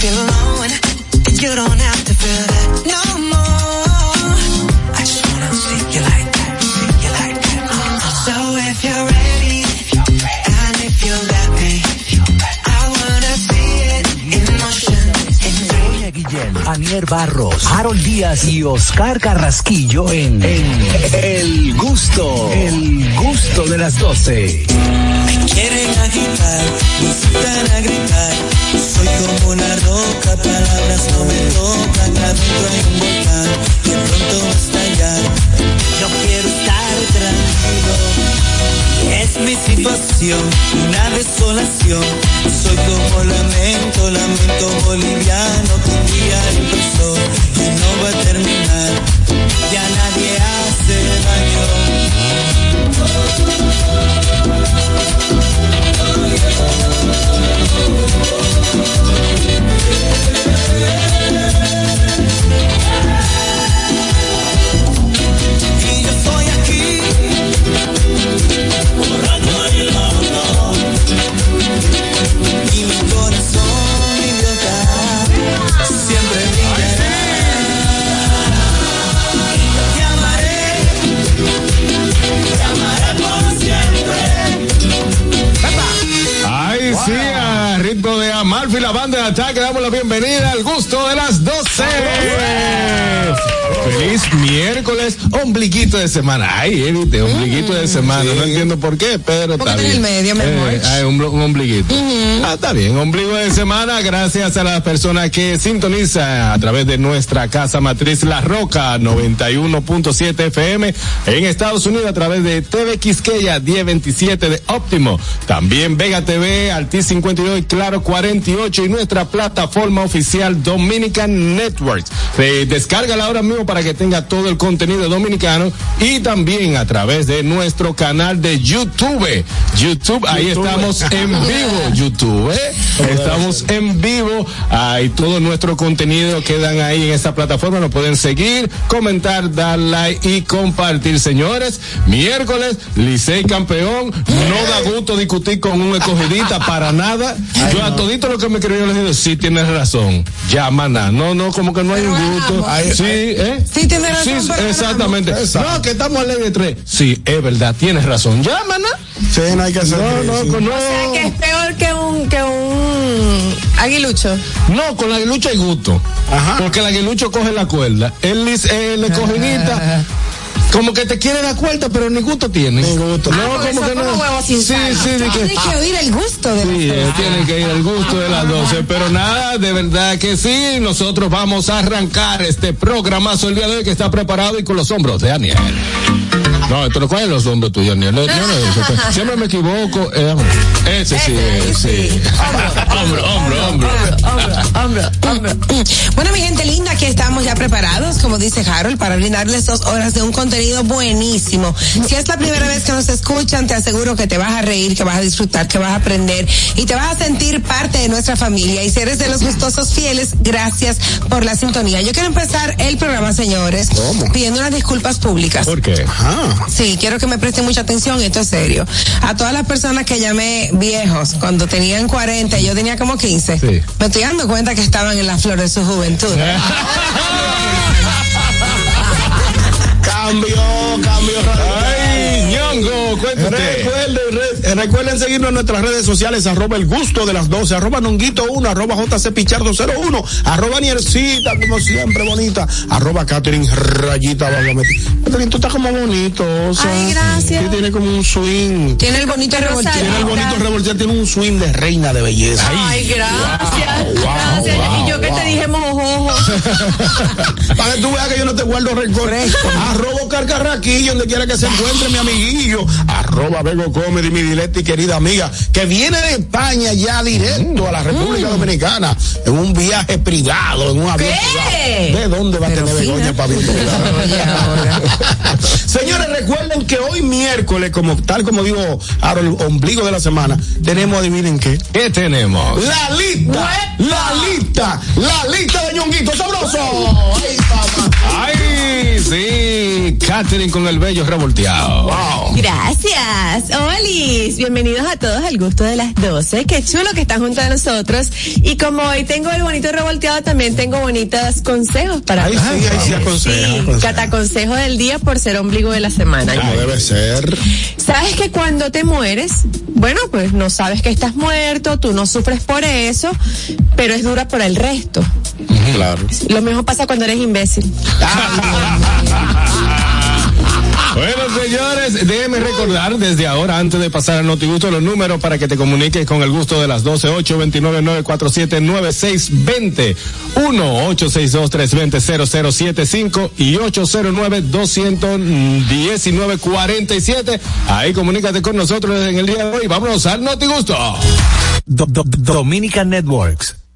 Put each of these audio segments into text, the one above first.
feel alone. You don't have Harold Díaz y Oscar Carrasquillo en, en El Gusto, El Gusto de las 12. quieren agitar, me incitan a gritar. Soy como una roca, palabras no me tocan. Adentro hay un volcán que pronto va a estallar. Yo quiero estar mi situación, una desolación. Soy como lamento, lamento boliviano que un día empezó y no va a terminar. Ya nadie hace daño. La banda de ataque, damos la bienvenida al gusto de las 12. Feliz miércoles, ombliguito de semana. Ay, Edith, ombliguito de semana. No entiendo por qué, pero está está en bien. el medio. Eh, un, un ombliguito. Ah, está bien, ombligo de semana. Gracias a las personas que sintonizan a través de nuestra casa matriz La Roca 91.7 FM en Estados Unidos a través de TV Quisqueya 1027 de Óptimo. También Vega TV, Altis 52 y Claro 48 y nuestra plataforma oficial Dominican Networks. Eh, descárgala ahora mismo para que tenga todo el contenido dominicano y también a través de nuestro canal de YouTube. YouTube, ahí YouTube. estamos en vivo, YouTube. ¿eh? Estamos en vivo. Ahí todo nuestro contenido quedan ahí en esa plataforma. Nos pueden seguir, comentar, dar like y compartir, señores. Miércoles, Licey campeón. No da gusto discutir con un escogidita para nada. yo a todito lo que me yo les digo, sí tienes razón. Ya, maná. No, no, como que no hay un gusto. sí, ¿eh? Sí, tienes razón, Sí, exactamente. Exacto. No, que estamos a ley de tres. Sí, es verdad, tienes razón. Ya, maná. Sí, no hay que hacer No, no, con- no. O sea que es peor que un, que un aguilucho. No, con la aguilucho hay gusto. Ajá. Porque el aguilucho coge la cuerda. El, lis- el escogidita, como que te quiere dar cuerda, pero ni gusto tiene. Ni gusto. No, Ah, como que no. como huevos sin sí, sal. sí, de que- Tienes que oír el gusto de Sí, las eh, cosas. tiene que ir al gusto de las 12, pero nada, de verdad que sí, nosotros vamos a arrancar este programazo el día de hoy que está preparado y con los hombros de Aniel. No, esto no cuál es los hombros tuyos, Aniel. No, no, eso- siempre me equivoco. eh, ese sí, Ese, sí. sí. Hombro, hombro, hombro. Hombro, hombro, hombro. Bueno, mi gente linda, aquí estamos ya preparados, como dice Harold, para brindarles dos horas de un contenido buenísimo. Si es la primera vez que nos escuchan, te aseguro que te vas a reír, que vas a disfrutar, que vas a aprender y te vas a sentir parte de nuestra familia. Y si eres de los gustosos fieles, gracias por la sintonía. Yo quiero empezar el programa, señores, pidiendo unas disculpas públicas. ¿Por qué? Ajá. Sí, quiero que me presten mucha atención, esto es serio. A todas las personas que llamé viejos cuando tenían 40 y yo tenía como 15, Sí. me estoy dando cuenta que estaban en la flor de su juventud. Cambio, cambio Cuéntate. Recuerden, re- recuerden seguirnos en nuestras redes sociales, arroba el gusto de las 12, arroba nonguito 1, arroba jc pichardo 01, arroba niercita, como siempre, bonita, arroba Catherine rayita Bagametti. Catherine, tú estás como bonito, o sea, Ay, gracias. tiene como un swing. Tiene el bonito revolteo. Tiene el bonito revoltear, tiene un swing de reina de belleza. Ay, gracias. wow, gracias. wow, y yo que wow. te dije Para que tú veas que yo no te guardo rencor. Arroba Carcarraquillo, donde quiera que se encuentre mi amiguillo. Arroba Bego Comedy, mi dileta y querida amiga, que viene de España ya directo a la República Mm. Dominicana en un viaje privado, en un avión ¿Qué? ¿De dónde va a tener. Begoña para ahora. Señores, recuerden que hoy miércoles, como tal como digo, Harold, ombligo de la semana, tenemos, adivinen qué. ¿Qué tenemos? La lista, la lista, la lista de ñonguitos sabroso! ¡Ay! ¡Ay! Sí, Catherine con el bello revolteado. ¡Wow! Gracias. Olis, bienvenidos a todos al gusto de las 12. Qué chulo que están junto a nosotros. Y como hoy tengo el bonito revolteado, también tengo bonitos consejos para Ahí sí, ahí sí aconseja, Sí, aconseja. del día por ser ombligo de la semana. Como debe ser. Sabes que cuando te mueres, bueno, pues no sabes que estás muerto, tú no sufres por eso, pero es dura por el resto. Claro. Lo mismo pasa cuando eres imbécil. Bueno, señores, déjenme recordar desde ahora, antes de pasar al notigusto, los números para que te comuniques con el gusto de las 12, 8, 29, 947, 9620, 1, 862, 320, 0075 y 809, 219, 47. Ahí comunícate con nosotros en el día de hoy. Vámonos al notigusto. Do- do- Dominican Networks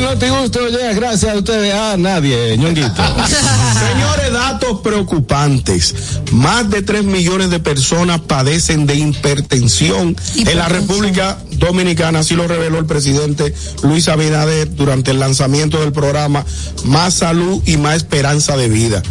El notigusto llega gracias a ustedes a nadie, ñonguito. Señores, datos preocupantes. Más de 3 millones de personas padecen de hipertensión en la República Dominicana, así lo reveló el presidente Luis Abinader durante el lanzamiento del programa Más Salud y Más Esperanza de Vida.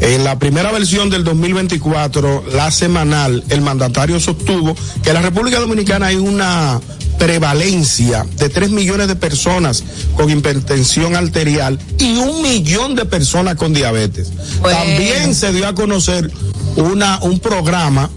En la primera versión del 2024, la semanal, el mandatario sostuvo que en la República Dominicana hay una prevalencia de 3 millones de personas con hipertensión arterial y un millón de personas con diabetes. Bueno. También se dio a conocer una, un programa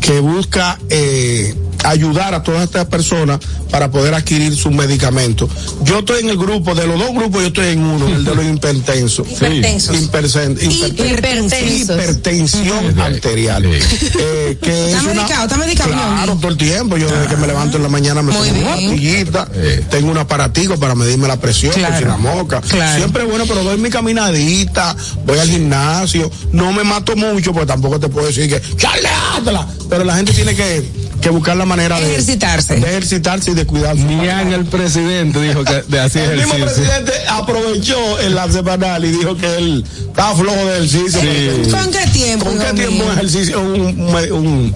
que busca eh, ayudar a todas estas personas para poder adquirir sus medicamentos. Yo estoy en el grupo, de los dos grupos yo estoy en uno, el de los hipertensos. Hipertensos. Hipersen- hiper- Hipertensos. hipertensión arterial. Eh, que es ¿Está una- medicado? ¿Está medicado, Claro, todo el tiempo. Yo desde que me levanto en la mañana me tomo una bien. pastillita, tengo un aparatico para medirme la presión, Claro. si la moca. Claro. Siempre es bueno, pero doy mi caminadita, voy al gimnasio, no me mato mucho, pues tampoco te puedo decir que charlátela. Pero la gente tiene que, que buscar la manera de Ejercitarse. de ejercitarse y de cuidar su Ni el presidente dijo que de hacer el mismo presidente aprovechó en la semanal y dijo que él estaba flojo de ejercicio. Sí. ¿Con qué tiempo? ¿Con qué tiempo mío? un ejercicio, un, un, un,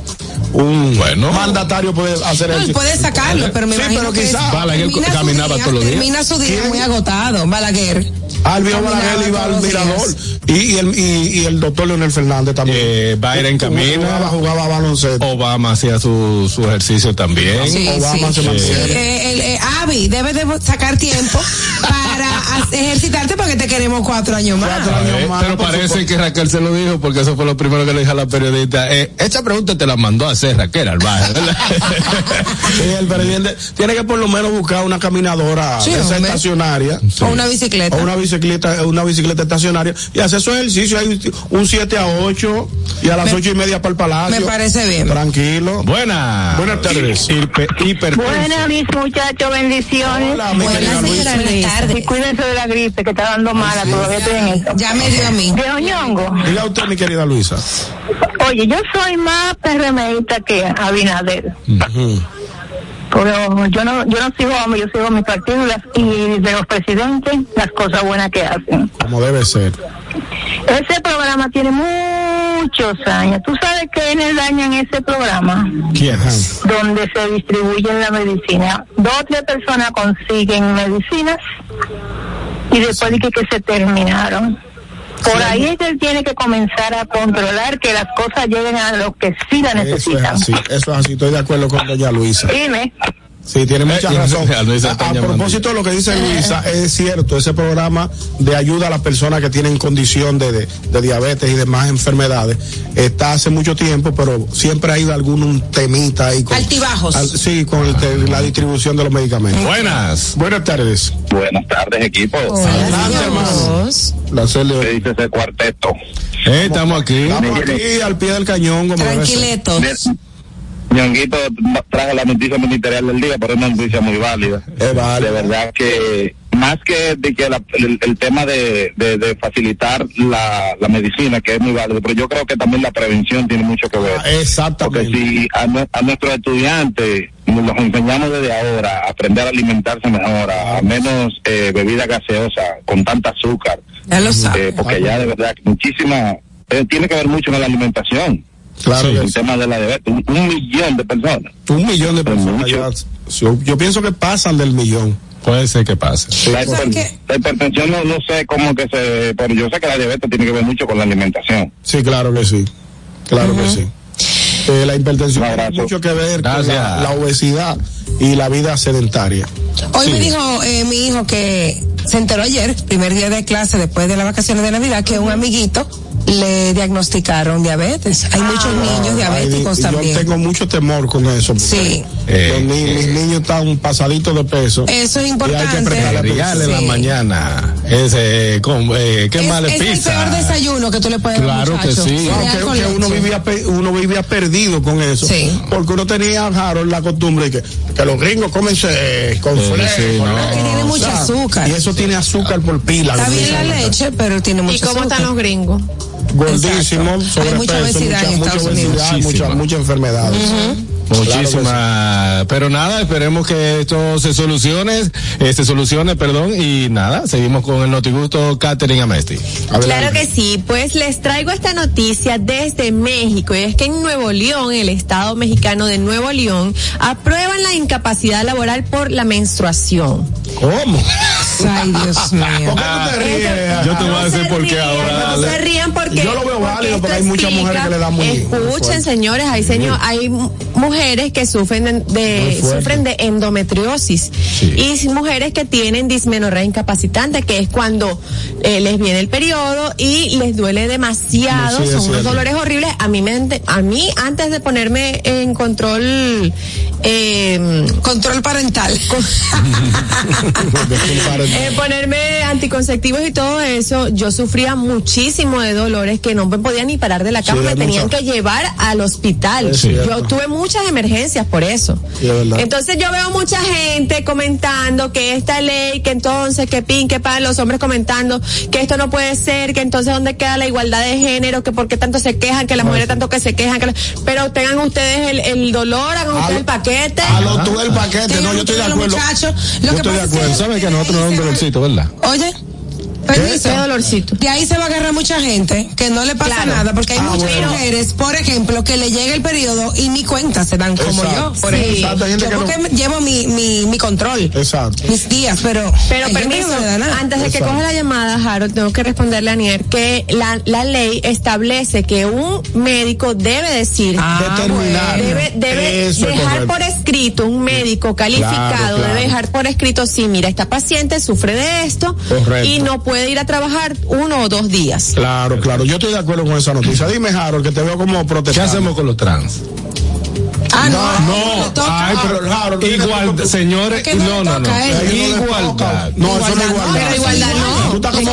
un Bueno. mandatario puede hacer No, puede sacarlo, pero me Sí, imagino pero que quizá Balaguer caminaba día- todos los días. Termina su día ¿Quién? muy agotado, Balaguer. Alvio Caminaba Balaguer iba al mirador y, y el, y, y el doctor Leonel Fernández también. Eh, Byron camina. Jugaba, jugaba baloncesto. Obama hacía su, su ejercicio también. Sí, Obama sí. se mantiene. Eh, el, eh, Avi, debes de sacar tiempo para ejercitarte porque te queremos cuatro años más. Cuatro años ver, más, pero parece supuesto. que Raquel se lo dijo porque eso fue lo primero que le dijo a la periodista. Eh, esta pregunta te la mandó a hacer Raquel Albaje, ¿verdad? Sí, el presidente tiene que por lo menos buscar una caminadora estacionaria. O una bicicleta. O una bicicleta, una bicicleta estacionaria y hacer su ejercicio ahí un 7 a 8 y a las Me- ocho y media para el palacio. me parece bien. Tranquilo. Buenas. Buenas tardes. Buenas, mis muchachos, bendiciones. Hola, mi Buenas, querida Luisa. señora, buenas Y cuídense de la gripe que está dando mala, todavía estoy en eso. Ya me dio a mí. De Oñongo, Diga usted, mi querida Luisa. oye, yo soy más PRMista que Abinader. Pero yo no, yo no sigo hombre, yo sigo mi partido y, de los presidentes, las cosas buenas que hacen. Como debe ser. Ese programa tiene muchos años. ¿Tú sabes quiénes dañan ese programa? ¿Quién? donde se distribuye la medicina. Dos o tres personas consiguen medicinas y después de que, que se terminaron. Por ahí es que él tiene que comenzar a controlar que las cosas lleguen a los que sí la Eso es necesitan. así, eso es así. Estoy de acuerdo con doña Luisa. Dime. Sí, tiene mucha Eh, razón. a propósito de lo que dice Luisa, es cierto, ese programa de ayuda a las personas que tienen condición de, de, de diabetes y demás enfermedades está hace mucho tiempo, pero siempre ha ido algún un temita ahí. Con, Altibajos. al- sí, con el la distribución de los medicamentos. Buenas. Buenas tardes. Buenas tardes, equipo. Adelante, hermano. Dios. Placer de- ¿Qué dice ese cuarteto? Eh, estamos aquí. Estamos aquí al pie del cañón, como ser. Ñonguito trajo la noticia ministerial del día, pero es una noticia muy válida. Es válido. De verdad que más que, de que la- el, el tema de, de- de facilitar la, la medicina, que es muy válido, pero yo creo que también la prevención tiene mucho que ver. Ah, Porque Exactamente. si a, nue- a nuestros estudiantes nos enseñamos desde ahora a aprender a alimentarse mejor, a, menos eh, bebida gaseosa con tanta azúcar, Ya lo eh, sabes. porque ya de verdad que muchísimas eh, tiene que ver mucho con la alimentación. Claro el tema de la diabetes. Un, un millón de personas. Un millón de personas ya. Yo, yo pienso que pasan del millón. Puede ser que pase. La, hipertensión no, no sé cómo que se, pero yo sé que la diabetes tiene que ver mucho con la alimentación. Sí, claro que sí. Claro que sí. Eh, la hipertensión tiene mucho que ver con la, la obesidad y la vida sedentaria. Hoy Sí. me dijo eh, mi hijo que se enteró ayer, primer día de clase después de las vacaciones de Navidad, que un amiguito le diagnosticaron diabetes. Hay muchos niños diabéticos Ay, también. Yo tengo mucho temor con eso. Sí. Eh, los mis niños están pasaditos de peso. Eso es Y hay que importante. Regal en la Sí. mañana. Ese, con, eh, ¿qué Es, le es el pizza? peor desayuno que tú le puedes dar a un Claro que sí. No, que, uno vivía uno vivía perdido con eso Sí. porque uno tenía Harold la costumbre de que, que los gringos comen eh, con Sí, fle- sí, no. Que tiene o mucho sea, azúcar. y eso tiene azúcar por pila Está bien la leche, pero tiene mucho ¿Y cómo azúcar. están los gringos? Gordísimo Exacto. Hay sobrepeso mucha obesidad mucha, en mucha Estados obesidad Unidos. muchas Muchísima. Muchísimas, pero nada, esperemos que esto se solucione, eh, se solucione, perdón, y nada, seguimos con el notigusto Catherine Amesti. Adelante. Claro que sí, pues les traigo esta noticia desde México y es que en Nuevo León, el estado mexicano de Nuevo León, aprueban la incapacidad laboral por la menstruación. ¿cómo? Ay, Dios mío. ¿por qué tú te ríes? Yo te voy a decir por qué ahora, No dale. se rían porque. Yo lo veo porque válido, porque hay muchas mujeres que le dan muy- Escuchen, señores, hay señor, hay mu- mujeres que sufren de, sufren de endometriosis Sí. y mujeres que tienen dismenorrea incapacitante, que es cuando eh, les viene el periodo y les duele demasiado, Sí, son unos dolores horribles. A mí me, a mí antes de ponerme en control eh, Control parental. eh, ponerme anticonceptivos y todo eso, yo sufría muchísimo de dolores que no me podía ni parar de la cama, Sí, me tenían mucho- que llevar al hospital. Yo tuve muchas emergencias por eso. Entonces yo veo mucha gente comentando que esta ley, que entonces, que pin, que pan, los hombres comentando que esto no puede ser, que entonces dónde queda la igualdad de género, que por qué tanto se quejan, que las mujeres tanto que se quejan, que la- pero tengan ustedes el, el dolor, hagan ustedes el paquete. A lo tú el paquete, no, yo estoy de acuerdo. muchachos. Lo Yo que estoy de acuerdo. ¿Sabes que a nosotros nos da un dolorcito, verdad? Oye, permiso. Qué dolorcito. De ahí se va a agarrar mucha gente que no le pasa Claro. nada, porque hay Ah, muchas bueno. mujeres, por ejemplo, que le llega el periodo y ni cuenta se dan como Exacto. yo. Por Sí. ejemplo, Exacto, hay gente yo que no- porque llevo mi, mi, mi control, Exacto. mis días, pero Pero permiso, no le da nada. antes de que coja la llamada, Harold, tengo que responderle a Anier que la, la ley establece que un médico debe decir, Ah, Determinar. debe, debe Eso dejar por escrito, un médico calificado Claro, claro. debe dejar por escrito, sí, mira, esta paciente sufre de esto Correcto. y no puede ir a trabajar uno o dos días. Claro, claro, yo estoy de acuerdo con esa noticia. Dime, Harold, que te veo como ¿Qué protestante. hacemos con los trans? Ah, no, no, toca. ay, pero tienes Igual, que- señores, que no no, no, no. no Igualdad. No, eso no es Igualdad no, pero igualdad no. Tú estás como.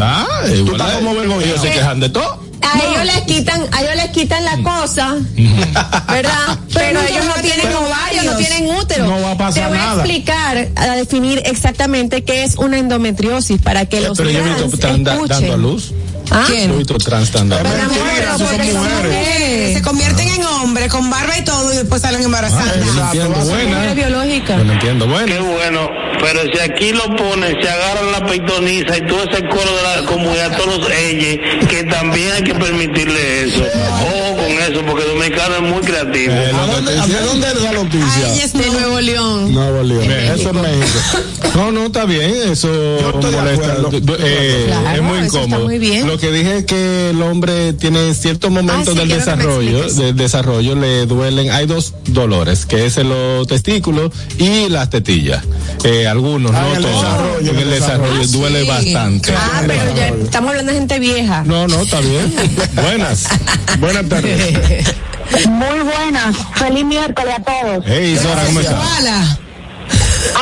Ah, Tú igual. estás como Begoña. Ellos se quejan de todo. A ellos les quitan, a ellos les quitan la cosa, ¿verdad? Pero nunca ellos no tienen ovarios, no tienen útero. No va a pasar Te voy nada. a explicar, a definir exactamente qué es una endometriosis para que los Pero yo he trans visto escuchen. dando a luz. ¿Ah? ¿Quién? Yo he visto trans dando a luz. Pero, se convierten en hombres con barba y todo y después salen embarazadas. Yo no Exacto, entiendo, buena. biológica. Yo no entiendo, bueno. Qué bueno, pero si aquí lo ponen, se agarran la peitoniza y todo ese coro de la comunidad, todos los elles, que también hay que permitirle eso. Eso, porque el dominicano es muy creativo. Eh, ¿A dónde, te ¿A decía. dónde es la noticia? es De Nuevo León. Nuevo León. México. Eso es México. No, no, está bien, eso molesta. eh, Claro, es muy incómodo. muy bien. Lo que dije es que el hombre tiene ciertos momentos Ah, sí, del desarrollo, del desarrollo le duelen, hay dos dolores, que es en los testículos y las tetillas. Eh, algunos, Ah, no el todos. desarrollo, En el desarrollo duele Ah, sí. bastante. Ah, pero ya estamos hablando de gente vieja. No, no, está bien. Buenas. Buenas tardes. Muy buenas. Feliz miércoles a todos. Hey, Sora, ¿cómo estás? Hola.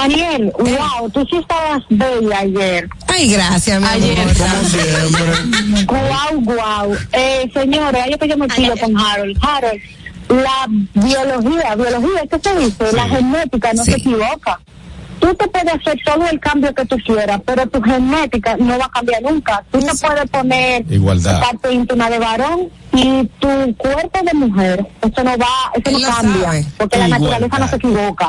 Ariel, wow, tú sí estabas bella ayer. Ay, gracias, mi Ayer. amor. Como siempre. Guau, guau. Eh, señores, ahí es que yo me pido con Harold. Harold, la biología, biología, ¿qué se dice? La genética no Sí. se equivoca. Tú te puedes hacer todo el cambio que tú quieras, pero tu genética no va a cambiar nunca. Tú te puedes poner Igualdad. parte íntima de varón si tu cuerpo de mujer, eso no va, eso Él no cambia, sabe. porque la Igualdad. naturaleza no se equivoca.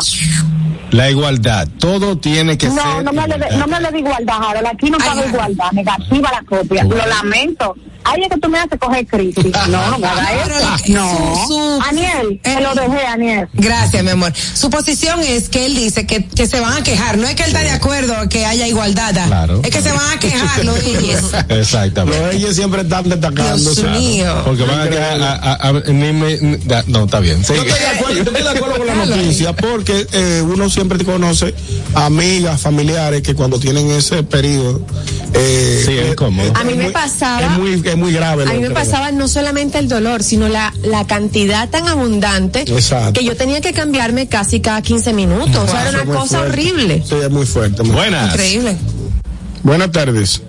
La igualdad, todo tiene que ser. No, no me hable de, igualdad. no me hable de igualdad, Harold. Aquí no cabe igualdad, negativa la copia. Bueno. Lo lamento. Ahí es que tú me haces coger crisis. No, no Pero eso. No. su- Aniel, te lo dejé, Aniel. Gracias, mi amor. Su posición es que él dice que, que se van a quejar. No es que él está de acuerdo que haya igualdad. Claro. Es que se van a quejar los ellos. Exactamente. Los ellos siempre están destacando. Dios claro. mío. Porque van a quedar. a- a- a- ni me- ni- da- no, está bien. Yo sigue. estoy de acuerdo, yo estoy de acuerdo con la noticia porque eh, uno siempre conoce amigas, familiares que cuando tienen ese periodo. Eh, Sí, es eh, incómodo. eh, A mí me pasaba- Es muy, es muy grave. A mí me pasaba no solamente el dolor, sino la, la cantidad tan abundante Exacto. que yo tenía que cambiarme casi cada 15 minutos. o sea, Eso era una cosa fuerte. horrible. Sí, es muy fuerte. muy- Buenas. Increíble. Buenas tardes.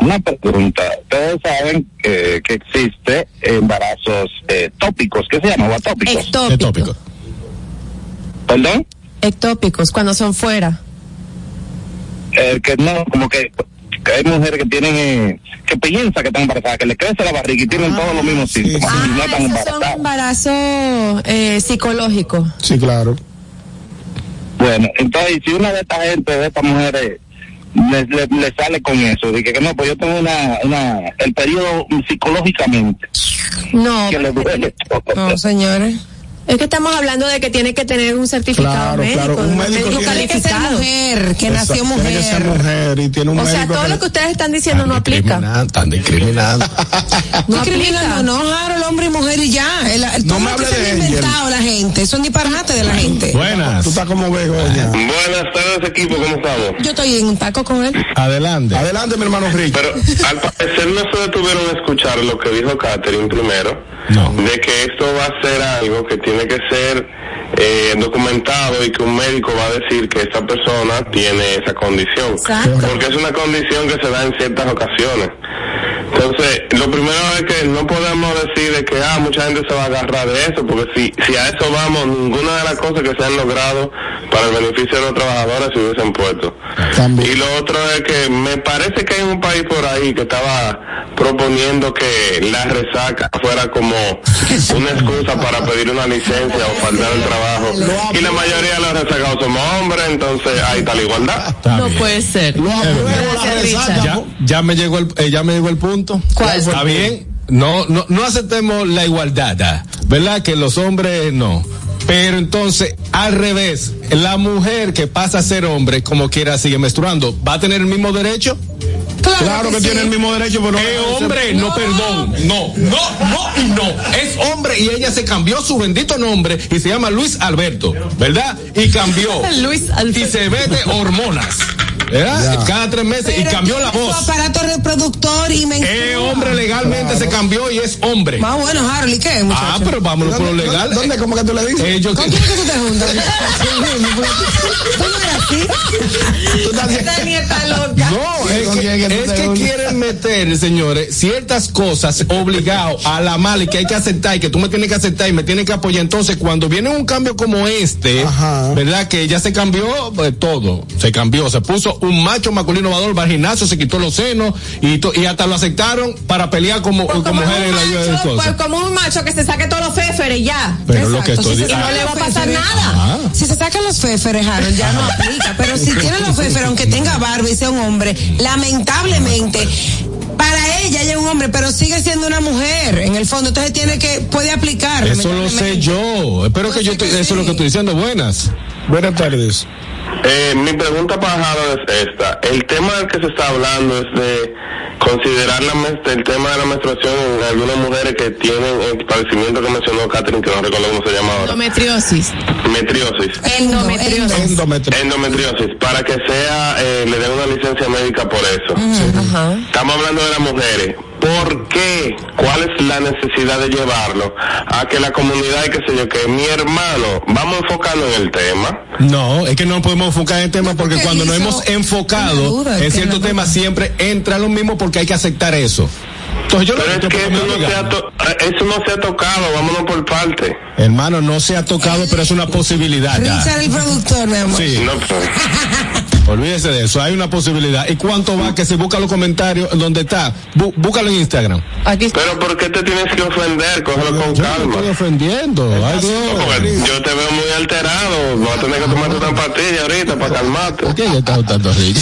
Una, pregunta. Ustedes saben que, que existe embarazos eh, tópicos. ¿Qué se llama? ¿O atópicos? ¿Qué Ectópicos. tópico? ¿Perdón? Ectópicos, cuando son fuera. Eh, que no, como que, que hay mujeres que tienen, eh, que piensan que están embarazadas, que les crece la barriga y tienen todos los mismos sí, síntomas. Ah, y no son embarazadas. embarazos eh, psicológicos. Sí, claro. Bueno, entonces, si una de estas gente, de estas mujeres, le, le- le sale con eso, de que, que no, pues yo tengo una, una, el periodo psicológicamente, No, que le duele. No, señores. Es que estamos hablando de que tiene que tener un certificado Claro, médico, claro, un médico médico tiene Tiene que ser mujer, que nació Exacto, mujer. Tiene que ser mujer y tiene un O sea, todo que- lo que ustedes están diciendo no aplica. Están discriminando. No Discriminando, aplica. no, Harold, hombre y mujer y ya. El, el- No me hable de han inventado la gente. Son disparates de la gente. Buenas. Tú estás como Begoña. Buenas tardes, equipo, ¿cómo estamos? Yo estoy en un taco con él. Adelante. Adelante, mi hermano Rick. Pero al parecer no se detuvieron a escuchar lo que dijo Catherine primero, No. de que esto va a ser algo que tiene que ser eh, documentado y que un médico va a decir que esta persona tiene esa condición. Exacto. Porque es una condición que se da en ciertas ocasiones. Entonces, lo primero es que no podemos decir de que ah, mucha gente se va a agarrar de eso, porque si, si a eso vamos, ninguna de las cosas que se han logrado para el beneficio de los trabajadores se hubiesen puesto. También. Y lo otro es que me parece que hay un país por ahí que estaba proponiendo que la resaca fuera como una excusa para pedir una licencia o faltar al trabajo. Y la mayoría de los resacados somos hombres, entonces ahí está la igualdad. Está No puede ser. Ya, ya me llegó el, eh, ya me llegó el punto. ¿Cuál? Está bien. No, no, no aceptemos la igualdad, ¿verdad? Que los hombres no. Pero entonces, al revés, la mujer que pasa a ser hombre, como quiera, sigue menstruando, ¿va a tener el mismo derecho? Claro que sí. tiene el mismo derecho, pero Eh, hombre, no, perdón. No, no, no y no. Es hombre y ella se cambió su bendito nombre y se llama Luis Alberto, ¿verdad? Y cambió. Luis Y Alberto. se mete hormonas, ¿verdad? Cada tres meses y cambió la voz. Su aparato reproductor y menstrua. Eh, hombre, legalmente se cambió y es hombre. Más bueno, Harold, ¿y qué, muchacho? Ah, pero vámonos por lo legal. ¿Dónde? ¿Cómo que tú le dices? Eh, yo ¿Con que- quién es que tú te juntas? ¿Tú no eres así? Tú estás- Esta nieta loca. No, es ¿Con que, es que es quieren meter, señores, ciertas cosas obligado a la mala y que hay que aceptar y que tú me tienes que aceptar y me tienes que apoyar. Entonces, cuando viene un cambio como este, Ajá. ¿verdad? Que ya se cambió pues, todo. Se cambió. Se puso un macho masculino vador, va al gimnasio, se quitó los senos y, to- y hasta lo aceptaron para pelear como, Pues como como, mujeres en un la ayuda de macho, pues como un macho que se saque todos los féferes y ya. Pero lo que estoy si diciendo. no le va a pasar féferes- nada. Ah. Si se sacan los féferes, Harold, ya no aplica. Pero si tiene los féferes, aunque tenga barba y sea un hombre, lamentablemente, para ella ella es un hombre, pero sigue siendo una mujer, en el fondo. Entonces tiene que, puede aplicar. Eso lo sé yo. Espero que Yo que te- eso es lo que estoy diciendo. Buenas. Buenas tardes. Eh, mi pregunta para Harold es esta. El tema del que se está hablando es de considerar la, el tema de la menstruación en algunas mujeres que tienen el padecimiento que mencionó Catherine, que no recuerdo cómo se llama ahora, Endometriosis. metriosis. Endometriosis. Endometrio. Endometriosis, para que sea, eh, le den una licencia médica por eso. Ajá. Estamos hablando de las mujeres. ¿Por qué? ¿Cuál es la necesidad de llevarlo a que la comunidad y qué sé yo, que mi hermano, vamos a enfocarnos en el tema? No, es que no podemos enfocar en el tema porque que cuando nos hemos enfocado duda, en que ciertos no- temas siempre entra lo mismo porque hay que aceptar eso. Entonces yo Pero no es que eso no, se ha to- eh, eso no se ha tocado, vámonos por parte. Hermano, no se ha tocado, pero es una posibilidad. ya. Richard, el productor, mi amor. Sí. No, pues. Olvídese de eso, hay una posibilidad. ¿Y cuánto va que se busca los comentarios donde está? Bú- búscalo en Instagram. Aquí está. Pero ¿por qué te tienes que ofender? Cógelo con Yo no calma. estoy ofendiendo. Ay, Dios. yo te veo muy alterado. Vas a tener que tomarte una pastilla ahorita para calmarte. ¿Por qué le está gustando Rich?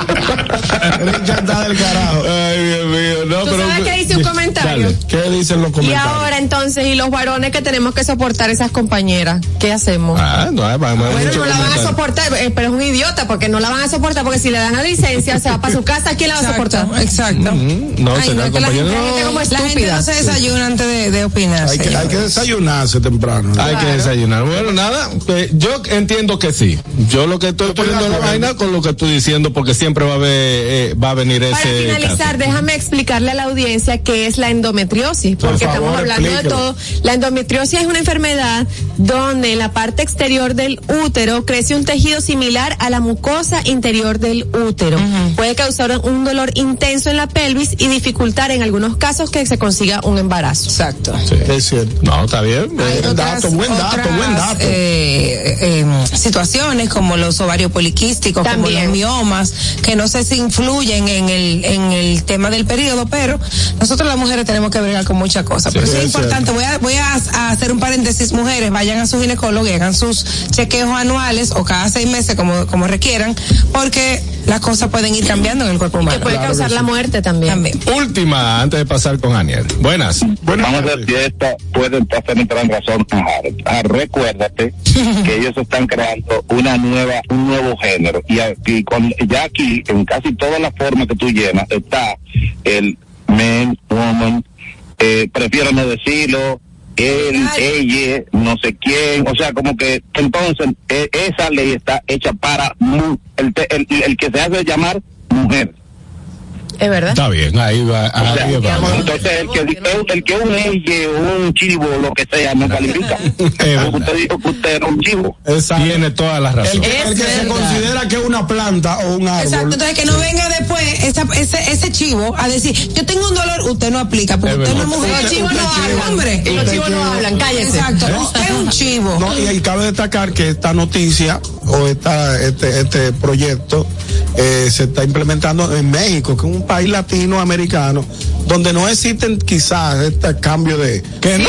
Richard está del carajo. Ay, Dios mío. No, ¿Tú pero. sabes qué dice un comentario? Dale. ¿Qué dicen los Y comentarios? ahora entonces, y los varones que tenemos que soportar esas compañeras, ¿qué hacemos? Ah, no, hay- hay Bueno, no la van a soportar, eh, pero es un idiota porque no la van a soportar porque si le dan la licencia, se va para su casa, ¿quién la va a soportar? Exacto. Mm, No, Ay, será no, que la compañero. gente, No, la gente como La estúpida. gente no se desayuna antes de, de opinar. Hay que, hay que desayunarse temprano. Hay que desayunar. Bueno, nada, eh, yo entiendo que sí. Yo lo que estoy poniendo en la vaina con lo que estoy diciendo, porque siempre va a haber, eh, va a venir ese. Para finalizar, caso. déjame explicarle a la audiencia qué es la endometriosis, Por porque favor, estamos hablando de todo. La endometriosis es una enfermedad donde en la parte exterior del útero crece un tejido similar a la mucosa interior del útero. Puede causar un dolor intenso en la pelvis y dificultar en algunos casos que se consiga un embarazo. Exacto. Sí. Es cierto. No, está bien. Hay Buen otras- dato, buen dato, otras, buen dato. eh, eh, situaciones como los ovarios poliquísticos, como También. los miomas, que no sé si influyen en el, en el tema del periodo, pero nosotros las mujeres tenemos que bregar con muchas cosas. pero Sí, sí es es importante, voy a, voy a, a hacer un paréntesis, mujeres, vayan a su ginecólogo y hagan sus chequeos anuales o cada seis meses como, como requieran, porque las cosas pueden ir cambiando en el cuerpo Que humano. puede causar la muerte también. También. Última, antes de pasar con Aniel. Buenas. Buenas Vamos a tardes. ver si esta puede hacer entrar en razón a. Ah, recuérdate que ellos están creando una nueva, un nuevo género. Y aquí, con, ya aquí, en casi todas las formas que tú llenas, está el man, woman, eh, prefiero no decirlo, él, ella, no sé quién, o sea, como que entonces eh, esa ley está hecha para el, el, el que se hace llamar mujer. Es verdad. Está bien, ahí va. O sea, Ahí va. entonces el que, el, el que un elle, un chivo, lo que sea, no califica. usted dijo que usted era un chivo. Exacto. Tiene toda la razón. El, el que se considera que es una planta o un árbol. Exacto, entonces que no venga después esa, ese, ese chivo a decir, yo tengo un dolor, usted no aplica, porque Es usted no es mujer. Los chivos no hablan. hombre. Y los chivos no hablan, cállese. Exacto, usted es un chivo. No, y ahí cabe destacar que esta noticia o esta, este, este proyecto eh, se está implementando en México, que es un país latinoamericano, donde no existen quizás este cambio de... Que Sí,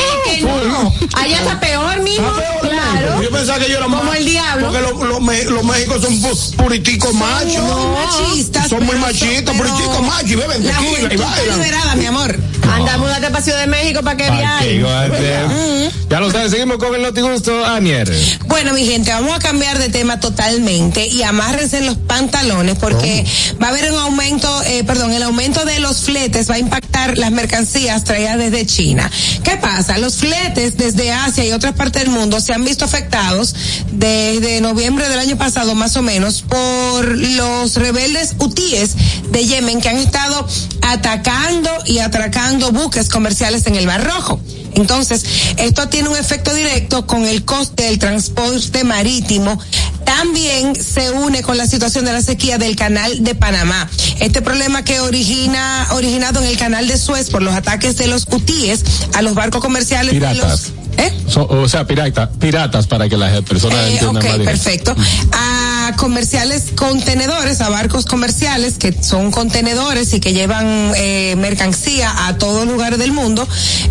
no, que no. Allá está peor, peor, Claro. Yo pensaba que yo era Como más- el diablo. Porque los, los, me- los méxicos son pu- puriticos machos. Son machistas. Son muy machistas, puriticos machos, y beben La tequila y bailan. liberada, mi amor. Anda, múdate para Ciudad de México para que viajes. igual, Ya lo sabes, seguimos con el notigusto, Aniel. Bueno, mi gente, vamos a cambiar de tema totalmente y amárrense en los pantalones porque va a haber un aumento, eh, perdón, el aumento de los fletes va a impactar las mercancías traídas desde China. ¿Qué pasa? Los fletes desde Asia y otras partes del mundo se han visto afectados desde noviembre del año pasado, más o menos, por los rebeldes hutíes de Yemen que han estado atacando y atracando buques comerciales en el Mar Rojo. Entonces, esto tiene un efecto directo con el coste del transporte marítimo. También se une con la situación de la sequía del canal de Panamá. Este problema que origina, originado en el canal de Suez por los ataques de los hutíes a los barcos comerciales. los- ¿Eh? So- o sea, pirata, piratas para que las personas Eh, entiendan ok, más directo. perfecto. A comerciales contenedores, a barcos comerciales que son contenedores y que llevan eh, mercancía a todos lugares del mundo,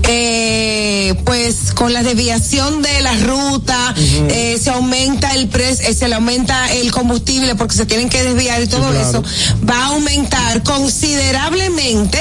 eh, pues con la desviación de la ruta, eh, se aumenta el precio, se le aumenta el combustible porque se tienen que desviar y todo eso, va a aumentar considerablemente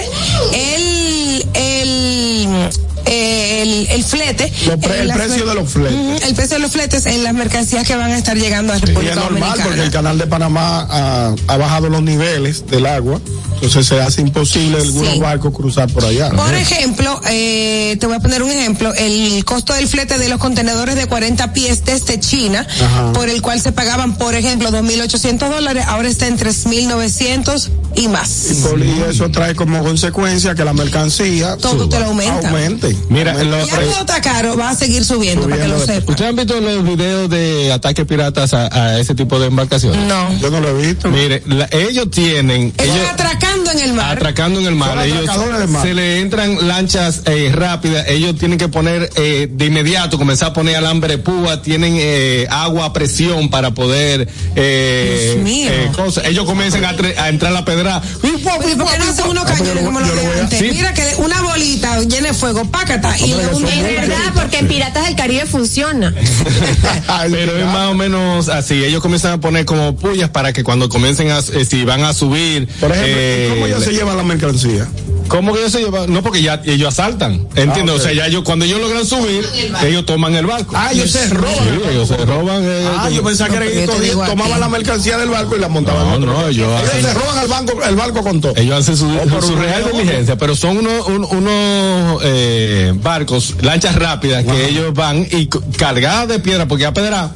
el, flete. Pre- el precio de los fletes. Ujú, el precio de los fletes en las mercancías que van a estar llegando a Y República es normal Dominicana. porque el canal de Panamá ha, ha bajado los niveles del agua, entonces se hace imposible a algunos Sí. barcos cruzar por allá. Por ejemplo, eh, te voy a poner un ejemplo, el costo del flete de los contenedores de 40 pies desde China, Ajá. por el cual se pagaban, por ejemplo, 2.800 dólares, ahora está en 3.900 y más. Y por- y eso trae como consecuencia que la mercancía Todo te lo aumenta. aumente. Mira, lo- Ya todo está caro, va a seguir subiendo, para que lo Subiendo sepan. ¿Ustedes han visto los videos de ataques piratas a, a ese tipo de embarcaciones? No. Yo no lo he visto. Mire, la- ellos tienen, Ellos ellos atracando en el mar. atracando en el mar, Son ellos atracadores del mar. se le entran lanchas eh, rápidas, ellos tienen que poner eh, de inmediato, comenzar a poner alambre de púa, tienen eh, agua a presión para poder eh, Dios mío. eh, cosas. ellos comienzan a, a entrar a la pedra. Pero ¿y por qué no hacen unos cañones como los de antes? Sí. Mira que una bolita llena de fuego, pácata, y le hunde Es verdad, porque en Piratas del Caribe funciona. Pero es más o menos así. Ellos comienzan a poner como pullas para que cuando comiencen a, eh, si van a subir. Por ejemplo, eh, ¿cómo ellos se llevan la mercancía? ¿Cómo que ellos se llevan? No, porque ya ellos asaltan. ¿Entiendes? Ah. O sea, ya ellos, cuando ellos logran subir, ellos toman el barco. Ah, ellos se roban. Sí, ellos se roban. eh, Ah, yo pensaba que No, era pero yo que te digo a tomaban la mercancía del barco y la montaban. No, no, ellos Ellos se roban el banco, el barco con todo. Ellos hacen su, por su real diligencia, pero son unos, un- unos eh, barcos, lanchas rápidas que ellos van y cargadas de piedra, porque a pedra.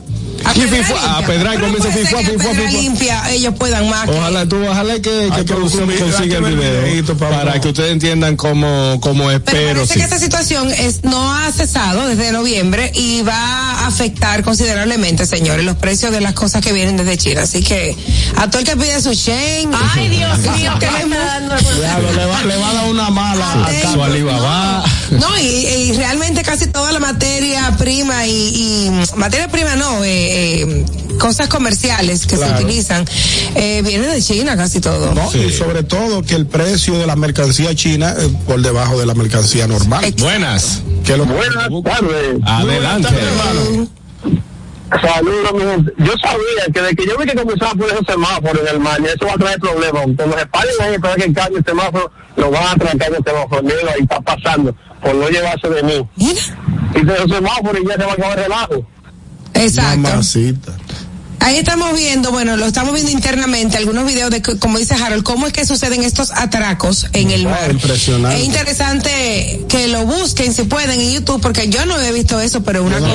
A y pedra fifua- a limpia. pedra y Pero no comienza fifua, a fifua, fifua. limpia ellos puedan más. Ojalá tú, ojalá que, que que consiga el video para para que ustedes entiendan cómo, cómo es, Pero parece sí. que esta situación es, no ha cesado desde noviembre y va a afectar considerablemente, señores, los precios de las cosas que vienen desde China. Así que a todo el que pide su Shane. Ay, Dios mío, que le, va, le va a dar una mala. Al eh, Su Alibaba. No, y, y realmente casi toda la materia prima y, y materia prima no, eh, eh, cosas comerciales que Claro. se utilizan eh, vienen de China casi todo. No, y sobre todo que el precio de la mercancía china es por debajo de la mercancía normal. Buenas. Que lo Buenas tardes. Adelante. Saludos, mi gente. Yo sabía que de que yo vi que comenzaba a poner esos semáforos en el mar, y eso va a traer problemas. Cuando se paren ahí para que cambie el semáforo, lo van a atracar el semáforo. Mira, ahí está pasando, por no llevarse de mí. Mira. Y de los semáforos y ya se va a acabar el relajo. Exacto. Ahí estamos viendo, bueno, lo estamos viendo internamente, algunos videos de, que, como dice Harold, cómo es que suceden estos atracos en el Wow, mar. impresionante. Es interesante que lo busquen si pueden en YouTube, porque yo no he visto eso, pero una cosa.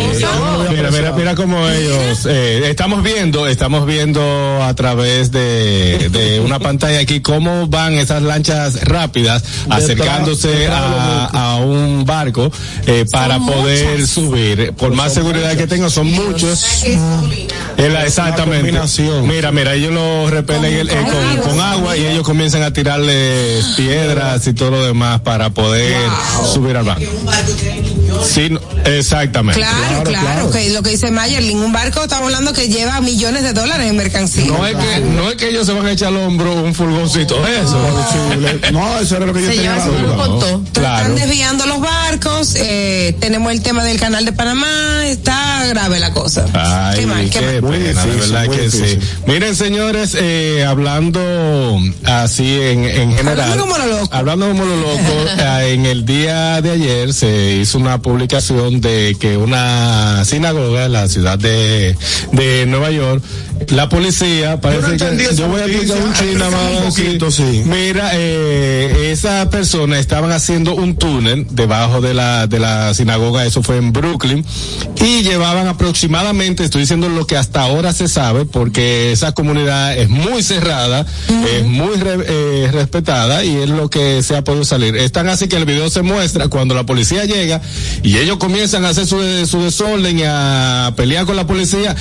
Mira, mira, mira cómo ellos, eh, estamos viendo, estamos viendo a través de, de una pantalla aquí cómo van esas lanchas rápidas acercándose a, a un barco eh, para Son poder muchas. subir. Por más seguridad que tengan, son muchos. Es la- exactamente. Mira, mira, ellos lo repelen el- eh, con, con agua y ellos comienzan a tirarle piedras y todo lo demás para poder subir al barco. Sí, exactamente. Claro, claro, que lo que dice Mayerlin, un barco estamos hablando que lleva millones de dólares en mercancía. No es que, no es que ellos se van a echar al hombro un furgoncito de eso. Posible. No, eso era lo que yo Se tenía. Entonces, Claro. Están desviando los barcos, eh, tenemos el tema del canal de Panamá, está grave la cosa. Ay, qué mal, qué qué mal. Verdad que difícil. sí. Miren, señores, eh, hablando así en, en general. Hablando como lo loco. Hablando como lo loco, eh, en el día de ayer se hizo una publicación de que una sinagoga en la ciudad de, de Nueva York, la policía, parece no entendí que yo voy a explicar un un más. poquito, sí. Mira, eh, esas personas estaban haciendo un túnel debajo de la, de la sinagoga, eso fue en Brooklyn, y llevaban aproximadamente, estoy diciendo lo que hasta ahora se sabe, porque esa comunidad es muy cerrada, es muy re- eh, respetada y es lo que se ha podido salir. Es tan así que el video se muestra cuando la policía llega y ellos comienzan a hacer su, su desorden y a pelear con la policía.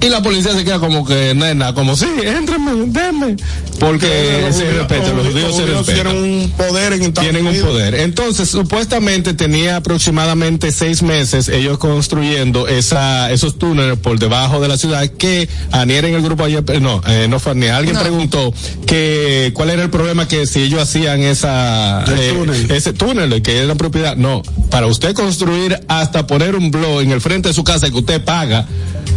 Y la policía se queda como que, nena, como sí, éntrenme, denme. Porque se respeta, los judíos se respetan tienen un poder en Estados tienen un poder. Entonces, supuestamente tenía aproximadamente seis meses ellos construyendo esa, esos túneles por debajo de la ciudad que Anier en el grupo ayer, eh, no, eh, no fue Anier, alguien No. preguntó que cuál era el problema que si ellos hacían esa, El eh, túnel. ese túnel que era propiedad. No, para usted construir hasta poner un blog en el frente de su casa que usted paga,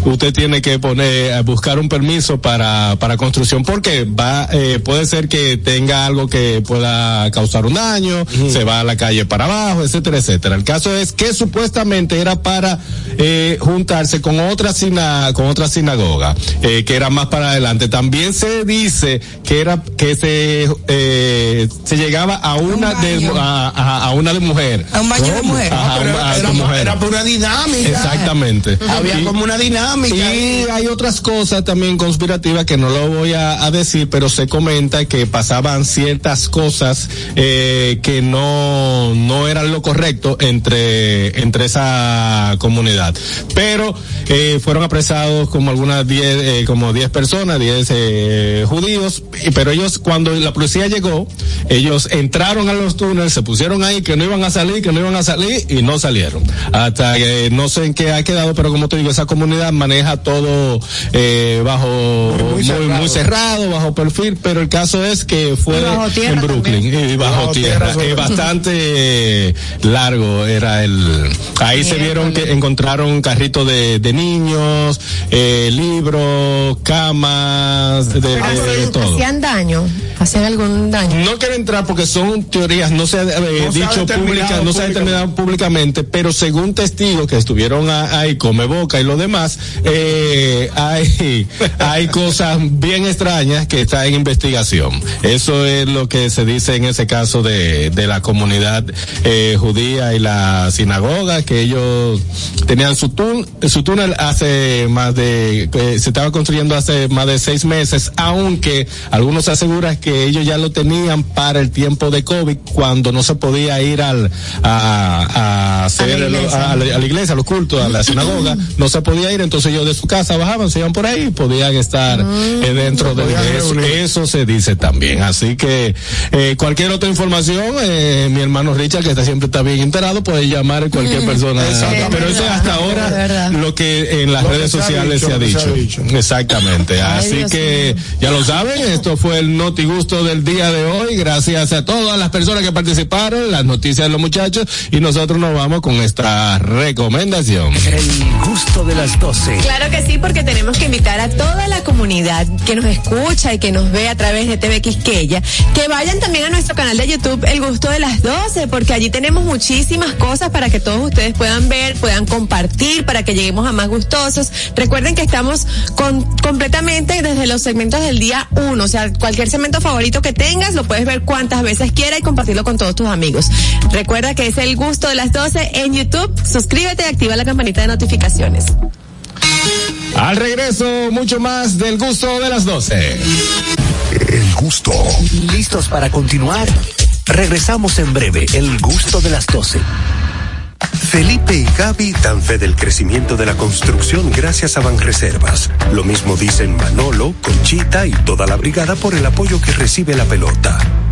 usted tiene que poner, eh, buscar un permiso para, para construcción porque va, eh, puede ser que tenga algo que pueda causar un daño, se va a la calle para abajo, etcétera, etcétera. El caso es que supuestamente era para eh, juntarse con otra sina, con otra sinagoga, eh, que era más para adelante. También se dice que era, que se, eh, se llegaba a una de, a, a- a una de mujer. A un baño de mujer. Ajá, Pero a era, tu mujer. era por una dinámica. Exactamente. Había Y- como una dinámica. Dinámica. Y hay otras cosas también conspirativas que no lo voy a, decir, pero se comenta que pasaban ciertas cosas eh, que no, no eran lo correcto entre, entre esa comunidad. Pero eh, fueron apresados como algunas 10, eh, como 10 personas, 10 eh, judíos, pero ellos cuando la policía llegó, ellos entraron a los túneles, se pusieron ahí que no iban a salir, que no iban a salir y no salieron. Hasta que no sé en qué ha quedado, pero como te digo, esa comunidad maneja todo eh, bajo muy, muy, cerrado. bajo perfil, pero el caso es que fue en Brooklyn y bajo, Bajo tierra, tierra eh, bastante eh, largo era el ahí se vieron que encontraron carritos de, de niños, eh, libros, camas, de, de- de todo. ¿Hacían daño? ¿Hacían algún daño? No quiero entrar porque son teorías, no se ha eh, No dicho determinado pública, no se ha determinado públicamente, pero según testigos que estuvieron a- ahí, come boca y lo demás, eh, hay, hay cosas bien extrañas que están en investigación. Eso es lo que se dice en ese caso de, de la comunidad eh, judía y la sinagoga, que ellos tenían su, su túnel hace más de, eh, se estaba construyendo hace más de seis meses, aunque algunos aseguran que ellos ya lo tenían para el tiempo de COVID, cuando no se podía ir al, a, a hacer, A la iglesia. a la, a la iglesia, a los cultos, a la sinagoga, no se podía ir, entonces ellos de su casa bajaban, se iban por ahí y podían estar eh, dentro de podían eso. Eso se dice también. Así que eh, cualquier otra información, eh, mi hermano Richard, que está siempre está bien enterado, puede llamar a cualquier persona. Exactamente. Pero eso es hasta ahora lo que en las Lo redes sociales se ha se dicho. Exactamente. Ay, Así Dios que ya lo saben, esto fue el Noti Gusto del día de hoy. Gracias a todas las personas que participaron, las noticias de los muchachos, y nosotros nos vamos con esta recomendación. El gusto de las 12. Claro que sí, porque tenemos que invitar a toda la comunidad que nos escucha y que nos ve a través de TV Quisqueya, que vayan también a nuestro canal de YouTube El Gusto de las 12, porque allí tenemos muchísimas cosas para que todos ustedes puedan ver, puedan compartir, para que lleguemos a más gustosos. Recuerden que estamos con, completamente desde los segmentos del día 1, o sea, cualquier segmento favorito que tengas, lo puedes ver cuantas veces quieras y compartirlo con todos tus amigos. Recuerda que es El Gusto de las 12 en YouTube, suscríbete y activa la campanita de notificaciones. Al regreso, mucho más del gusto de las 12. El gusto. ¿Listos para continuar? Regresamos en breve. El gusto de las 12. Felipe y Gaby dan fe del crecimiento de la construcción gracias a Banreservas. Lo mismo dicen Manolo, Conchita y toda la brigada por el apoyo que recibe la pelota.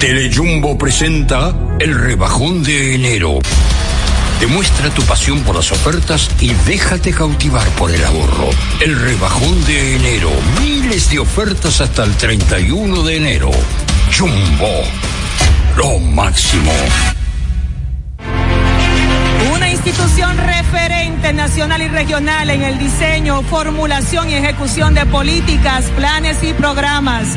Telejumbo presenta el rebajón de enero. Demuestra tu pasión por las ofertas y déjate cautivar por el ahorro. El rebajón de enero. Miles de ofertas hasta el 31 de enero. Jumbo. Lo máximo. Una institución referente nacional y regional en el diseño, formulación y ejecución de políticas, planes y programas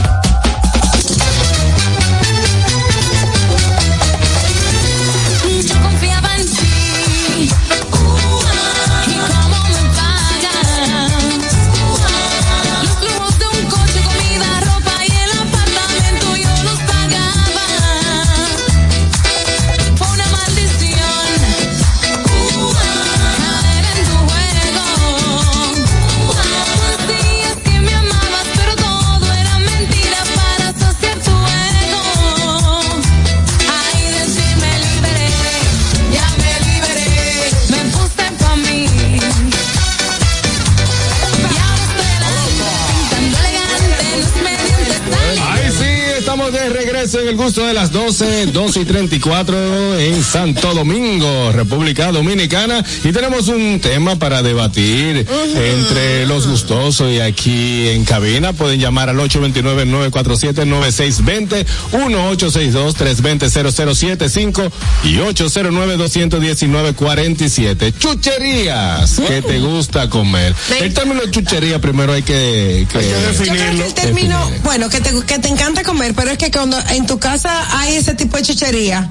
De regreso en el gusto de las 12, 12 y 34 en Santo Domingo, República Dominicana. Y tenemos un tema para debatir entre los gustosos y aquí en cabina. Pueden llamar al 829-947-9620, 1-862-320-0075 y 809-219-47. Chucherías que te gusta comer. El término chuchería primero hay que, que Yo creo que el término, bueno, que te, que te encanta comer, pero es que cuando en tu casa hay ese tipo de chuchería,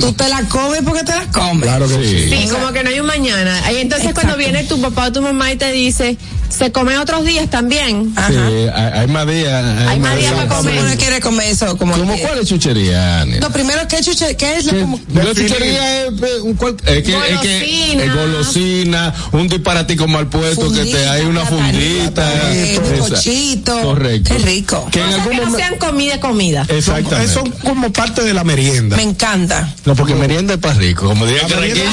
tú te la comes porque te la comes. Claro que sí. Sí, como que no hay un mañana. Y entonces cuando viene tu papá o tu mamá y te dice, se come otros días también. Sí, hay, hay más días. Hay más días para comer. Uno quiere comer eso como ¿Cómo cuál es chuchería, Ani? No, primero, ¿qué chuchería? ¿Qué es lo como? La chuchería es, un es que, es que Golosina. es golosina, un disparatico mal puesto que te hay una fundita. Esa. bizcochito. Correcto. Qué rico. Que en Cosas algún que no momento. sean comida, comida. Exactamente. Son como parte de la merienda. Me encanta. No, porque merienda es para rico, como diría Carraquillo.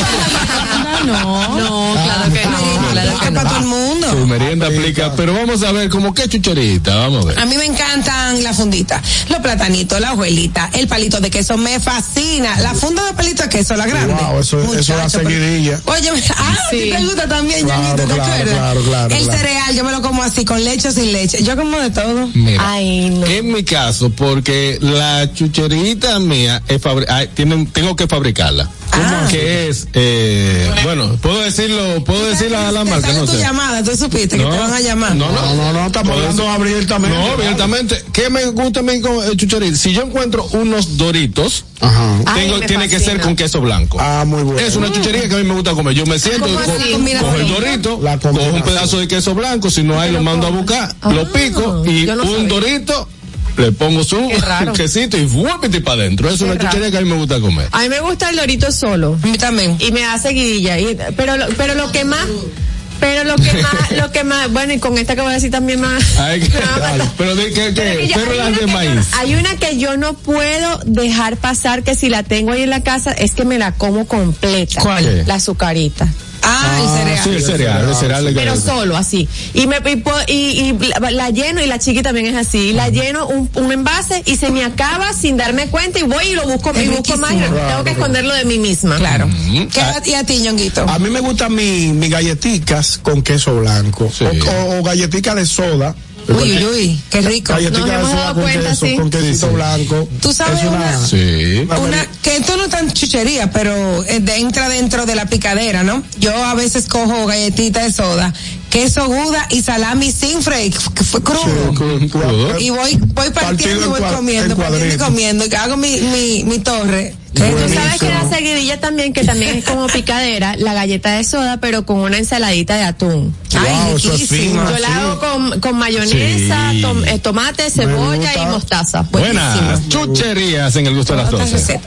No, no, claro que no, claro que no. Para todo el mundo. Su merienda aplica, pero vamos a ver, como qué chucherita, vamos a ver. A mí me encantan las funditas, los platanitos, la hojuelita, el palito de queso me fascina. La funda de palito de queso, la grande. Wow, eso, eso da Muchacho, pero- seguidilla. Oye, ah, sí. te gusta también, Claro, Yanito, ¿te claro, acuerdas? claro, claro, El claro. cereal, yo me lo como así, con leche o sin leche. Yo como de todo. Mira, Ay, no. en mi caso, porque la chucherita mía es fabri- ay, tienen, tengo que fabricarla. Ah. Que es, eh, bueno, puedo decirlo, puedo decir la, la marca, no tu sé. llamada, tú supiste que No, te van a llamar. No, no, No, no, estamos hablando abiertamente. No, abiertamente. ¿Qué me gusta a mí con eh, chucherita? Si yo encuentro unos doritos, Ajá. Tengo, tiene que ser con queso blanco. Ah, muy bueno. Es una chuchería que a mí me gusta comer. Yo me siento, ¿Cómo co- cojo el dorito, cojo un pedazo de queso blanco, si no hay lo mando a buscar, lo Ah, pico y un sabía. dorito, le pongo su Qué quesito y vuelve para adentro. Es Qué una chuchería que a mí me gusta comer. A mí me gusta el dorito solo. A mí también. Y me da seguidilla. Y, pero, lo- pero lo que más, pero lo que más, lo que más, bueno, y con esta que voy a decir también más. Ay, que- pero de las una de yo maíz. hay una que yo no puedo dejar pasar que si la tengo ahí en la casa es que me la como completa. ¿Cuál? La azucarita. Ah, el cereal. Sí, el cereal, el cereal Pero solo así. Y me y, y, y la, lleno y la chiqui también es así. La lleno un, un envase y se me acaba sin darme cuenta y voy y lo busco Es y busco más. y riquísimo. tengo que esconderlo de mí misma. Claro. Mm. ¿Qué a- y a ti, Ñonguito? A mí me gustan mis mi galletitas con queso blanco. Sí. O, o, o galletitas de soda. Uy, uy, uy, qué rico. Nos hemos dado con cuenta, queso, sí. con quesito Sí, sí. blanco. Tú sabes Es una- Sí. Una, que esto no es tan chuchería, pero eh, entra dentro de la picadera, ¿no? Yo a veces cojo galletita de soda, queso guda y salami sin freír, que fue crudo. Cru- crudo. Y voy, voy partiendo y voy comiendo, en partiendo y comiendo, y hago mi, mi, mi torre. Tú sabes que la seguidilla también, que también es como picadera, la galleta de soda, pero con una ensaladita de atún. Ay, Wow, eso es riquísimo. fino. Yo la hago con, con mayonesa, Sí. tom- eh, tomate, cebolla y mostaza. Buenas chucherías en el gusto de las Otra 12. receta.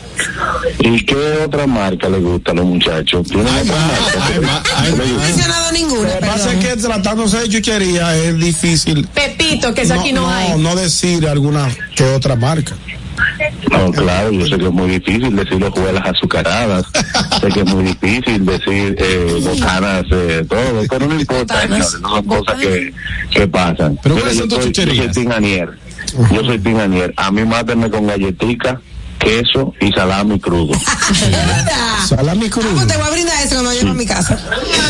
¿Y qué otra marca le gusta a los muchachos? ¿Tienen Hay otra marca? No he mencionado ninguna, Lo que pasa es que tratándose de chuchería es difícil. Pepito, que eso aquí no, hay. no decir alguna que otra marca. No, claro, yo sé que es muy difícil decir hojuelas azucaradas, sé que es muy difícil decir eh, botanas, eh, todo, pero no importa, no son cosas que, que pasan. Pero Mira, ¿cuáles yo soy- Yo soy pinganier, yo soy pinganier, a mí mátenme con galletica, queso y salami crudo. Salami Ah, pues te voy a brindar eso cuando llegue a mi casa.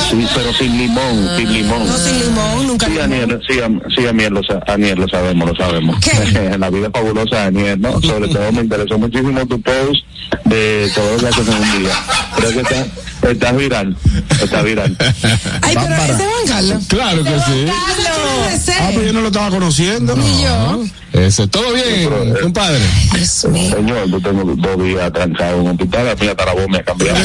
Sí, pero sin limón, sin limón. No sin limón, nunca Sí, limón. Aniel, sí, sí, Aniel, lo, Aniel, lo sabemos, lo sabemos. En la vida fabulosa de Aniel, ¿no? Sobre todo me interesó muchísimo tu post de todo lo que haces en un día. Creo que está, está viral, está viral. Ay, pero ese Carlos. Claro que sí. Ah, pues yo no lo estaba conociendo. Y yo. Ese, todo bien, compadre. Señor, yo tengo dos días trancado en un hospital, a mí hasta la voz me ha cambiado.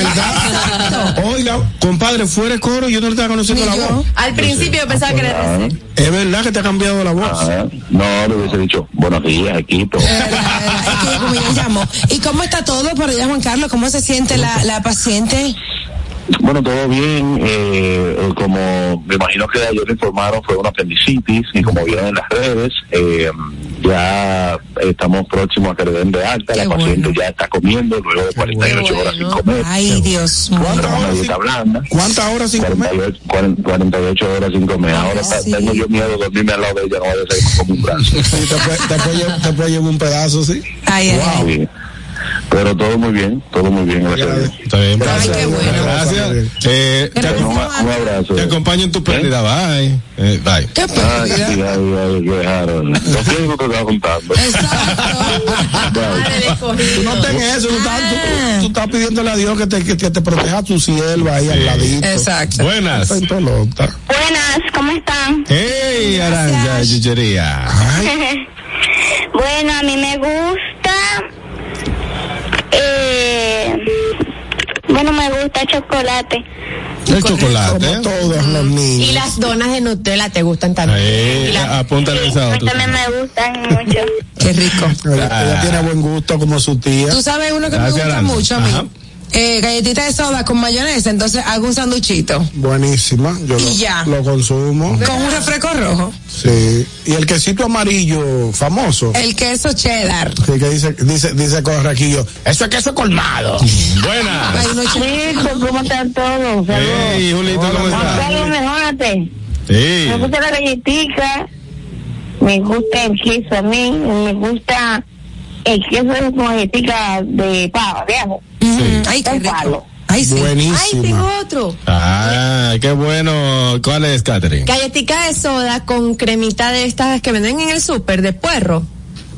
Oiga, compadre, fuera de coro, yo no le estaba conociendo la voz. Al principio yo pensaba que era Ah, Es verdad que te ha cambiado la voz. ah, no, le hubiese dicho, buenos días, equipo. Es que como yo llamo. ¿Y cómo está todo por allá, Juan Carlos? ¿Cómo se siente la, la paciente? Bueno, todo bien. eh, eh, como me imagino que ayer le informaron, fue una apendicitis y como vieron en las redes, eh, ya estamos próximos a que le den de alta. la paciente ya está comiendo luego de 48 horas sin comer. Ay, Dios mío. ¿Cuántas horas sin comer? 48, 40, 48 horas sin comer. Ahora ta- tengo yo miedo de dormirme al lado de ella, no vaya a ser como un brazo. Sí, te puede, te puede te puede llevar un pedazo, sí. Ay, ay, Sí. Pero todo muy bien, todo muy bien, gracias. Está bien, Gracias. Gracias. Eh, te, Un, un abrazo. te acompaño en tu pérdida. Bye. Eh, bye. ¿Qué Ay, sí, ay, ay, qué dejaron. Lo siento, te estaba contando. Tú no tengas eso, tú estás, tú- tú estás pidiéndole a Dios que te, que, que te proteja a tu sierva ahí al ladito. Exacto. Buenas. Está en pelota. Buenas, ¿cómo están? Hey, Aranja, chuchería. bueno, a mí me gusta. Bueno, me gusta chocolate. El chocolate. Como todos los Y niños. las donas de Nutella te gustan también. Eh, apúntale esa otra. También me gustan mucho. Qué rico. Ella, ella tiene buen gusto como su tía. Tú sabes uno que me gusta mucho a mí. Ajá. Eh, galletita de soda con mayonesa, entonces hago un sanduchito Buenísima. Yo lo, Y ya. lo consumo. con un refresco rojo. Sí. Y el quesito amarillo famoso. El queso cheddar. Sí, que dice, dice, dice Corraquillo, eso es queso colmado. Buenas. Ay, no, ch- Listo, ¿cómo están todos? Hey, Julito, ¿cómo Juan estás? Carlos, mejórate. Sí. Me gusta la galletica, me gusta el queso a mí, me gusta el queso de con galletica de pava, ajo. Mm, Ay, qué rico. Ay, sí. Ay, Buenísima. tengo otro. Ah, qué bueno. ¿Cuál es, Catherine? Galletica de soda con cremita de estas que venden en el súper de puerro.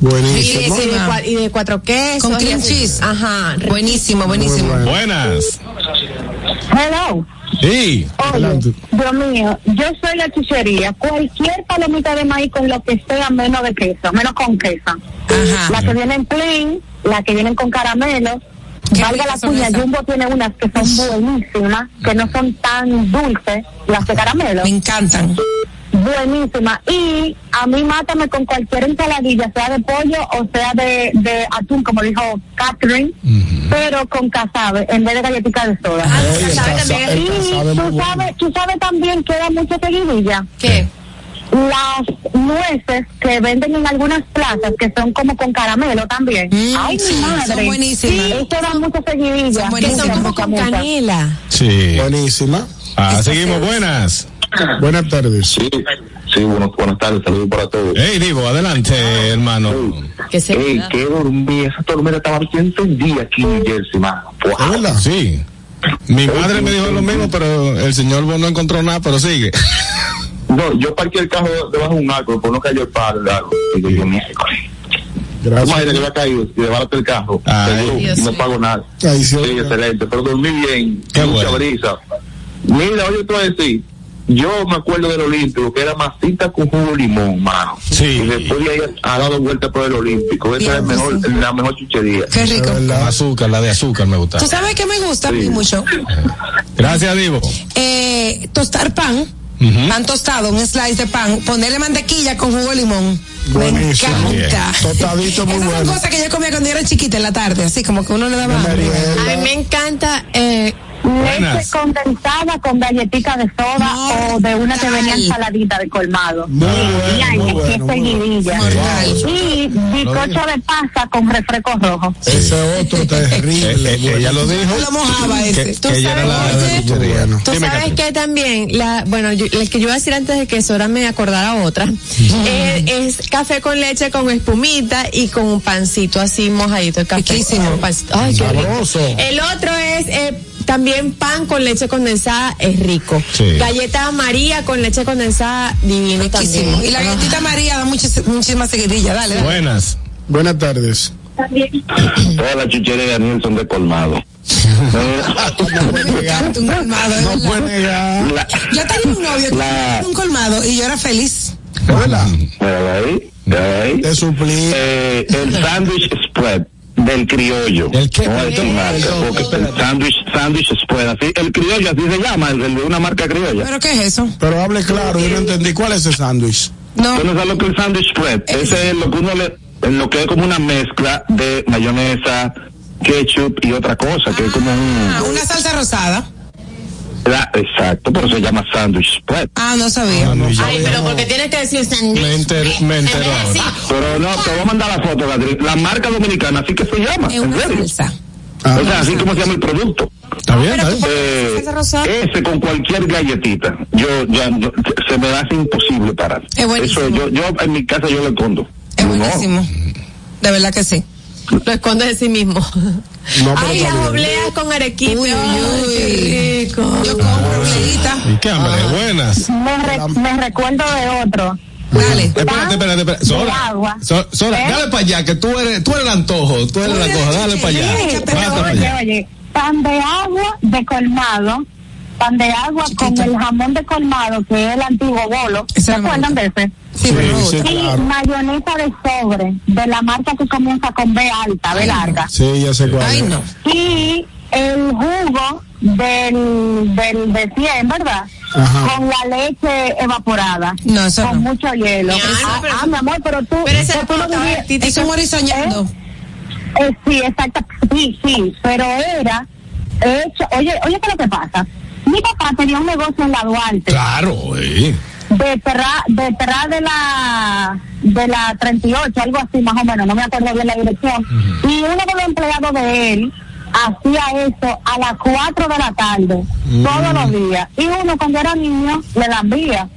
Y Buenísimo. de, cua- y de cuatro quesos. Con y cream cheese. Ajá. Buenísimo, buenísimo. Buenas. Hello. Sí. Oye, Dios mío, yo soy la chuchería. Cualquier palomita de maíz con lo que sea menos de queso, menos con queso. Ajá. La que vienen plain, la que vienen con caramelo. Valga la cuña. Jumbo tiene unas que son buenísimas, que no son tan dulces, las de caramelo. Me encantan. Buenísima. Y a mí mátame con cualquier ensaladilla, sea de pollo o sea de, de atún, como dijo Catherine, pero con casabe en vez de galletita de soda. Ah, el también. el Y tú sabes, tú sabes también que da mucha seguidilla. ¿Qué? Las nueces que venden en algunas plazas que son como con caramelo también. Mm, Ay, sí, mi madre. son buenísimas. Sí, eso da seguidilla. Son Que buenísimas. son como con canela. Sí. Buenísima. Ah, seguimos. Buenas. Buenas tardes. Sí, sí, bueno, buenas tardes, saludos para todos. Hey, Divo, adelante, hermano. Que se Ey, qué dormí, esa tormenta estaba bien encendida aquí en Jersey, mano. ¿Es Wow. Sí. Mi madre me dijo lo mismo, pero el señor no encontró nada, pero sigue. No, yo parqué el carro debajo de un árbol, pues no cayó el palo del árbol. Y yo. Gracias. Imagínate que había caído y desbaraté el carro. Ay, y no pago nada. Ay, sí, Sí, excelente, pero dormí bien. Qué mucha bueno. brisa. Mira, oye, tú vas a decir, yo me acuerdo del Olímpico, que era masita con jugo de limón, mano. Sí. Y después de ahí ha dado vuelta por el Olímpico. Esa es mejor, sí. la mejor chuchería. Qué rico. Con azúcar, la de azúcar me gusta. ¿Tú sabes qué me gusta a mí mucho? Gracias, Divo. Eh, tostar pan. Ujú. Pan tostado, un slice de pan, ponerle mantequilla con jugo de limón. Me encanta. Tostadito muy Esas son bueno. cosas que yo comía cuando yo era chiquita en la tarde, así como que uno le daba. A mí me encanta eh, Leche condensada con galletita de soda o de una que venía ensaladita de colmado. Bueno, muy qué bueno, muy bueno. Mortal. Y bizcocho de pasa con refresco rojo. Ese otro Eh, terrible. eh, bueno. ella lo dijo. Lo mojaba ese. Tú sabes, la oye, chuchería. Bueno. Tú Dime, sabes Catherine. que también, la, bueno, yo, el que yo iba a decir antes de que Sora me acordara otra, eh, es café con leche con espumita y con un pancito así mojadito el café. Riquísimo. Ay, qué rico. El otro eh, también pan con leche condensada es rico. Sí. Galleta María con leche condensada, divino también. Y la galletita María da muchas, muchísimas seguidillas, dale. dale. Buenas. Buenas tardes. Todas las chucherías de Daniel son de colmado. Un colmado, de No verdad. puede negar. La- Yo tenía un novio La- un colmado y yo era feliz. Hola. Ahí, ahí. Te suplí. Eh, el sándwich spread del criollo. ¿El qué? No porque el sándwich, sándwich spread, así, el criollo así se llama, el, el de una marca criolla. ¿Pero qué es eso? Pero hable claro, yo no entendí cuál es ese sándwich. No. ¿Tú no sabes lo que es el sándwich spread? Ese es lo que uno le, lo que es como una mezcla de mayonesa, ketchup y otra cosa, que es como Ah, un... una salsa rosada. La- exacto, pero se llama sándwich spread. Ah, no sabía. Ay, pero porque tienes que decir sándwich. Me, enter- me entero ahora. Pero no, te voy a mandar la foto, Beatriz. La marca dominicana, así que se llama, Es una salsa. o sea, así como se llama el producto. Está bien, está bien. Eh, ese con cualquier galletita, yo ya yo- se me hace imposible parar. Es buenísimo. Eso yo, yo en mi casa yo lo escondo. Es No, buenísimo. De verdad que sí. Lo esconde de sí mismo. No, Ay, las obleas con arequipe. Uy, Ay, uy. qué rico. Yo compro obleita. ¿Y qué hambre? Buenas. Me, re- me recuerdo de otro. Dale. Espérate, espérate, espérate. Sola. agua. So- Sola, ¿Eh? dale para allá, que tú eres, tú eres el antojo, tú eres el antojo, dale para allá. Sí, oye, allá. oye, pan de agua de colmado, pan de agua con el jamón de colmado, que es el antiguo bolo. ¿Se acuerdan de ese? Sí, sí. Y claro. mayonesa de sobre, de la marca que comienza con B alta, B larga. Sí, ya sé cuál Ay, no. Y el jugo del, del de 100, ¿verdad? Ajá. Con la leche evaporada. No, eso con no. mucho hielo. Mi ah, pero- ah, mi amor, pero tú. Pero ese tú no vivías- vestido. Es como horizoñando. eh, sí, exacto. Sí, sí, pero era hecho. Oye, oye, ¿qué es lo que pasa? Mi papá tenía un negocio en la Duarte, Claro, güey. de Terra, de la de la 38, algo así más o menos, no me acuerdo bien la dirección. Y uno de los empleados de él hacía eso a las 4 de la tarde, todos los días. Y uno cuando era niño le la envía.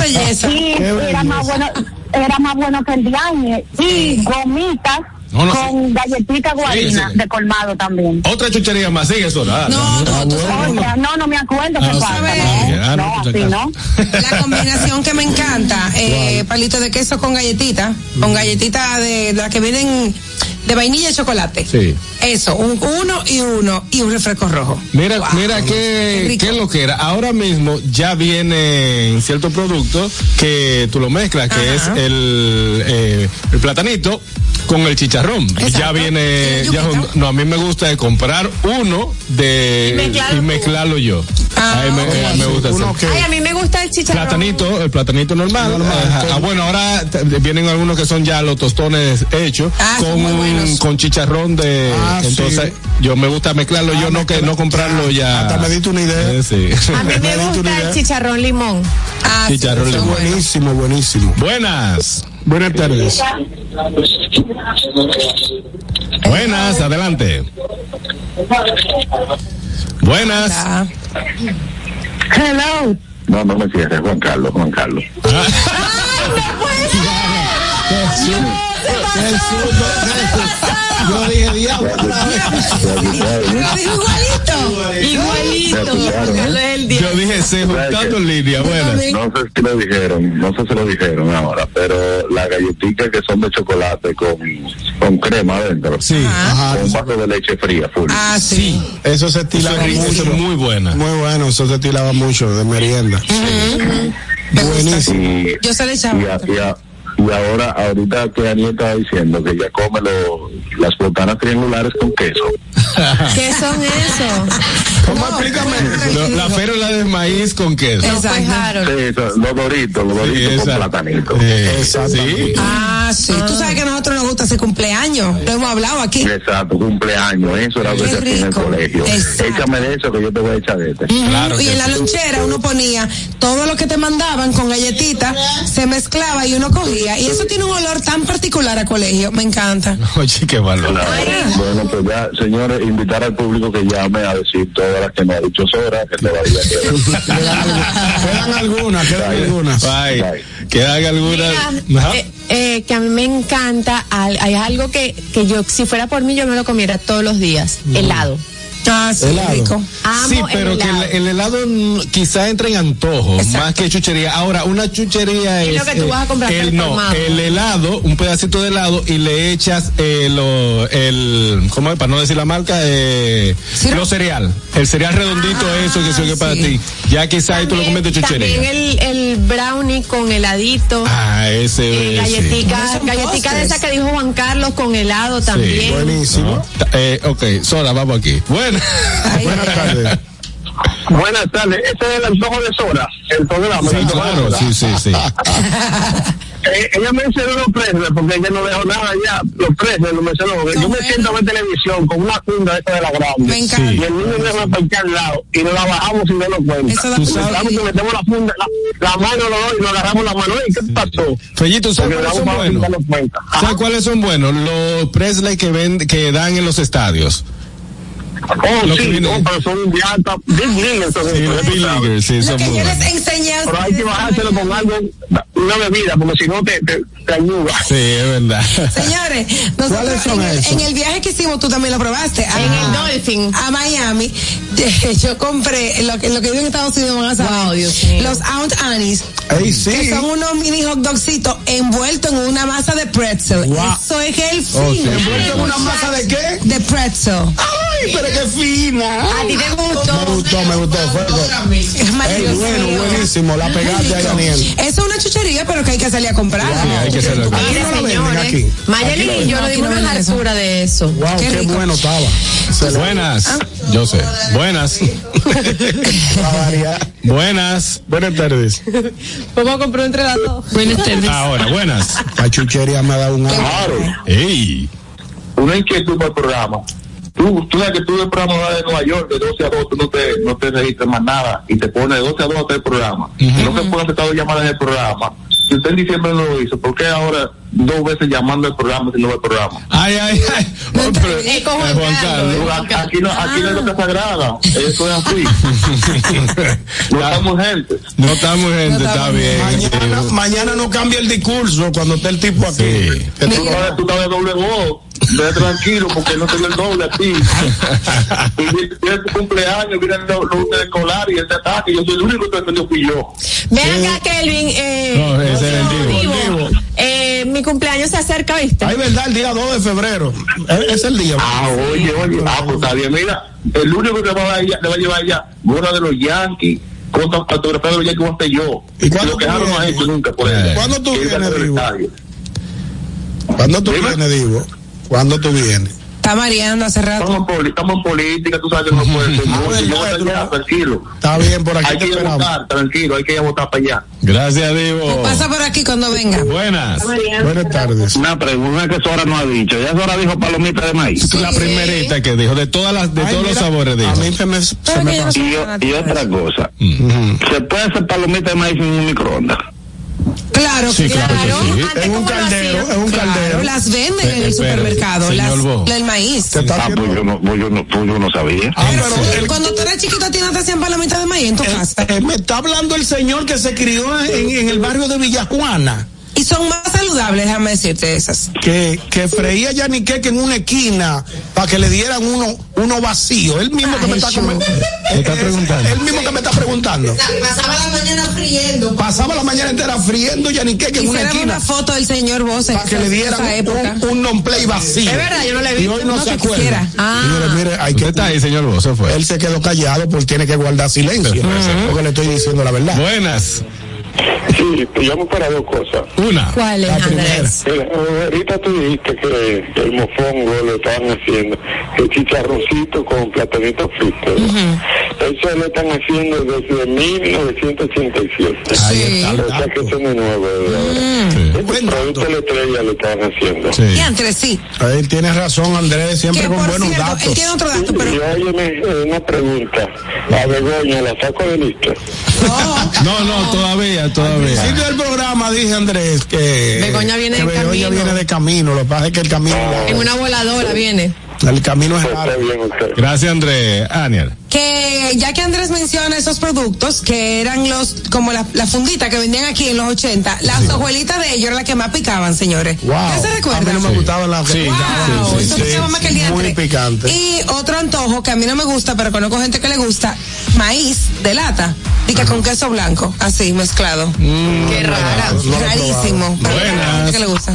Belleza. Y Qué era más bueno, era más bueno que el diañe. Y gomitas No, no, con galletitas guarinas sí. de colmado también. Otra chuchería más, sigue sola. dale. No, no, sabes. Oiga, no, no me acuerdo Ah, pasa. Ah, No, no, no, así no. La combinación que me encanta, eh, palito de queso con galletita, con galletita de, de las que vienen de vainilla y chocolate. Sí. Eso, un, uno y uno y un refresco rojo. Mira, Wow. mira qué, qué es lo que era. Ahora mismo ya vienen ciertos productos que tú lo mezclas, que Ajá. es el, eh, el platanito con el chicharrón. Exacto. Ya viene, ya, no, a mí me gusta de comprar uno de Y mezclarlo y tú. mezclarlo yo. Ah, a mí me, eh, me gusta hacer. Ay, a mí me gusta el chicharrón. Platanito, el platanito normal. Normal, Ajá. con- Ah, bueno, ahora vienen algunos que son ya los tostones hechos Ah, son con, chicharrón de. Ah, entonces, sí. yo me gusta mezclarlo yo, Ah, no que no comprarlo ya. Hasta me diste una idea. Eh, sí. A mí Me gusta el chicharrón limón. Ah, Chicharrón limón. Buenísimo, buenísimo. Buenas. Buenas tardes. Buenas, adelante. Buenas. Ah, Hello. No, no me cierres, Juan Carlos, Juan Carlos. Yo dije diablo. Lo dijo igualito. Igualito. El día. Yo dije se juntando en línea. Buenas. No sé si lo dijeron, no sé si lo dijeron ahora, pero las galletitas que son de chocolate con, con crema adentro. Sí. Ajá. Con un vaso de leche fría, full. Ah, sí. Eso se estilaba mucho. es muy buena. Muy bueno, eso se estilaba mucho de merienda. Buenísimo. Y, Yo se le echaba. Y ahora, ahorita que Aniel estaba diciendo que ella come lo- las botanas triangulares con queso. ¿Qué son esos? ¿Cómo explícame? Lo- La férola de maíz con queso. No. Sí, eso, los doritos, los doritos Sí, con platanito. Eh, Exactamente. sí. Ah, sí. Tú sabes que a nosotros nos gusta ese cumpleaños. Lo hemos hablado aquí. Exacto, cumpleaños, eso era lo que se hacía en el colegio. Exacto. Échame de eso que yo te voy a echar de este. Claro y en la lonchera uno ponía todo lo que te mandaban con galletitas, se mezclaba y uno cogía. Y eso tiene un olor tan particular a colegio. Me encanta. Oye, qué valor. Claro. Bueno, pues ya, señores, invitar al público que llame a decir todas las que me ha dicho Sora, que todavía quedan. Quedan algunas, quedan algunas. Ay, que haga alguna. Mira, Ajá. eh, eh, que a mí me encanta, hay algo que, que yo, si fuera por mí, yo me lo comiera todos los días, helado. Ah, sí, Helado. rico. Sí, pero que el, el helado quizá entra en antojo, más que chuchería. Ahora, una chuchería Es es. lo que tú vas a comprar el, no, el helado, un pedacito de helado y le echas eh, lo- el. ¿Cómo es? Para no decir la marca, eh, lo cereal. El cereal redondito, eso que soy que para ti. Ya quizá ahí tú lo comes de chuchería. También el, el brownie con heladito. Ah, ese. eh, eh, sí. galletica, galletica de esa que dijo Juan Carlos con helado también. Buenísimo. Eh, ok, Sora, vamos aquí. Bueno. Buenas tardes. Buenas tardes, este es el antojo de Sora, el programa. Sí, el de claro, sí, sí, sí. Eh, ella mencionó los precios, porque ella no dejó nada ya, los precios, lo mencionó. Yo me siento a ver televisión con una funda esta de la grande. Me encanta. Y el niño deja parquear al lado y nos la bajamos sin darnos cuenta. Eso da sabes que metemos la funda, la, la mano dos y nos agarramos la mano. ¿Y qué pasó? Fellito, ¿sabes cuáles son a buenos? darnos cuenta. ¿Sabes cuáles son buenos? Los Presley que ven, que dan en los estadios. Oh, sí, no, pero son de alta, big leaguers. Sí, los Big Leaguers, sí, Lo son que muy yo buenos. les enseñé a Pero hay que bajárselo con algo, una bebida, porque si no te, te, Sí, es verdad. Señores, nosotros ¿Cuáles son en, el, esos? en el viaje que hicimos, tú también lo probaste. A, En el Dolphin. A Miami. Yo compré, lo que, lo que vivo en Estados Unidos van a saber. Wow, Dios mío. Los Aunt Annie's. Sí. Que son unos mini hot dogcitos envueltos en una masa de pretzel. Wow. Eso es el Oh, sí. fin. ¿Envuelto en una masa de qué? De pretzel. Ay, pero qué fina. ¿A ti te Me gustó? gustó, me gustó. Fuego. Es bueno, buenísimo. La pegaste ahí, Daniel. Eso es una chuchería, pero que hay que salir a comprar. Sí, hay que hacerlo. Aquí Mire, no lo venden, señores, aquí. Mayeli y yo dimos no una altura de eso. Wow, Qué qué, rico. bueno estaba. Se le Buenas. Yo sé. Buenas. a. Buenas. Buenas tardes. Vamos a comprar entre las dos. Buenas tardes. Ahora, buenas. La chuchería me ha dado un año. Claro. Ey. una inquietud para el programa. Tú, tú sabes que tú del programa de Nueva York, de 12 a 2, tú no te, no te registras más nada y te pone de 12 a 2 hasta el programa. No se puede aceptar llamadas en el programa. Si usted en diciembre no lo hizo, ¿por qué ahora dos veces llamando al programa si no ve el programa? Ay, ay, ay. Pero- Eh, con Juan Juan Carlos. Carlos. Aquí no, aquí no es lo que sagrada, eso es así. No estamos gente. No estamos gente, está bien. Mañana, mañana no cambia el discurso cuando esté el tipo aquí. Sí. Que tú- sabes, tú estás de doble voz. Ve tranquilo porque no te dio el doble a ti. Y viene tu cumpleaños, viene los lunes escolar y este ataque. Yo soy el único que defendió fui yo. Ven acá, Kelvin. Eh, No, ese es el no. Eh, mi cumpleaños se acerca, ¿viste? Ay, verdad, el día 2 de febrero. Es, es el día. Ah, oye, oye. Ah, pues está bien. Mira, el único que va a ella, le va a llevar ella, gorra de los Yankees, con autografía de los Yankees, va a ser yo. ¿Y cuándo lo que tú Jaro no ha hecho nunca por eso. ¿Cuándo tú vienes, Divo? ¿Cuándo tú vienes, Divo? ¿Cuándo tú vienes? Está mareando hace rato. Estamos en, poli- estamos en política, tú sabes que no puede ser mucho. Yo voy a estar allá, tranquilo. Está bien, por aquí Hay que ir a votar, tranquilo, hay que ir a votar para allá. Gracias, Divo. Pasa por aquí cuando venga. Buenas. Buenas tardes. Una pregunta que Sora no ha dicho. Ya Sora dijo palomita de maíz. La primerita que dijo, de todas las, de Ay, todos los sabores, dijo. A mí se me, se me Y, y otra cosa. Se puede hacer palomita de maíz en un microondas. Claro, Sí, claro que sí. Es un caldero, es un Claro, caldero. Las venden en el supermercado. señor Las, Bo. el maíz. Está Ah, pues yo no, pues yo no, pues yo no sabía. Ah, pero el- Cuando tú eras chiquito, a ti no te hacían palomitas de maíz en tu casa. eh, me está hablando el señor que se crió en, en el barrio de Villajuana. Y son más saludables, déjame decirte esas. que, que freía yaniqueque en una esquina para que le dieran uno, uno vacío. Él mismo que me está, come- Me está preguntando. Él mismo que me está preguntando. Pasaba la mañana friendo. Pasaba la mañana entera friendo yaniqueque en una esquina una foto del señor Bose en para que le dieran un, un non-play vacío. Es verdad, yo no le he Y hoy no, No se acuerda. Ah. Señores, mire, hay que... está ahí, señor Bo, se fue. Él se quedó callado porque tiene que guardar silencio. Porque le estoy diciendo la verdad. Buenas. Sí, te llamo para dos cosas. Una. ¿Cuál es. Andrés? Ahorita tú dijiste que el mofongo lo estaban haciendo, el chicharroncito con platanito frito. Eso lo están haciendo desde 1987. Ahí está O sea que eso no es nuevo. Sí. Un buen Producto dato. de la estrella lo estaban haciendo. Sí. Y entre sí. Él tiene razón, Andrés, siempre con buenos cierto, datos. él tiene otro dato, Y pero. óyeme, eh, una pregunta. La Begoña, ¿la saco de lista? No, no, todavía, Al todavía. principio del programa dije, Andrés, que. Begoña viene que en Begoña camino. viene de camino. Lo que pasa es que el camino. En una voladora viene. El camino es largo. Gracias, André. Aniel. que ya que Andrés menciona esos productos que eran los como la, la fundita que vendían aquí en los 80 las hojuelitas de ellos eran las que más picaban señores Wow. ¿Ya se A recuerdan? mí no me gustaban las Sí, wow, eso picaba más que el diantre. Muy picante. y otro antojo que a mí no me gusta pero conozco gente que le gusta maíz de lata y que con queso blanco así mezclado qué rara no rarísimo pero gente que le gusta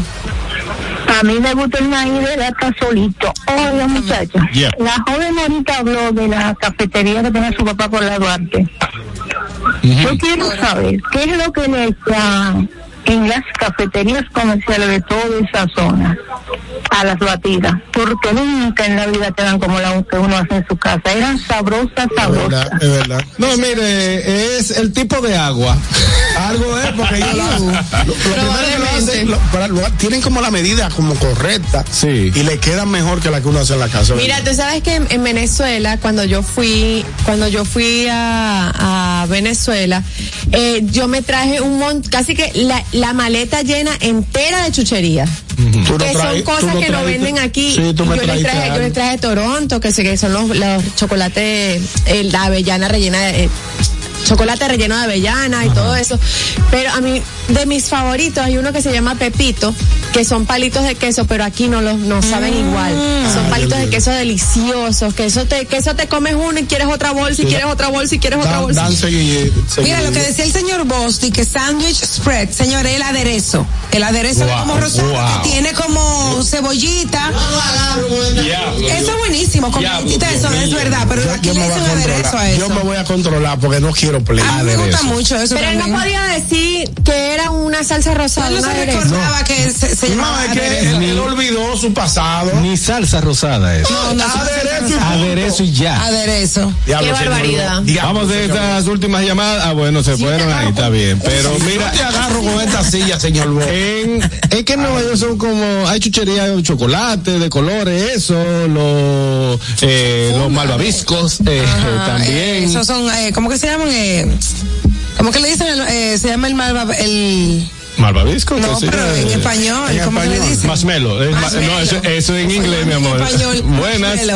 A mí me gusta el maíz de lata solito. Oiga, muchachos. Yeah. La joven ahorita habló de la cafetería que tiene su papá por la Duarte. Yo quiero saber qué es lo que le dan en las cafeterías comerciales de toda esa zona a las batidas. Porque nunca en la vida te dan como la que uno hace en su casa. Eran sabrosas, Es sabrosas. verdad, es verdad. No, mire, es el tipo de agua. Algo es porque ellos la, lo, lo primero que lo hacen, lo- para- lo- tienen como la medida como correcta Sí. y le quedan mejor que la que uno hace en la casa. Mira, tú sabes que en, en Venezuela, cuando yo fui, cuando yo fui a, a Venezuela, eh, yo me traje un mon, casi que la, la maleta llena entera de chucherías. Que son cosas no que no venden aquí. Sí, tú me yo, les traje, yo les traje Toronto, que sé que son los, los chocolates, el, la avellana rellena de. eh, chocolate relleno de avellana y todo eso. Pero a mí, de mis favoritos, hay uno que se llama Pepito, que son palitos de queso, pero aquí no los no saben igual. Son Ah, palitos de queso deliciosos, que eso te, que eso te comes uno y quieres otra bolsa, y quieres otra bolsa, y quieres otra Dan, bolsa. dan segui- Mira, lo que decía el señor Bosti, que sandwich spread, señor, el aderezo. El aderezo Wow, como rosado, wow. que tiene como cebollita. Eso es buenísimo, con galletita, eso es verdad, pero Yo- aquí yo le me voy dicen a aderezo a controlar. Yo eso. me voy a controlar porque no quiero pleito. A mí me gusta mucho eso Pero él no podía decir que era una salsa rosada, Él no se recordaba que se, se No, llamaba es que él, él olvidó su pasado. Ni salsa rosada es. No, no, Aderezo y Aderezo y ya. Aderezo. Diablo, Qué barbaridad. Diablo, Vamos de estas últimas llamadas. Ah, bueno, se fueron ahí, está bien. Pero mira, Yo te agarro con esta silla, señor Bo. en, es que en Nueva York son como, hay chuchería de chocolate, de colores, eso, los, eh, los malvaviscos, eh, Ajá, también. eh, esos son, eh, ¿cómo que se llaman? ¿Cómo que le dicen? El, eh, se llama el malva, el... ¿Malvaviscos? No, ¿Qué se pero en español, en ¿cómo le español. dicen? Marshmallow. es ma- Marshmallow. no, eso, eso en inglés, mi En amor. español, Buenas.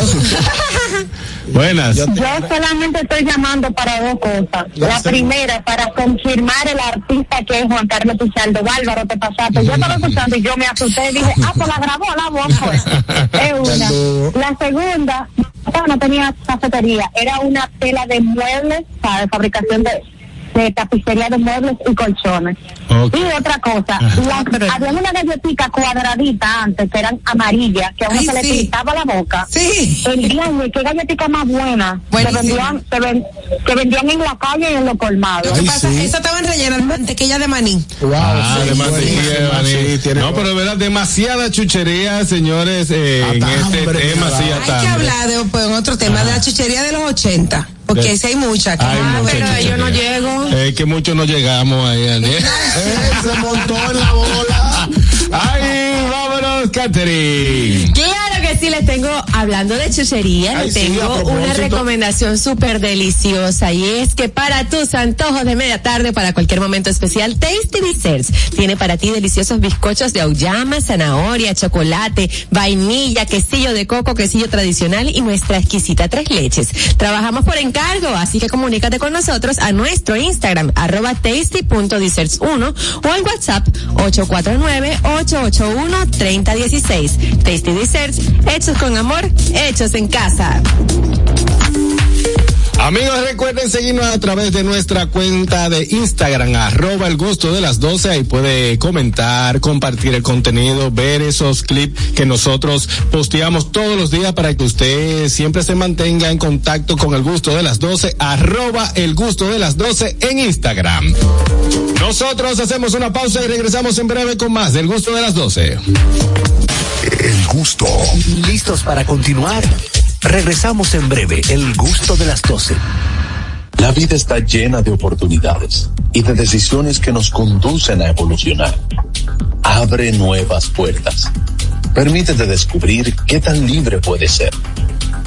Buenas. Yo solamente estoy llamando para dos cosas. La primera, para confirmar el artista que es Juan Carlos Pichardo. Bárbaro, te pasaste. Yo estaba escuchando y yo me asusté y dije, ah, pues la grabó, la voz fue. Es una. La segunda, no, no tenía cafetería, era una tela de muebles para fabricación de, de tapicería de muebles y colchones. Y otra cosa, las- había una galletita cuadradita antes que eran amarillas, que a uno Ay, se le sí. pintaba la boca. Sí. El diablo, qué galletita más buena. Que Buenísima. vendían, que, ven- que vendían en la calle y en los colmados. Lo que Ay, pasa, sí. esa estaban rellenas de mantequilla de maní. Wow, Ah, sí, de mantequilla de maní. no, pero de verdad, demasiada chuchería, señores, eh, en Hasta este hambre tema, sí, Hay que hablar de pues, en otro tema, de la chuchería de los 80. Porque De- esa hay mucha. que Hay no mucha pero chuchería. yo no llego. Es que muchos no llegamos ahí, Daniel. Eh, se montó en la bola. Ay, vámonos, Catherine. Claro que sí, les tengo, hablando de chuchería, Ay, les sí, tengo propósito. una recomendación súper deliciosa y es que para tus antojos de media tarde, para cualquier momento especial, Tasty Desserts tiene para ti deliciosos bizcochos de auyama, zanahoria, chocolate, vainilla, quesillo de coco, quesillo tradicional y nuestra exquisita tres leches. Trabajamos por encargo, así que comunícate con nosotros a nuestro Instagram, arroba tasty.desserts1 o al WhatsApp 849-881-3016. Tasty Desserts, hechos con amor, hechos en casa. Amigos, recuerden seguirnos a través de nuestra cuenta de Instagram, arroba el gusto de las 12. Ahí puede comentar, compartir el contenido, ver esos clips que nosotros posteamos todos los días para que usted siempre se mantenga en contacto con el gusto de las 12, arroba el gusto de las 12 en Instagram. Nosotros hacemos una pausa y regresamos en breve con más del gusto de las 12. El gusto. ¿Listos para continuar? Regresamos en breve, el gusto de las 12. La vida está llena de oportunidades y de decisiones que nos conducen a evolucionar. Abre nuevas puertas. Permítete descubrir qué tan libre puedes ser.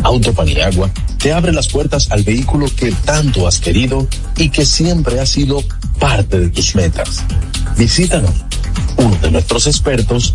Autopaniagua te abre las puertas al vehículo que tanto has querido y que siempre ha sido parte de tus metas. Visítanos. Uno de nuestros expertos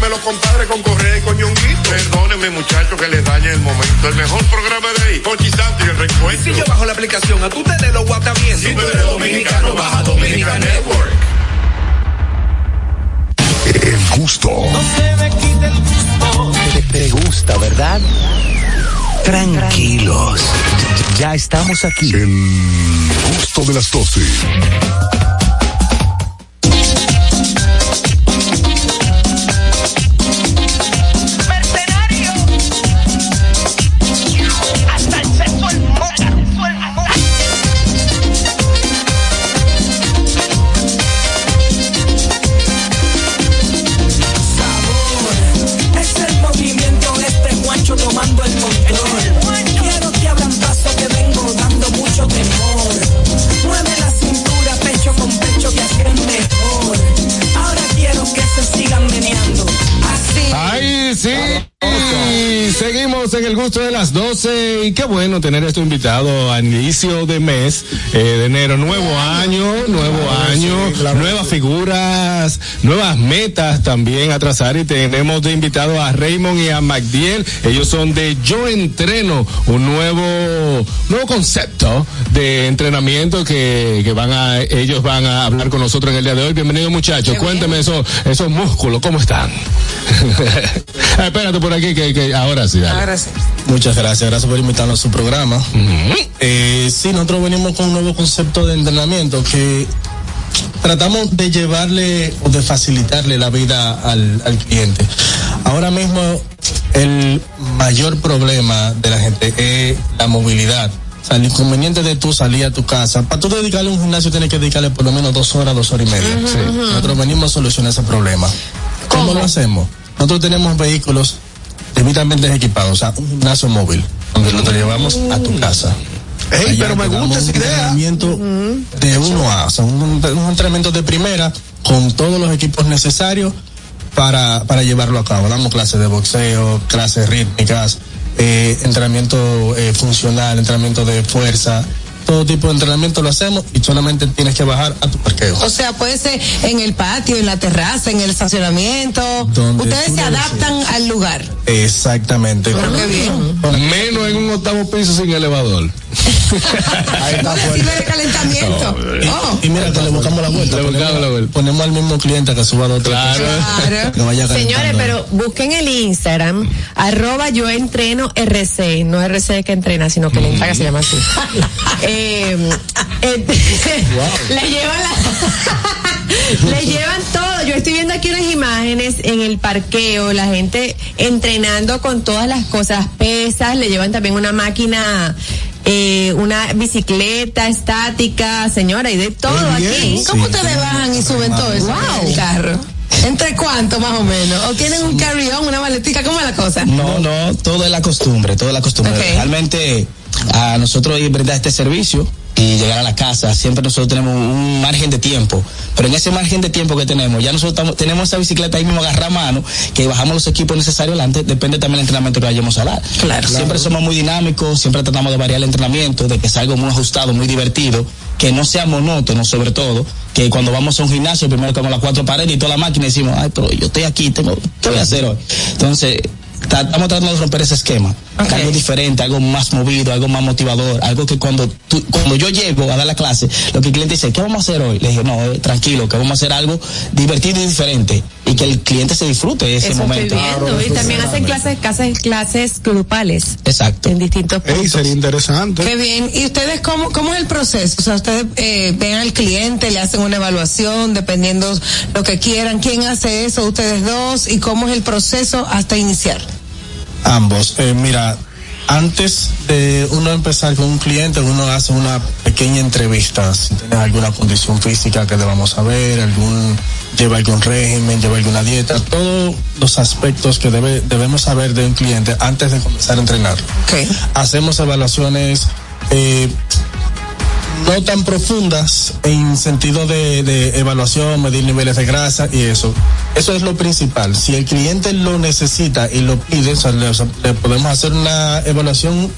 de los compadres con Correa y con Ñonguito. Perdónenme, muchachos, que les dañe el momento. El mejor programa de ahí, Conchi Santo y el reencuentro. Si yo bajo la aplicación, a tú te guata bien. Si tú eres dominicano, baja Dominica Network. El gusto. Te, te gusta, ¿verdad? Tranquilos. Ya estamos aquí. El gusto de las 12. Seguimos en el gusto de las 12 y qué bueno tener esto invitado a inicio de mes eh, de enero. Nuevo año, nuevo año, nuevas figuras, nuevas metas también a trazar y tenemos de invitado a Raymond y a Magdiel. Ellos son de Yo Entreno, un nuevo, nuevo concepto de entrenamiento que, que van a, ellos van a hablar con nosotros en el día de hoy. Bienvenidos muchachos, cuénteme esos, esos músculos, ¿cómo están? Espérate por aquí que, que ahora sí, sí. Muchas gracias, gracias por invitarnos a su programa. Eh, sí, nosotros venimos con un nuevo concepto de entrenamiento que tratamos de llevarle o de facilitarle la vida al, al cliente. Ahora mismo el mayor problema de la gente es la movilidad. O sea, el inconveniente de tú salir a tu casa, para tú dedicarle a un gimnasio tienes que dedicarle por lo menos dos horas, dos horas y media. Sí. Nosotros venimos a solucionar ese problema. ¿Cómo, lo hacemos? Nosotros tenemos vehículos debidamente equipados, o sea, un gimnasio móvil, donde lo te llevamos a tu casa. Ey, Allá pero me gusta esa un idea. entrenamiento de uno a, o sea, un, un entrenamiento de primera con todos los equipos necesarios para, para llevarlo a cabo. Damos clases de boxeo, clases rítmicas, eh, entrenamiento eh, funcional, entrenamiento de fuerza. Todo tipo de entrenamiento lo hacemos y solamente tienes que bajar a tu parqueo. O sea, puede ser en el patio, en la terraza, en el estacionamiento. Donde Ustedes se adaptan al lugar. Exactamente. Pero qué bien. Menos en un octavo piso sin elevador. Ahí está sirve de calentamiento. Oh. Y mira que le buscamos la vuelta. ponemos, ponemos al mismo cliente que suba dos claro. Que vaya Señores, pero busquen el Instagram, arroba yo entreno RC, no RC que entrena, sino que el Instagram se llama así. Eh, eh, le llevan la- le llevan todo. Yo estoy viendo aquí unas imágenes en el parqueo, la gente entrenando con todas las cosas, pesas, le llevan también una máquina, eh, una bicicleta estática, señora, y de todo aquí. ¿Cómo ustedes bajan y suben todo eso en el carro? ¿Entre cuánto más o menos? ¿O tienen un carry-on, una maletica? ¿Cómo es la cosa? No, no, todo es la costumbre, todo es la costumbre. Realmente a nosotros brindar este servicio y llegar a la casa, siempre nosotros tenemos un margen de tiempo, pero en ese margen de tiempo que tenemos, ya nosotros estamos- tenemos esa bicicleta ahí mismo agarra a mano, que bajamos los equipos necesarios adelante, depende también del entrenamiento que vayamos a dar. Claro. Siempre somos muy dinámicos, siempre tratamos de variar el entrenamiento, de que sea algo muy ajustado, muy divertido que no sea monótono sobre todo, que cuando vamos a un gimnasio primero tenemos las cuatro paredes y toda la máquina decimos, ay, pero yo estoy aquí, tengo, ¿qué voy a hacer hoy? Entonces, estamos tratando de romper ese esquema, algo diferente, algo más movido, algo más motivador, algo que cuando tú- cuando yo llego a dar la clase, lo que el cliente dice, ¿qué vamos a hacer hoy? Le dije, no, eh, tranquilo, que vamos a hacer algo divertido y diferente y que el cliente se disfrute de ese Eso momento. estoy viendo. y también hacen clases, clases, clases grupales. Exacto. En distintos puntos. sería interesante. Qué bien. ¿Y ustedes cómo, cómo es el proceso? O sea, ustedes eh, ven al cliente, le hacen una evaluación, dependiendo lo que quieran. ¿Quién hace eso? Ustedes dos. ¿Y cómo es el proceso hasta iniciar? Ambos. Eh, mira, antes de uno empezar con un cliente, uno hace una pequeña entrevista. Si tienes alguna condición física que debamos saber, algún lleva algún régimen, lleva alguna dieta, todos los aspectos que debe, debemos saber de un cliente antes de comenzar a entrenarlo. Hacemos evaluaciones eh, no tan profundas en sentido de, de evaluación, medir niveles de grasa y eso. Eso es lo principal. Si el cliente lo necesita y lo pide, o sea, le, o sea, le podemos hacer una evaluación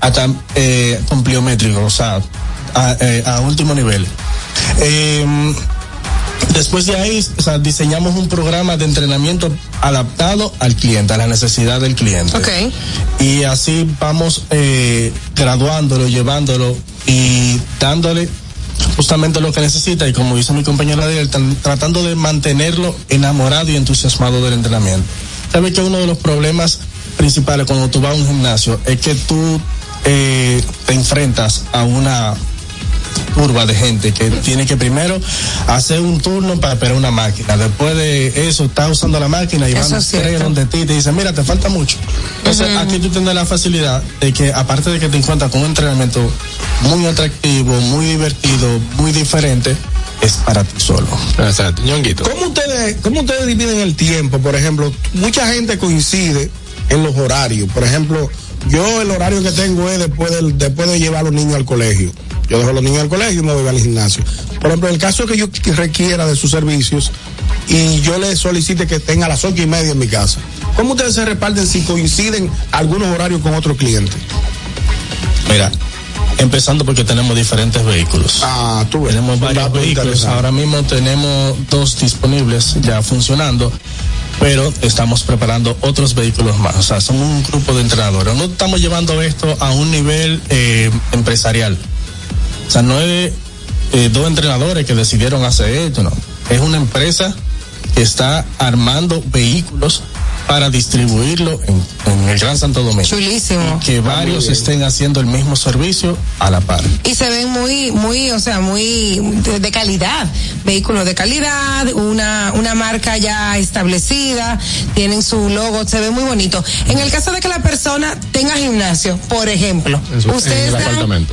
hasta eh, con pliométrico, o sea, a, eh, a último nivel. Eh, Después de ahí, o sea, diseñamos un programa de entrenamiento adaptado al cliente, a la necesidad del cliente. Y así vamos eh, graduándolo, llevándolo y dándole justamente lo que necesita y como dice mi compañera de él, tan- tratando de mantenerlo enamorado y entusiasmado del entrenamiento. Sabe que uno de los problemas principales cuando tú vas a un gimnasio es que tú eh, te enfrentas a una curva de gente que tiene que primero hacer un turno para esperar una máquina. Después de eso, está usando la máquina y Eso van cierto. tres donde ti y te dicen, mira, te falta mucho. Entonces, aquí tú tienes la facilidad de que, aparte de que te encuentras con un entrenamiento muy atractivo, muy divertido, muy diferente, es para ti solo. Exacto, ñonguito. ¿Cómo ustedes, ¿Cómo ustedes dividen el tiempo? Por ejemplo, mucha gente coincide en los horarios. Por ejemplo, yo el horario que tengo es después, del, después de llevar a los niños al colegio. Yo dejo a los niños al colegio y me voy al gimnasio. Por ejemplo, en el caso que yo qu- requiera de sus servicios y yo le solicite que tenga a las ocho y media en mi casa, ¿cómo ustedes se reparten si coinciden algunos horarios con otros clientes? Mira, empezando porque tenemos diferentes vehículos. Ah, tú ves. Tenemos varios vehículos. Ahora mismo tenemos dos disponibles ya funcionando. Pero estamos preparando otros vehículos más. O sea, somos un grupo de entrenadores. No estamos llevando esto a un nivel eh, empresarial. O sea, no es eh, dos entrenadores que decidieron hacer esto, no. Es una empresa que está armando vehículos para distribuirlo en, en el Gran Santo Domingo. Chulísimo. Que varios estén haciendo el mismo servicio a la par. Y se ven muy, muy, o sea, muy de, de calidad. Vehículos de calidad, una, una marca ya establecida, tienen su logo, se ve muy bonito. En el caso de que la persona tenga gimnasio, por ejemplo, ustedes dan,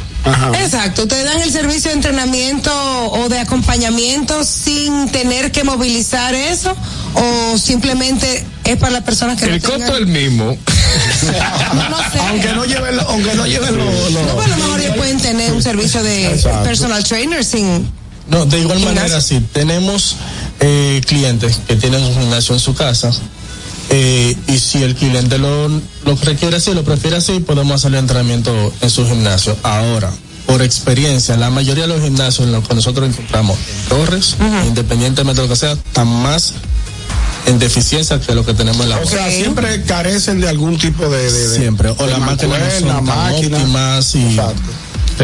Exacto, ustedes dan el servicio de entrenamiento o de acompañamiento sin tener que movilizar eso o simplemente es para las personas que El no tengan- costo es el mismo. Aunque no lleven, lo- aunque no lleven los. los- No, pero a lo mejor ellos pueden tener un servicio de Exacto. personal trainer sin No, de igual Gimnasio. manera, sí, tenemos eh, clientes que tienen un gimnasio en su casa. Eh, y si el cliente lo, lo requiere así, lo prefiere así, podemos hacer el entrenamiento en su gimnasio. Ahora, por experiencia, la mayoría de los gimnasios en los que nosotros encontramos en Torres, independientemente de lo que sea, están más en deficiencia que lo que tenemos en la O sea, siempre carecen de algún tipo de. de- de- siempre o de las máquinas no son mancuerna, tan máquina. óptimas y Exacto.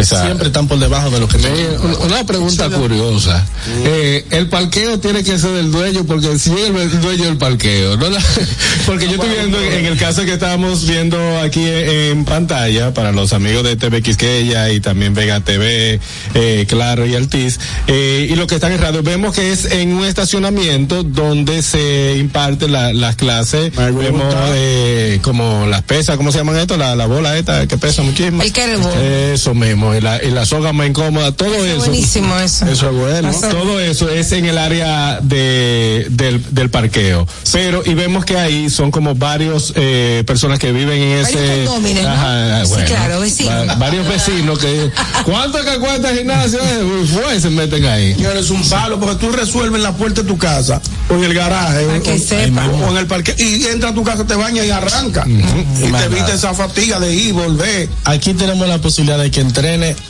Siempre están por debajo de lo que tenemos. Una- Una pregunta curiosa. Eh, el parqueo tiene que ser del dueño porque si es el dueño del parqueo, ¿no? Porque yo estoy viendo en, el caso que estábamos viendo aquí en pantalla para los amigos de TV Quisqueya y también Vega TV, eh, Claro y Altiz, eh, y lo que están en radio, vemos que es en un estacionamiento donde se imparten la- las clases, vemos eh, como las pesas, ¿cómo se llaman esto? La, la bola esta que pesa muchísimo. El. Eso mismo, y la, y la soga más incómoda, todo eso. buenísimo eso. Eso es bueno. Todo eso es en el área de, del, del parqueo. Pero, y vemos que ahí son como varios eh, personas que viven en Varios ese. ¿no? Sí, claro, vecinos. va- varios vecinos que. ¿Cuánto que cuesta el gimnasio? Eh, Fue, se meten ahí. Señores, es un palo, porque tú resuelves la puerta de tu casa o en el garaje. Que o, sepa. o en el parque. Y entra a tu casa, te baña y arranca. Y te nada. esa fatiga de ir, volver. Aquí tenemos la posibilidad de que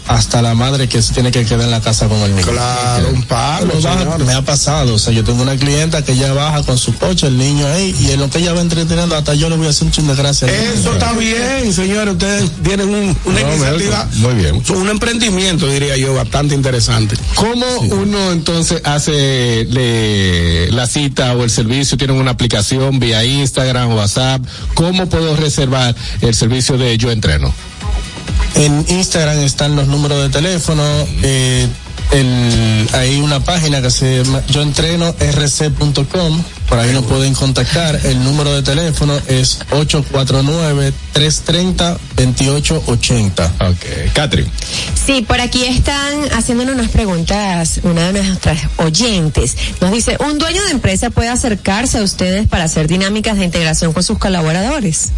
hasta la madre que se tiene que quedar en la casa con el niño. Claro, un palo, baja- me ha pasado, o sea, yo tengo una clienta que ella baja con su coche, el niño ahí, y en lo que ella va entreteniendo, hasta yo le voy a hacer un chin de gracia. Eso está bien, señores. Ustedes tienen un- una No, iniciativa. Muy bien. Un emprendimiento, diría yo, bastante interesante. ¿Cómo uno entonces hace le- la cita o el servicio? ¿Tienen una aplicación vía Instagram, WhatsApp? ¿Cómo puedo reservar el servicio de Yo Entreno? En Instagram están los números de teléfono, eh, hay una página que se llama yo entreno rc.com, por ahí nos pueden contactar, el número de teléfono es 849-330-2880. Ok, Catherine. Sí, por aquí están haciéndonos unas preguntas, una de nuestras oyentes. Nos dice, ¿un dueño de empresa puede acercarse a ustedes para hacer dinámicas de integración con sus colaboradores?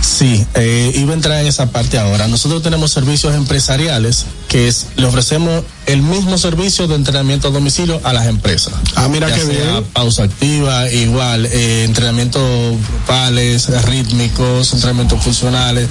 Sí, eh, iba a entrar en esa parte ahora. Nosotros tenemos servicios empresariales que es, le ofrecemos el mismo servicio de entrenamiento a domicilio a las empresas. Ah, mira Ya qué sea bien. Pausa activa, igual, eh, entrenamientos grupales, rítmicos, entrenamientos funcionales.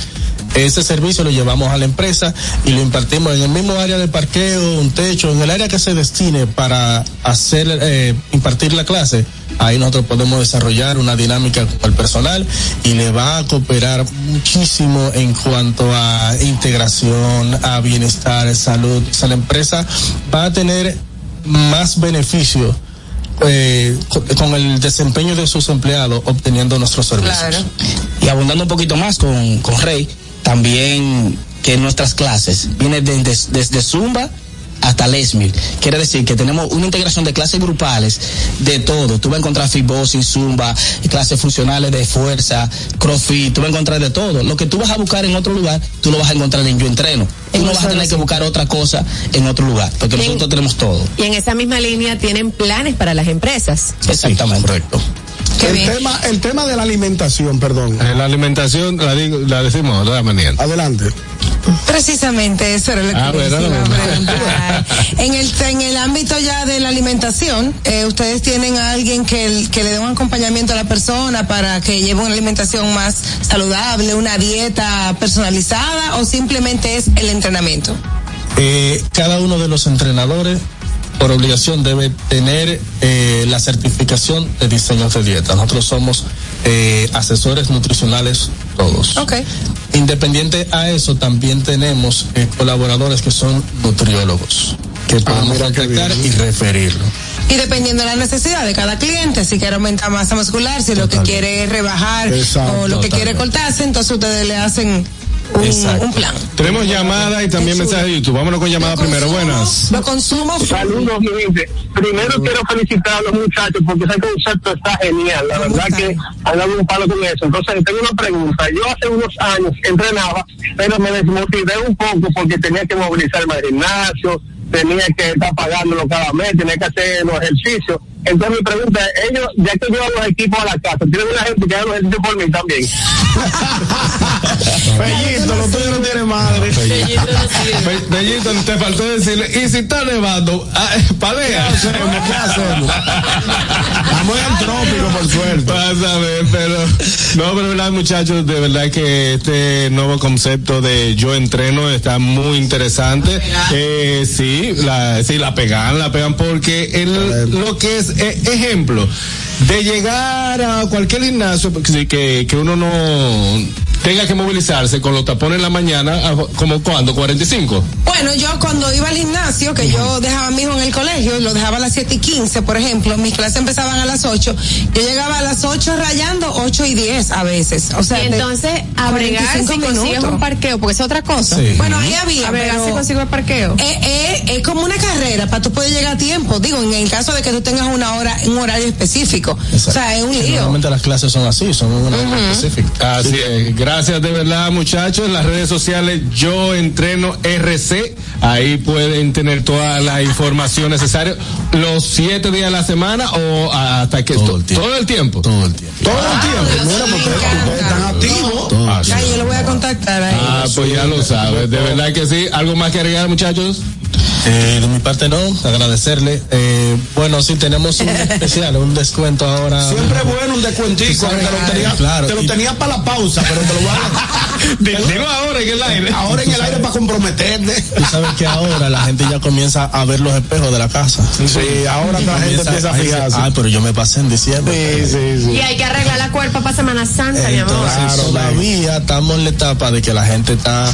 Ese servicio lo llevamos a la empresa y lo impartimos en el mismo área de parqueo, un techo, en el área que se destine para hacer, eh, impartir la clase. Ahí nosotros podemos desarrollar una dinámica con el personal y le va a cooperar muchísimo en cuanto a integración, a bienestar, salud. O sea, la empresa va a tener más beneficio eh, con, el desempeño de sus empleados obteniendo nuestros servicios. Y abundando un poquito más con, con Rey, también que nuestras clases vienen desde, desde Zumba hasta Lesmil. Quiere decir que tenemos una integración de clases grupales de todo. Tú vas a encontrar fitboxing, Zumba, clases funcionales de fuerza, crossfit, tú vas a encontrar de todo. Lo que tú vas a buscar en otro lugar, tú lo vas a encontrar en Yo Entreno. Tú no vas a tener que buscar otra cosa en otro lugar, porque nosotros tenemos todo. Y en esa misma línea tienen planes para las empresas. Exactamente. Correcto. El tema, el tema de la alimentación, perdón. Eh, La alimentación la, digo- la decimos de la manera. Adelante. Precisamente eso era lo que Ah, bueno, preguntar. en el en el ámbito ya de la alimentación, eh, ustedes tienen a alguien que, el- que le dé un acompañamiento a la persona para que lleve una alimentación más saludable, una dieta personalizada o simplemente es el entrenamiento. Eh, cada uno de los entrenadores por obligación debe tener eh, la certificación de diseño de dieta. Nosotros somos eh, asesores nutricionales todos. Ok. Independiente a eso, también tenemos eh, colaboradores que son nutriólogos, que podemos mira qué contactar y referirlo. Y dependiendo de la necesidad de cada cliente, si quiere aumentar masa muscular, si lo que quiere es rebajar Exacto, o lo que quiere cortarse, entonces ustedes le hacen Exacto. un plan. Tenemos llamada y también mensaje de YouTube. Vámonos con llamada primero. Buenas. Lo consumo Saludos, mi gente. Primero quiero felicitar a los muchachos porque ese concepto está genial. La verdad que han dado un palo con eso. Entonces, tengo una pregunta. Yo hace unos años entrenaba, pero me desmotivé un poco porque tenía que movilizarme al gimnasio, tenía que estar pagándolo cada mes, tenía que hacer los ejercicios. Entonces, mi pregunta es, ellos, ya que llevan los equipos a la casa, tienen una gente que haga los ejercicios por mí también. Bellito, lo tuyo no tiene madre. Be- Bellito, te faltó decirle, y si está nevando, ah, palea. ¿Qué hacemos? ¿Qué hacemos? Estamos en trópico, por suerte. Ver, pero no, pero verdad, muchachos, de verdad que este nuevo concepto de yo entreno está muy interesante. Eh, sí, la, sí, la pegan, la pegan porque el, lo que es, eh, ejemplo, de llegar a cualquier gimnasio, que, que uno no tenga que movilizarse con los tapones en la mañana, a- como cuando, 45. Bueno, yo cuando iba al gimnasio, que yo dejaba a mi hijo en el colegio, lo dejaba a las 7 y 15, por ejemplo, mis clases empezaban a las 8, yo llegaba a las 8 rayando, 8 y 10 a veces. O sea, y entonces, a bregar 45 si consigues minutos. un parqueo, porque es otra cosa. Sí. Bueno, ahí había, A bregar pero si consigo el parqueo. es, es- es como una carrera para tú poder llegar a tiempo. Digo, en el caso de que tú tengas una hora, un horario específico. O sea, es un lío. Normalmente las clases son así, son una hora específica. Así es. Gracias de verdad, muchachos. Las redes sociales Yo Entreno RC. Ahí pueden tener toda la información necesaria. Los siete días de la semana o hasta que Todo el tiempo. todo el tiempo. Todo el tiempo. Todo el tiempo. Mira, porque ustedes están activos. Todo el tiempo. Ay, yo lo voy a contactar ahí. Ah, pues ya lo sabes. De verdad que sí. ¿Algo más que agregar, muchachos? Eh, de mi parte no, agradecerle. Eh, bueno, sí tenemos un especial, un descuento ahora. Siempre es bueno un descuentico, te lo tenía, claro. te lo tenía para la pausa, pero te lo Digo ahora en el aire. Ahora en el aire para comprometerte. Tú sabes que ahora la gente ya comienza a ver los espejos de la casa. Sí, ahora la gente empieza a fijarse. Ay, pero yo me pasé en diciembre. Sí, sí, Y hay que arreglar la cuerpa para Semana Santa, mi amor. Entonces, todavía estamos en la etapa de que la gente está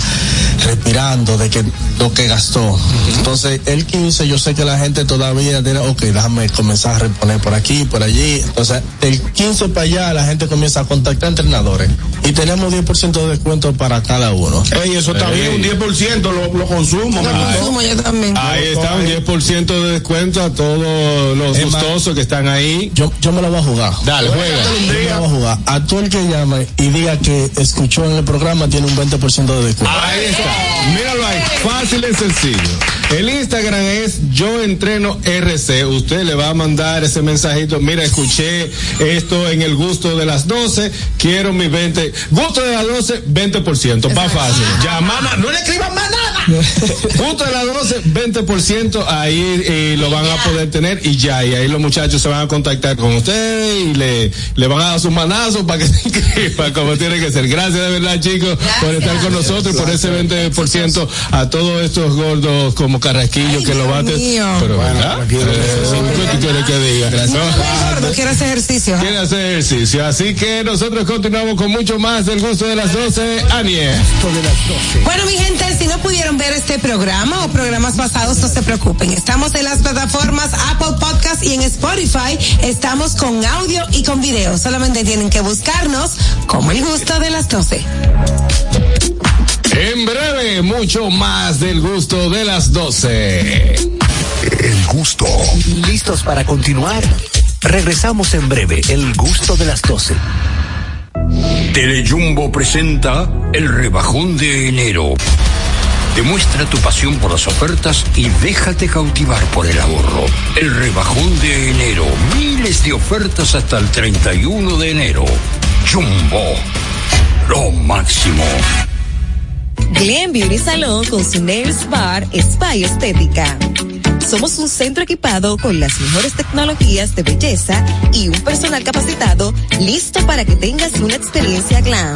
respirando de que lo que gastó. Entonces, el 15, yo sé que la gente todavía dirá, ok, déjame comenzar a reponer por aquí, por allí. Entonces, del 15 para allá, la gente comienza a contactar entrenadores. Y tenemos 10% de descuento para cada uno. Ey, eso está bien, un 10% lo, lo consumo. me gustó. Consumo yo también. Ahí está un 10% de descuento a todos los Es más, gustosos que están ahí. Yo, yo me la voy a jugar. Dale, juega. Yo me la voy a jugar. A todo el que llame y diga que escuchó en el programa tiene un 20% de descuento. Ahí está. Míralo ahí. Fácil y sencillo. El Instagram es yo entreno RC. Usted le va a mandar ese mensajito. Mira, escuché esto en el gusto de las 12. Quiero mi 20. Gusto de las 12, 20%. Más fácil. Llamada. No le escriban más nada. Gusto de las 12, 20%. Ahí eh, lo van a poder tener y ya. Y ahí los muchachos se van a contactar con usted y le, le van a dar sus manazos para que se inscriba como tiene que ser. Gracias de verdad, chicos, por estar con nosotros y por ese 20% a todos estos gordos como Carrasquillo que lo baten. mío. Pero ¿verdad? Eh, ¿Qué tú quieres que diga? No. Gordo, quiero hacer ejercicio. Quiere hacer ejercicio. Así que nosotros continuamos con mucho más del gusto de las 12. Aniel. Bueno, mi gente, si no pudieron ver este programa o programas pasados, no se preocupen. Estamos en las plataformas Apple Podcast y en Spotify. Estamos con audio y con video. Solamente tienen que buscarnos como el gusto de las 12. En breve, mucho más del gusto de las 12. El gusto. ¿Listos para continuar? Regresamos en breve. El gusto de las 12. Telejumbo presenta el rebajón de enero. Demuestra tu pasión por las ofertas y déjate cautivar por el ahorro. El rebajón de enero. Miles de ofertas hasta el 31 de enero. Jumbo. Lo máximo. Glen Beauty Salon con su Nails Bar Spa y Estética. Somos un centro equipado con las mejores tecnologías de belleza y un personal capacitado listo para que tengas una experiencia glam.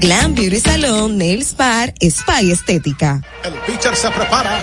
Glam Beauty Salon, Nails Bar, Spa y Estética. El pitcher se prepara,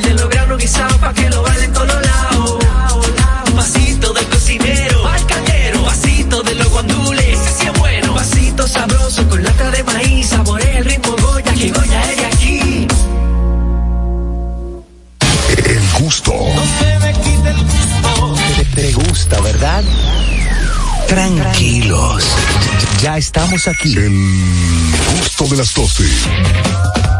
El de los granos guisados pa' que lo bailen todos los lados. Un pasito del cocinero, al caldero. Pasito de los guandules, ese sí es bueno. Pasito sabroso con lata de maíz. Saborea el ritmo Goya, que Goya es de aquí. El gusto. Te, te gusta, ¿verdad? Tranquilos. Ya estamos aquí. El gusto de las 12.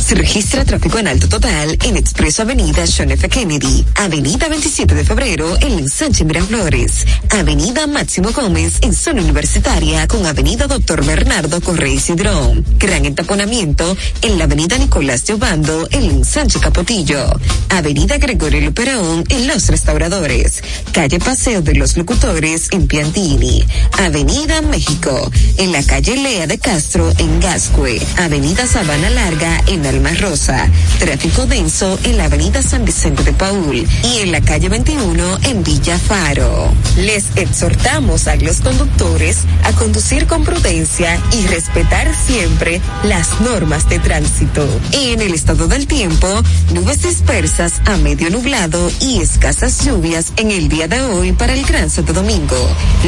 Se registra tráfico en alto total en Expreso Avenida John F. Kennedy, Avenida 27 de Febrero en Ensanche Miraflores, Avenida Máximo Gómez en zona universitaria con Avenida Doctor Bernardo Correa Cidrón. Gran entaponamiento en la Avenida Nicolás de Obando en Ensanche Capotillo, Avenida Gregorio Luperón en Los Restauradores, Calle Paseo de los Locutores en Piantini, Avenida México, en la calle Lea de Castro en Gascue, Avenida Sabana Larga en Alma Rosa, tráfico denso en la Avenida San Vicente de Paul y en la calle 21 en Villa Faro. Les exhortamos a los conductores a conducir con prudencia y respetar siempre las normas de tránsito. En el estado del tiempo, nubes dispersas a medio nublado y escasas lluvias en el día de hoy para el Gran Santo Domingo.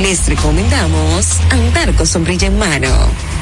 Les recomendamos andar con sombrilla en mano.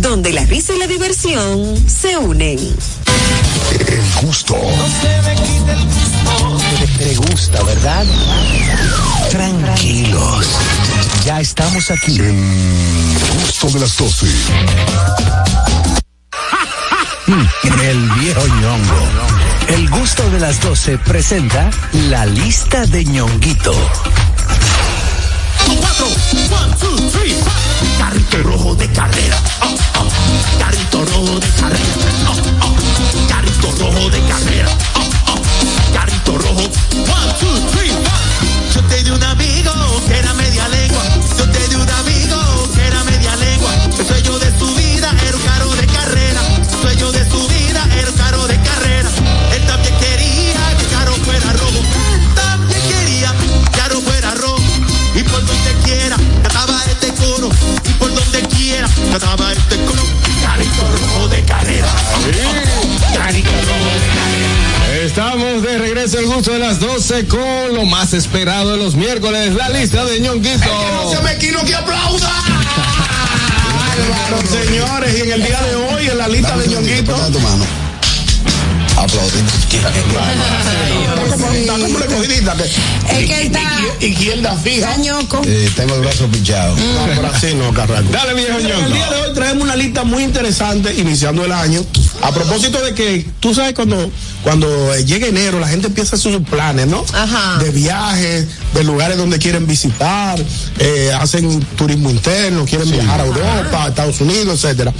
donde la risa y la diversión se unen. El gusto. Te, te gusta, ¿verdad? Tranquilos. Ya estamos aquí. El gusto de las 12. El viejo ñongo. El gusto de las 12 presenta la lista de ñonguito. Cuatro, one, two, three. Carrito rojo de carrera. Oh, oh. Carrito rojo de carrera. Oh. Carrito rojo de carrera. Carrito rojo. One, two, three, four. Yo te di un amigo que era Regreso al gusto de las 12 con lo más esperado de los miércoles, la lista de ñonguito. no se me quino que aplauda. Bárbaro, señores, y en el día de hoy, en la lista de ñonguito. tu mano. Aplaudir. Está como la cogidita que. Es que está. Izquierda fija. Ñoco. Eh, tengo el brazo pinchado. No, por así no, Carraco. Dale, viejo En el ñongo. día de hoy traemos una lista muy interesante, iniciando el año. A propósito de que, tú sabes, cuando, cuando eh, llega enero, la gente empieza a hacer sus planes, ¿no? Ajá. De viajes, de lugares donde quieren visitar, eh, hacen turismo interno, quieren viajar a Europa, a Estados Unidos, etcétera.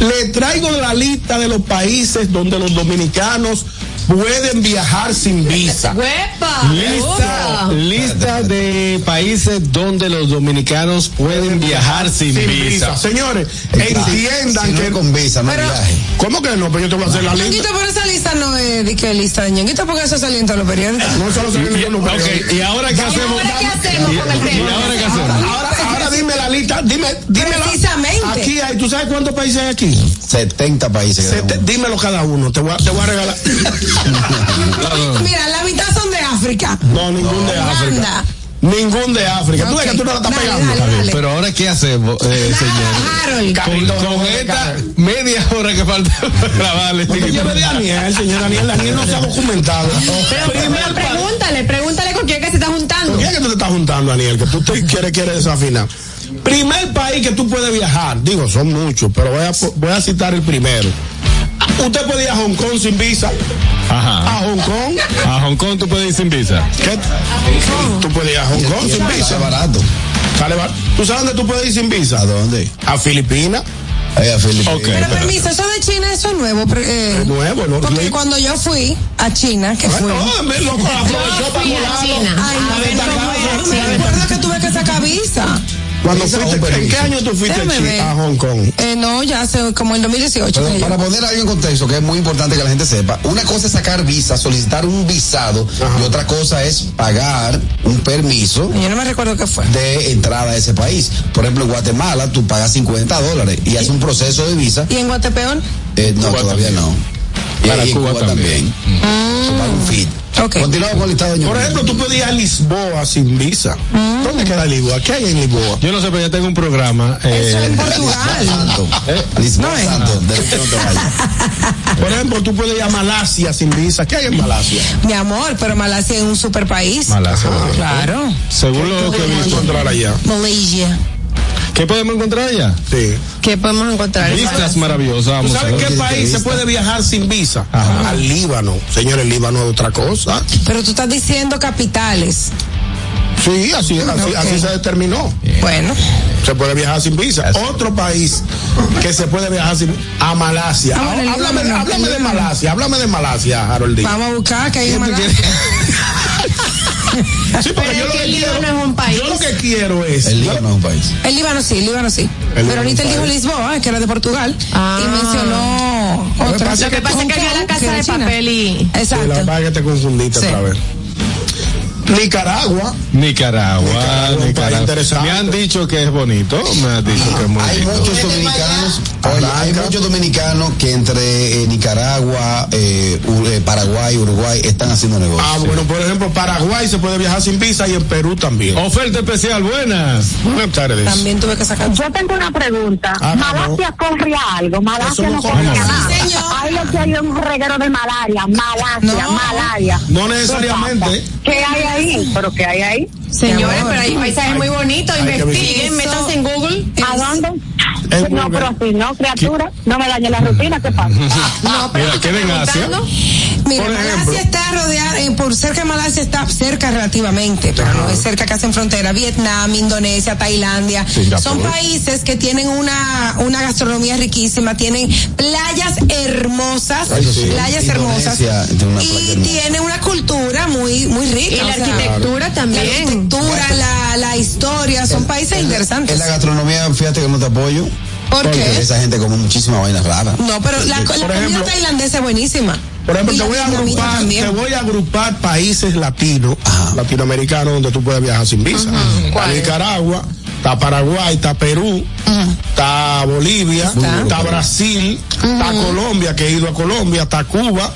Le traigo la lista de los países donde los dominicanos pueden viajar sin visa. ¡Huepa! Lista, lista de países donde los dominicanos pueden viajar sin, Sin visa. visa. Señores, Claro. entiendan Si no que. con visa, no Pero- viaje. ¿Cómo que no? Pero yo te voy a hacer la lista. Ñonguito, pero esa lista no es de que lista de Ñonguito, porque eso salió en todos los periódicos. No solo se viene con los periódicos. ¿y ahora qué hacemos? ahora qué hacemos ¿Y- con el y tema? ahora qué hacemos? Ahora, ahora dime la lista, dime, dímelo. Precisamente. Aquí hay, ¿tú sabes cuántos países hay aquí? 70 países. Sete- dímelo cada uno, te voy a, te voy a regalar. Mira, la mitad son de África. No, ningún de África. Anda. Ningún de África. Tú ves que tú no la estás Dale, pegando. dale, dale. Pero ahora qué hacemos, eh, señor? Con, con esta media hora que falta para grabarle. No te lleves de Daniel, señor Daniel. Daniel no se ha documentado. Pero, pero pregúntale, pregúntale con quién es que se está juntando. ¿Por qué es que tú te estás juntando, Daniel? Que tú te quieres, quieres desafinar. Primer país que tú puedes viajar. Digo, son muchos, pero voy a, voy a citar el primero. Usted puede ir a Hong Kong sin visa. Ajá. A Hong Kong. A Hong Kong tú puedes ir sin visa. ¿Qué? Tú puedes ir a Hong Kong sin visa. Sale barato. Sale bar- ¿Tú sabes dónde tú puedes ir sin visa? ¿A dónde? A Filipinas. Ahí a Filipinas. Ok. Pero permiso, eso de China, eso es nuevo. eh, Es nuevo, ¿no? Porque cuando yo fui a China, que fui. No, me lo aprovechó para. China. Ay, A destacar. no me que tuve que sacar visa. Cuando fuiste, ¿En qué año tú fuiste a Hong Kong? Eh, no, ya hace como en 2018. Pero para poner algo en contexto, que es muy importante que la gente sepa, una cosa es sacar visa, solicitar un visado, y otra cosa es pagar un permiso Yo no me recuerdo qué fue. de entrada a ese país. Por ejemplo, en Guatemala tú pagas 50 dólares y haces un proceso de visa. ¿Y en Guatepeor? Eh, no, todavía no. Y Para Cuba también. Para un fit. Continuamos con el listado de Por ejemplo, tú podías ir a Lisboa sin visa. ¿Dónde queda Lisboa? ¿Qué hay en Lisboa? Yo no sé, pero yo tengo un programa. Eso eh, en Portugal. Lisboa No es. Santo, de que no vayas. Por ejemplo, tú puedes ir a Malasia sin visa. ¿Qué hay en Malasia? Mi amor, pero Malasia es un super país. Malasia, Ah, claro. Según lo que he visto. encontrar allá. Malaysia. ¿Qué podemos encontrar allá? Sí. ¿Qué podemos encontrar? Vistas maravillosas. ¿Tú sabes qué país se puede viajar sin visa? Al Líbano. Señores, el Líbano es otra cosa. Pero tú estás diciendo capitales. Sí, así, así, así se determinó. Bueno. Se puede viajar sin visa. Otro país que se puede viajar sin a Malasia. Ah, bueno, háblame, no, háblame de. Malasia, háblame de Malasia, Harold. Vamos a buscar que hay en Malasia. Sí, Pero yo es lo que el quiero- Líbano es un país. Yo lo que quiero es. El Líbano es un país. El Líbano sí, el Líbano sí. El Pero ahorita él dijo Lisboa, que era de Portugal. Ah. Y mencionó Lo que otra. pasa es que Lo que pasa es que había la casa que de China. papel y... Sí, la Exacto. verdad es que te confundiste Sí. otra vez. Nicaragua. Nicaragua, interesante. Me han dicho que es bonito. Me han dicho que es muy Hay bonito. muchos dominicanos, oye, hay muchos dominicanos que entre eh, Nicaragua, eh, Ur- eh, Paraguay, Uruguay están haciendo negocios. Ah, bueno, por ejemplo, Paraguay se puede viajar sin visa y en Perú también. Oferta especial, buenas. Buenas tardes. También tuve que sacar. Yo tengo una pregunta. Ah, Malasia corre a algo. Malasia no no corre a corre. nada. Sí. Ahí lo que hay un reguero de malaria. Malasia, No. malaria. No necesariamente. ¿Qué hay ahí? ¿Pero qué hay ahí? Señores, pero hay paisajes muy bonitos. Investiguen, métanse en Google. ¿A dónde? No, Google. pero así no, criatura. No me dañe la rutina, ¿qué pasa? No, pero Mira, en Asia. Mira, Por ejemplo. Malasia está rodeada, eh, por cerca de Malasia está cerca relativamente, pero no es cerca que hacen frontera. Vietnam, Indonesia, Tailandia. Singapur. Son países que tienen una, una gastronomía riquísima, tienen playas hermosas, sí, playas hermosas. Indonesia playa Y hermosa. tiene una cultura muy, muy rica. Y la arquitectura La también. arquitectura, la, la historia, son países interesantes. En la gastronomía, fíjate que no te apoyo. ¿Por porque qué? Esa gente come muchísimas vainas raras. No, pero la, la comida ejemplo- tailandesa es buenísima. Por ejemplo, te la voy a agrupar, te voy a agrupar países latinos, latinoamericanos, donde tú puedes viajar sin visa. Está ¿Cuáles? Nicaragua, está Paraguay, está Perú, está Bolivia, está, Brasil, está Colombia, que he ido a Colombia, está Cuba,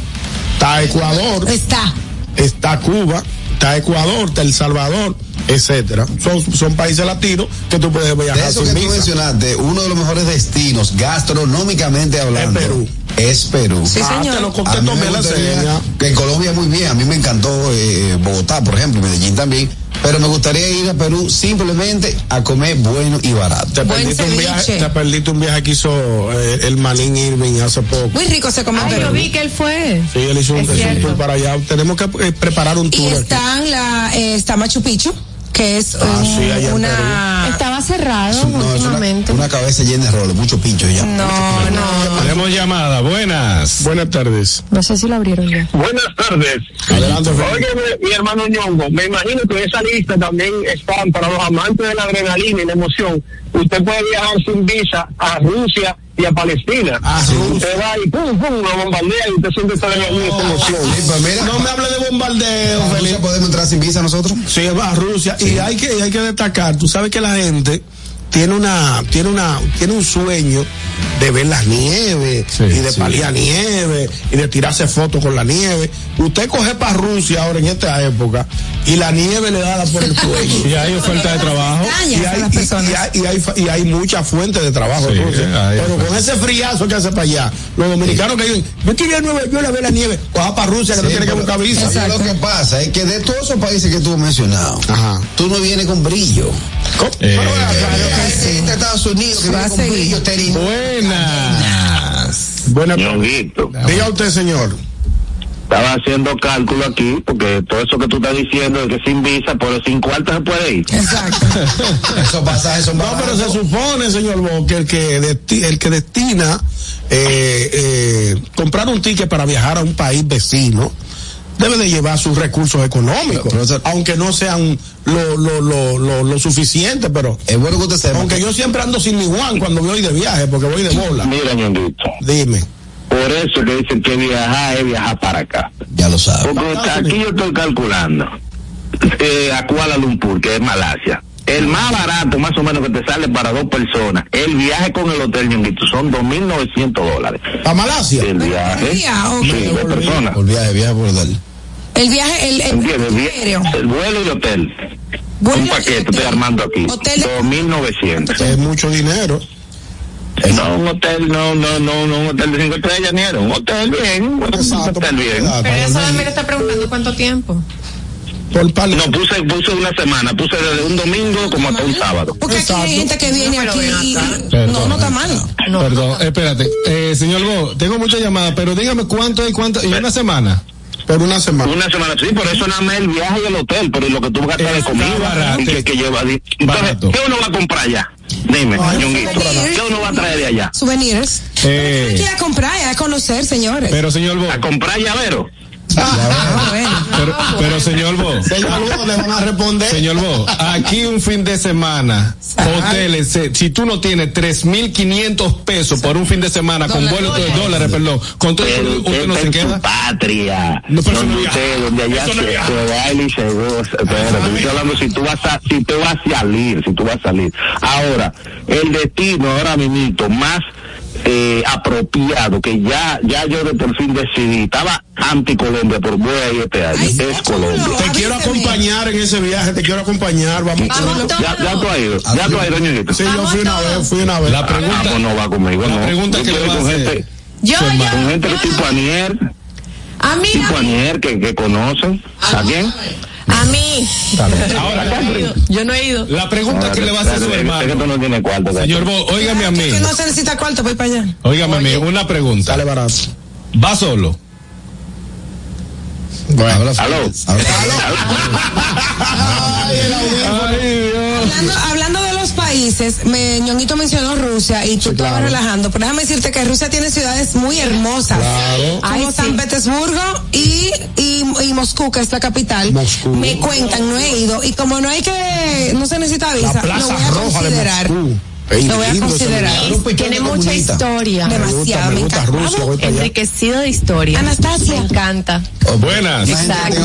está Ecuador, Está. está Cuba, está Ecuador, está El Salvador, etcétera. Son, son países latinos que tú puedes De viajar eso sin que tú visa. mencionaste, uno de los mejores destinos gastronómicamente hablando Es Perú. es Perú. Sí, Ah, señor. te lo A conté, mí me tomé la seña. que en Colombia muy bien, a mí me encantó eh, Bogotá, por ejemplo, Medellín también, pero me gustaría ir a Perú simplemente a comer bueno y barato. Te Buen perdiste, un viaje, te perdiste un viaje que hizo eh, el Manín Irving hace poco. Muy rico se come Ay, Perú. yo vi que él fue. Sí, él hizo un, un tour para allá. Tenemos que eh, preparar un Y tour. aquí. están la, eh, está Machu Picchu, que es Ah, un- sí, una... Estaba cerrado No, es una, últimamente. una cabeza llena de roles, mucho pincho ya. No, no. Tenemos llamada, buenas. Buenas tardes. No sé si lo abrieron ya. Buenas tardes. Adelante. Oye, mi, mi hermano Ñongo, me imagino que en esa lista también están para los amantes de la adrenalina y la emoción. Usted puede viajar sin visa a Rusia y a Palestina. A Rusia. Usted va y pum, pum, lo bombardea y usted siente esa adrenalina y esa emoción. Sí, pues mira, No me hable de bombardeo, ¿a Rusia Felipe. podemos entrar sin visa nosotros? Sí, va a Rusia. Y hay que, hay que destacar, tú sabes que la gente tiene una, tiene una, tiene un sueño de ver las nieves Sí, y de sí. paliar nieve y de tirarse fotos con la nieve. Usted coge para Rusia ahora en esta época y la nieve le da por el cuello. Y hay oferta de trabajo. y hay, y- y hay, y hay, fa- y hay muchas fuentes de trabajo. Sí, entonces. pero con ese friazo que hace para allá, los dominicanos que dicen, yo quiero ir a Nueva York a ver la nieve, coja para Rusia que no tiene que buscar visa. Lo que pasa es que de todos esos países que tú has mencionado, Ajá. tú no vienes con brillo. ¿Cómo? Eh, de Estados Unidos que Va a seguir. buenas. Buena Ñonguito, Diga usted, señor. estaba haciendo cálculo aquí porque todo eso que tú estás diciendo de que sin visa, pero sin cuarto se puede ir. Exacto. Esos pasajes son No, pero se supone, señor Bo, que el que, desti- el que destina eh, eh, comprar un ticket para viajar a un país vecino debe de llevar sus recursos económicos, Pero- pero eso- aunque no sean lo, lo, lo, lo, lo suficiente, pero Es bueno que usted sepa. aunque que- yo siempre ando sin mi Juan cuando voy de viaje, porque voy de bola. Mira, Ñonguito, Dime. por eso que dicen que viajar es viajar para acá. Ya lo sabe. Porque aquí yo estoy calculando eh, a Kuala Lumpur, que es Malasia. el más barato, más o menos, que te sale para dos personas, el viaje con el hotel Ñonguito, son 2.900 dólares. ¿A Malasia? El viaje. día, ok. Sí, dos personas. Por viaje, viaje por hotel. El viaje, el, el, ¿Entiendes? Aéreo. El vuelo y hotel. Vuelo un paquete, estoy armando aquí. Hotel- 2.900. Es mucho dinero. No, un hotel, no, no, no, no, un hotel de cinco estrellas, ni era. Un hotel bien, un hotel bien. Pero eso me está preguntando cuánto tiempo. Por par- No, puse, puse una semana, puse desde un domingo como hasta un sábado. Porque aquí hay gente que viene aquí y, Perdón. no, no está mal. Perdón, espérate. Eh, señor Bo, tengo muchas llamadas, pero dígame cuánto y cuánto. ¿Y una semana? Por una semana. Una semana, sí, por eso nada más el viaje y el hotel, pero lo que tú gastas de comida barato. y que, que lleva. Entonces. ¿qué uno va a comprar allá? Dime, Ñonguito, ¿qué uno va a traer de allá? Souvenirs. Hay que ir Eh, a comprar, a conocer, señores. pero señor Bo, A comprar llavero. Ah, bueno. pero, pero señor Bo, Señor Bo, le van a responder. señor Bo, aquí un fin de semana, hoteles, eh, si tú no tienes 3.500 pesos por un fin de semana con vuelos de dólares, perdón, con todo usted no se queda. su patria. No, pero donde usted, donde allá se, se baila y se goza. Espérate, estoy hablando si tú vas a, si tú vas a salir, si tú vas a salir. Ahora, el destino ahora mismo más eh, apropiado que ya ya yo de por fin decidí estaba anti Colombia por voy a ir este año Ay, es Colombia. Te quiero acompañar en ese viaje, te quiero acompañar. Vamos. Vamos ya, ya tú has ido ya tú has ido Ñonguito. Sí, yo fui una vez, fui una vez. La pregunta, Ah, no va conmigo la no pregunta Yo que le va a con hacer. gente, Yo con ya. gente que tipo Anier A mí, tipo a mí. Anier que, que conocen ¿a quién? A mí. Ahora, Yo no he ido. la pregunta que le va a hacer su Sé que tú hermano. no tienes cuarto. Señor Bo, óigame a mí. Que no se necesita cuarto para ir para allá. Óigame a mí, una pregunta. Sale barato. ¿Va solo? Bueno, habla Aló. Hablando, hablando de países, me, Ñonguito mencionó Rusia y tú estabas relajando, pero déjame decirte que Rusia tiene ciudades muy hermosas. Claro. Como Ay, San sí. Petersburgo y, y, y Moscú, que es la capital. Moscú. Me cuentan, no he ido. Y como no hay que, no se necesita visa, lo voy a considerar. Lo voy a considerar. Tiene mucha historia. Demasiado, me me, gusta encanta. Rusia, voy para allá. Enriquecido de historia. Anastasia. Me encanta. Buenas. Exacto.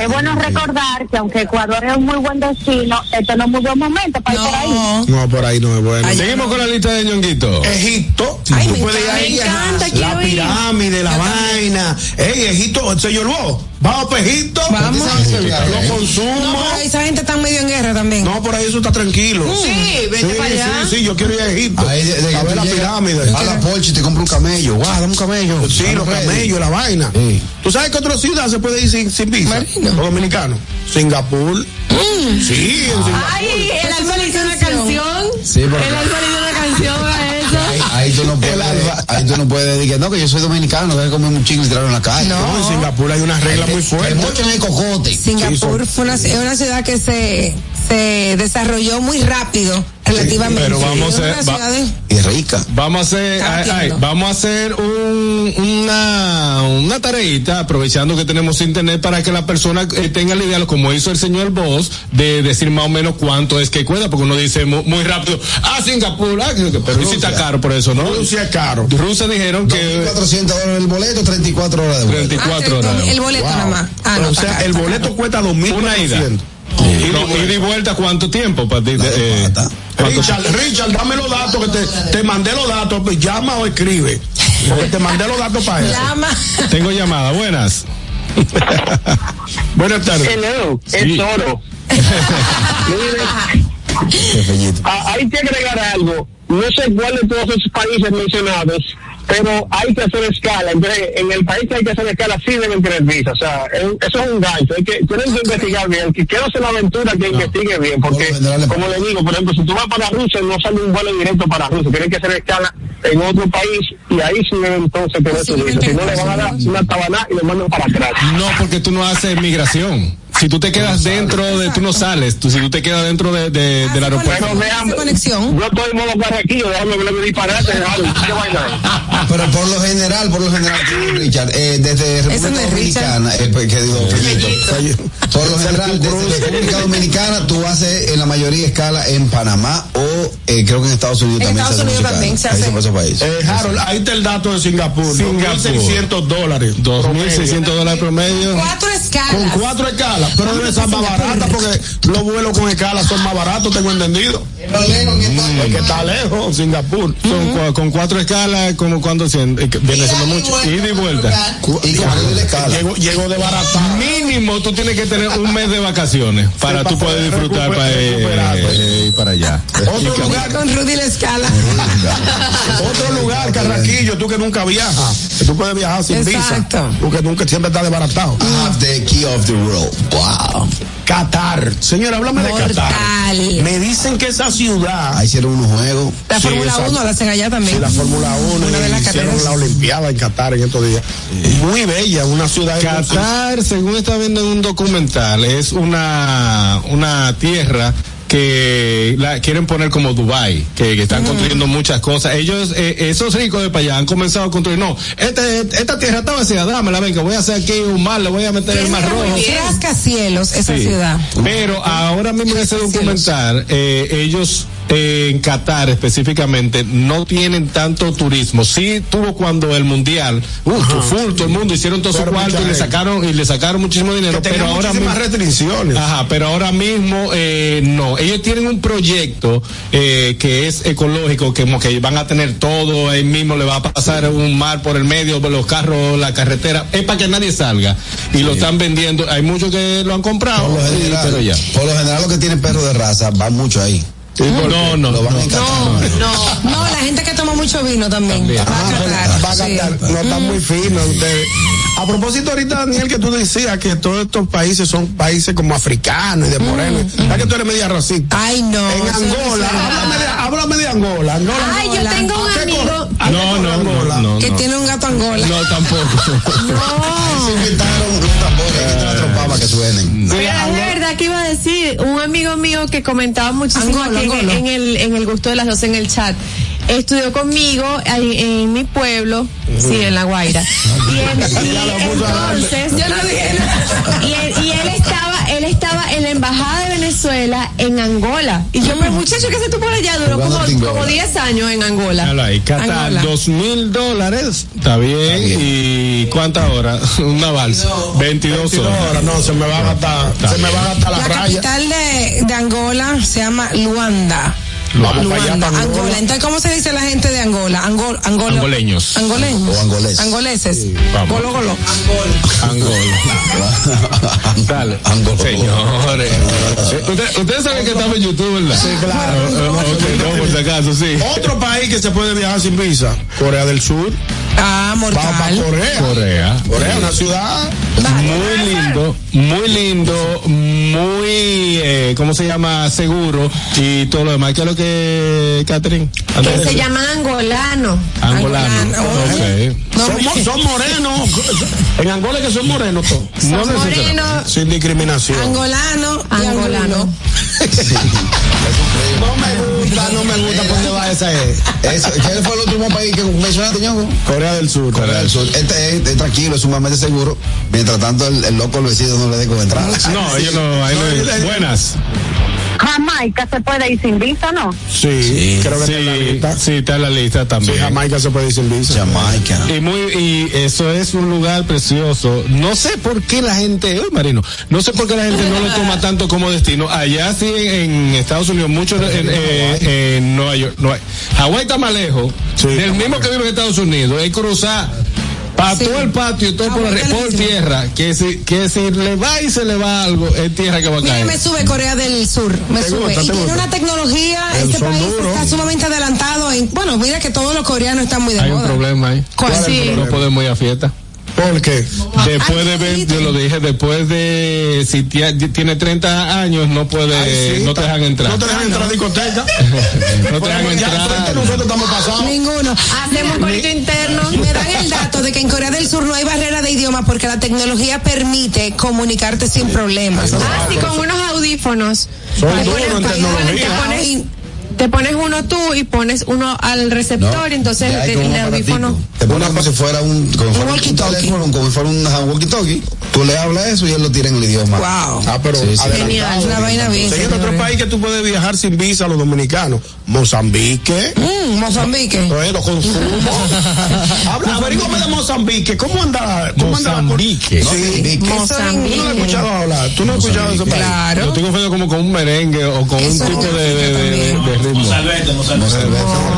Es bueno recordar que aunque Ecuador es un muy buen destino, este no es muy buen momento para ir por ahí. No. No, por ahí no es bueno. Ay, Seguimos con la lista de Ñonguito. Egipto, Ay, tú me puedes ir encanta, ahí me a encanta, la ir. pirámide, la vaina. Ey, Egipto, señor Bo, vamos para Egipto. Vamos. Lo No, consumo. pero esa gente está medio en guerra también. No, por ahí eso está tranquilo. Sí, vete sí, para allá. Sí, sí, yo quiero ir a Egipto. Ahí de, de a que ver la pirámide. A la Porsche y te compra un camello. Guau, dame un camello. Sí, los camellos, la vaina. Sí. ¿Tú sabes qué otra ciudad se puede ir sin, sin visa? Marino. Los dominicanos. Singapur. Sí, en Singapur. Ay, el alfa le hizo una canción. Sí, pero- El alfa le hizo una canción a eso. Ahí, tú no puedes, ahí tú no puedes decir que no, que yo soy dominicano, que comer un chico y tirarlo en la calle. No, en Singapur hay una regla muy El fuerte. mocho en el cocote. Singapur fue una, es una ciudad que se, se desarrolló muy rápido, relativamente. pero vamos a- va- ciudad de- Y rica. Vamos a hacer, ay, ay, vamos a hacer un, una, una tareita, aprovechando que tenemos internet para que la persona eh, tenga la idea, como hizo el señor Boss, de decir más o menos cuánto es que cuesta, porque uno dice mu- muy, rápido, ah, Singapur, ah, pero si está Rusia. caro por eso, ¿no? Rusia es caro. Rusia dijeron que 400 dólares el boleto, 34 horas de vuelo. 34 Ah, horas. El boleto Wow. nada más. Ah, no, o sea, caro, el boleto caro. cuesta dos mil Una ida. Y No, ida y vuelta, ¿cuánto tiempo? Pa- de- de- eh, ¿cuánto- Richard, Richard, dame los datos que te, te mandé los datos, pues, llama o escribe. Te mandé los datos para eso. Llama. Tengo llamada, buenas. Buenas tardes. Hello, Sí. es oro. Ah, hay que agregar algo. No sé cuál de todos esos países mencionados, pero hay que hacer escala. Entonces, en el país que hay que hacer escala sí deben tener visa. O sea, es- eso es un gancho. Hay que, tienen que investigar bien. Que quiero hacer la aventura que investigue bien. Porque, como le digo, por ejemplo, si tú vas para Rusia, no sale un vuelo directo para Rusia. Tienen que hacer escala en otro país y ahí sí deben entonces tener su visa. Si no, le van a dar una tabaná y le mandan para atrás. No, porque tú no haces migración. Si tú te quedas dentro de, tú no sales. Tú, si tú te quedas dentro de, de- del aeropuerto. Pero déjame, conexión. yo estoy en modo carraquillo, déjame ver mi disparate. Pero por lo general, por lo general, Richard, eh, desde República Dominicana, eh, pues, que digo, por lo general, desde República Dominicana, tú haces en la mayoría escala en Panamá o eh, creo que en Estados Unidos En también Estados se hace Unidos también se Ahí hace. por esos países. Eh, Harold, ahí está el dato de Singapur. Singapur. 2.600 dólares. 2.600 dólares promedio. Cuatro escalas. Con cuatro escalas. Pero debe ser más barata porque los vuelos con escala son más baratos, tengo entendido. Es que está lejos, Singapur. Son con cuatro escalas, como cuando eh, viene siendo mucho. Ida y vuelta. Y con la escala. Llegó, de barata. Mínimo, tú tienes que tener un mes de vacaciones para Sí, tú poder disfrutar para recuperarte. eh, ir para allá. Otro lugar, Con Rudy la escala. otro lugar, Carraquillo, tú que nunca viajas, que tú puedes viajar sin Exacto. visa, tú que nunca siempre estás desbaratado. I have the key of the world. Wow. Qatar. Señora, háblame de. Qatar. Me dicen que esa ciudad. Ahí hicieron unos juegos. La Sí, Fórmula esa- 1 la hacen allá también. Sí, la Fórmula 1 Una de las hicieron la Olimpiada en Qatar en estos días. Muy bella, una ciudad. Qatar, según está viendo en un documental, es una, una tierra que la quieren poner como Dubai, que, que están construyendo muchas cosas. Ellos, eh, esos ricos de para allá han comenzado a construir. No, este, esta tierra está vacía, dámela, venga, voy a hacer aquí un mar, le voy a meter el mar rojo. rascacielos esa Sí. ciudad. Pero ahora mismo en ese documental, eh, ellos en Qatar específicamente no tienen tanto turismo. Sí tuvo cuando el mundial, uh, full, todo el mundo hicieron todo su cuarto y le sacaron y le sacaron muchísimo dinero. Que Pero ahora mismo, restricciones. Ajá, pero ahora mismo eh, no. Ellos tienen un proyecto eh, que es ecológico, que, como que van a tener todo, ahí mismo le va a pasar un mar por el medio, los carros, la carretera, es para que nadie salga. Y lo están vendiendo, hay muchos que lo han comprado, Por lo pero ya. por lo general, los que tienen perros de raza van mucho ahí. No, no, encantar. No, no, la gente que toma mucho vino también. Va a Qatar. Va a Sí. Qatar. No está muy fino ustedes. A propósito ahorita, Daniel, que tú decías que todos estos países son países como africanos y de morenos. ¿Sabes que tú eres media racista? Ay, no. En Angola, no se háblame de, háblame de Angola. Angola Ay, yo tengo un ¿A qué amigo. No, no, Angola? no, no. Que tiene un gato angola. No, tampoco. Se que te tropaba para que suenen. Pero es de verdad que iba a decir, un amigo mío que comentaba muchísimo aquí. En, el, en el gusto de las dos en el chat. Estudió conmigo ahí en mi pueblo, sí, en La Guaira. Y, en- y entonces, yo no dije nada. y, él, y él estaba, él estaba en la embajada de Venezuela en Angola. Y yo, pero muchacho, ¿qué hace tú por allá? Duró como, como 10 años en Angola. Angola. dos mil dólares, está bien. ¿Y cuántas horas? Una balsa. 22 22 horas. no, se me va a gastar, se me va a gastar la, La raya. capital de, de Angola se llama Luanda. Vamos Luanda, para Angola. Angola. Entonces, ¿cómo se dice la gente de Angola? Angol, Angola. Angoleños. Angoleños. O angoleses. Angoleses. vamos. Golo, golo. Angola. Dale. Angola. Señores. Usted- Ustedes saben que estamos en YouTube, ¿verdad? Sí, claro. Ok, no, por si acaso, sí. Otro país que se puede viajar sin visa, Corea del Sur. Ah, Vamos para mortal. Corea. Corea. Corea, una ciudad. Muy lindo, muy lindo, muy, eh, ¿cómo se llama? Seguro y todo lo demás. ¿Qué es lo que, Catherine? Que se llaman angolano. Angolano. Angolano. Ok. Son, son morenos. En Angola es que son morenos todos. Son necesariamente. morenos. Sin discriminación. Angolano y Angolano. No me gusta, no me gusta por dónde va esa es. Eso, ¿Qué fue el último país que mencionaste, ñongo? Corea del Sur. Corea del Sur. Este es, es tranquilo, es sumamente seguro. Mientras tanto, el, el loco el vecino no le dé con entrada. No, ellos no, ahí no hay- Buenas. Jamaica se puede ir sin visa, ¿no? Sí, creo que Sí, está en la lista. sí, está en la lista Sí, también. Jamaica se puede ir sin visa. Jamaica. Y muy y eso es un lugar precioso. No sé por qué la gente, uy, Marino, no sé por qué la gente no lo toma tanto como destino. Allá sí en Estados Unidos, mucho en, eh, en Nueva York, no hay. Hawái está más lejos. Sí, del mismo que vive en Estados Unidos, es cruzar para Sí. todo el patio, todo por, Hawái está por tierra, que si, que si le va y se le va algo, es tierra que va a Mira, caer. me sube Corea del Sur, me ¿Te sube. gusta, y tiene gusta? una tecnología, El este país duro. está sumamente adelantado en, bueno, mira que todos los coreanos están muy de Hay un moda. problema ahí. ¿Cuál? ¿Cuál Sí. problema? No podemos ir a fiesta. ¿Por qué? Después de 20, yo lo dije, después de, si tie- tiene 30 años, no puede, Ay, sí, no te dejan entrar. No te dejan entrar a discoteca. No te dejan entrar. nosotros estamos pasados. Ninguno. Hacemos un corito interno. Me dan el dato de que en Corea del Sur no hay barrera de idioma porque la tecnología permite comunicarte sin problemas. Ah, sí, con unos audífonos. Son duros en te tecnología. Pones- Te pones, uno tú y pones uno al receptor y entonces hay el, el un audífono. Te pones como si fuera un, como si fuera un, walkie-talkie. teléfono, como si fuera un walkie talkie. Tú le hablas eso y él lo tira en el idioma. Wow. Ah, pero Sí, sí. Genial, una vaina bien, Señor, otro país que tú puedes viajar sin visa, los dominicanos. Mozambique. Mm, Mozambique. Lo consumo. Habla, averígame de Mozambique. ¿Cómo anda? ¿Cómo anda? Mozambique. Sí. ¿Tú no has Mozambique. escuchado hablar? ¿Tú no has escuchado ese país? Claro. Yo estoy confundido como con un merengue o con Eso un tipo es de, de, de, de-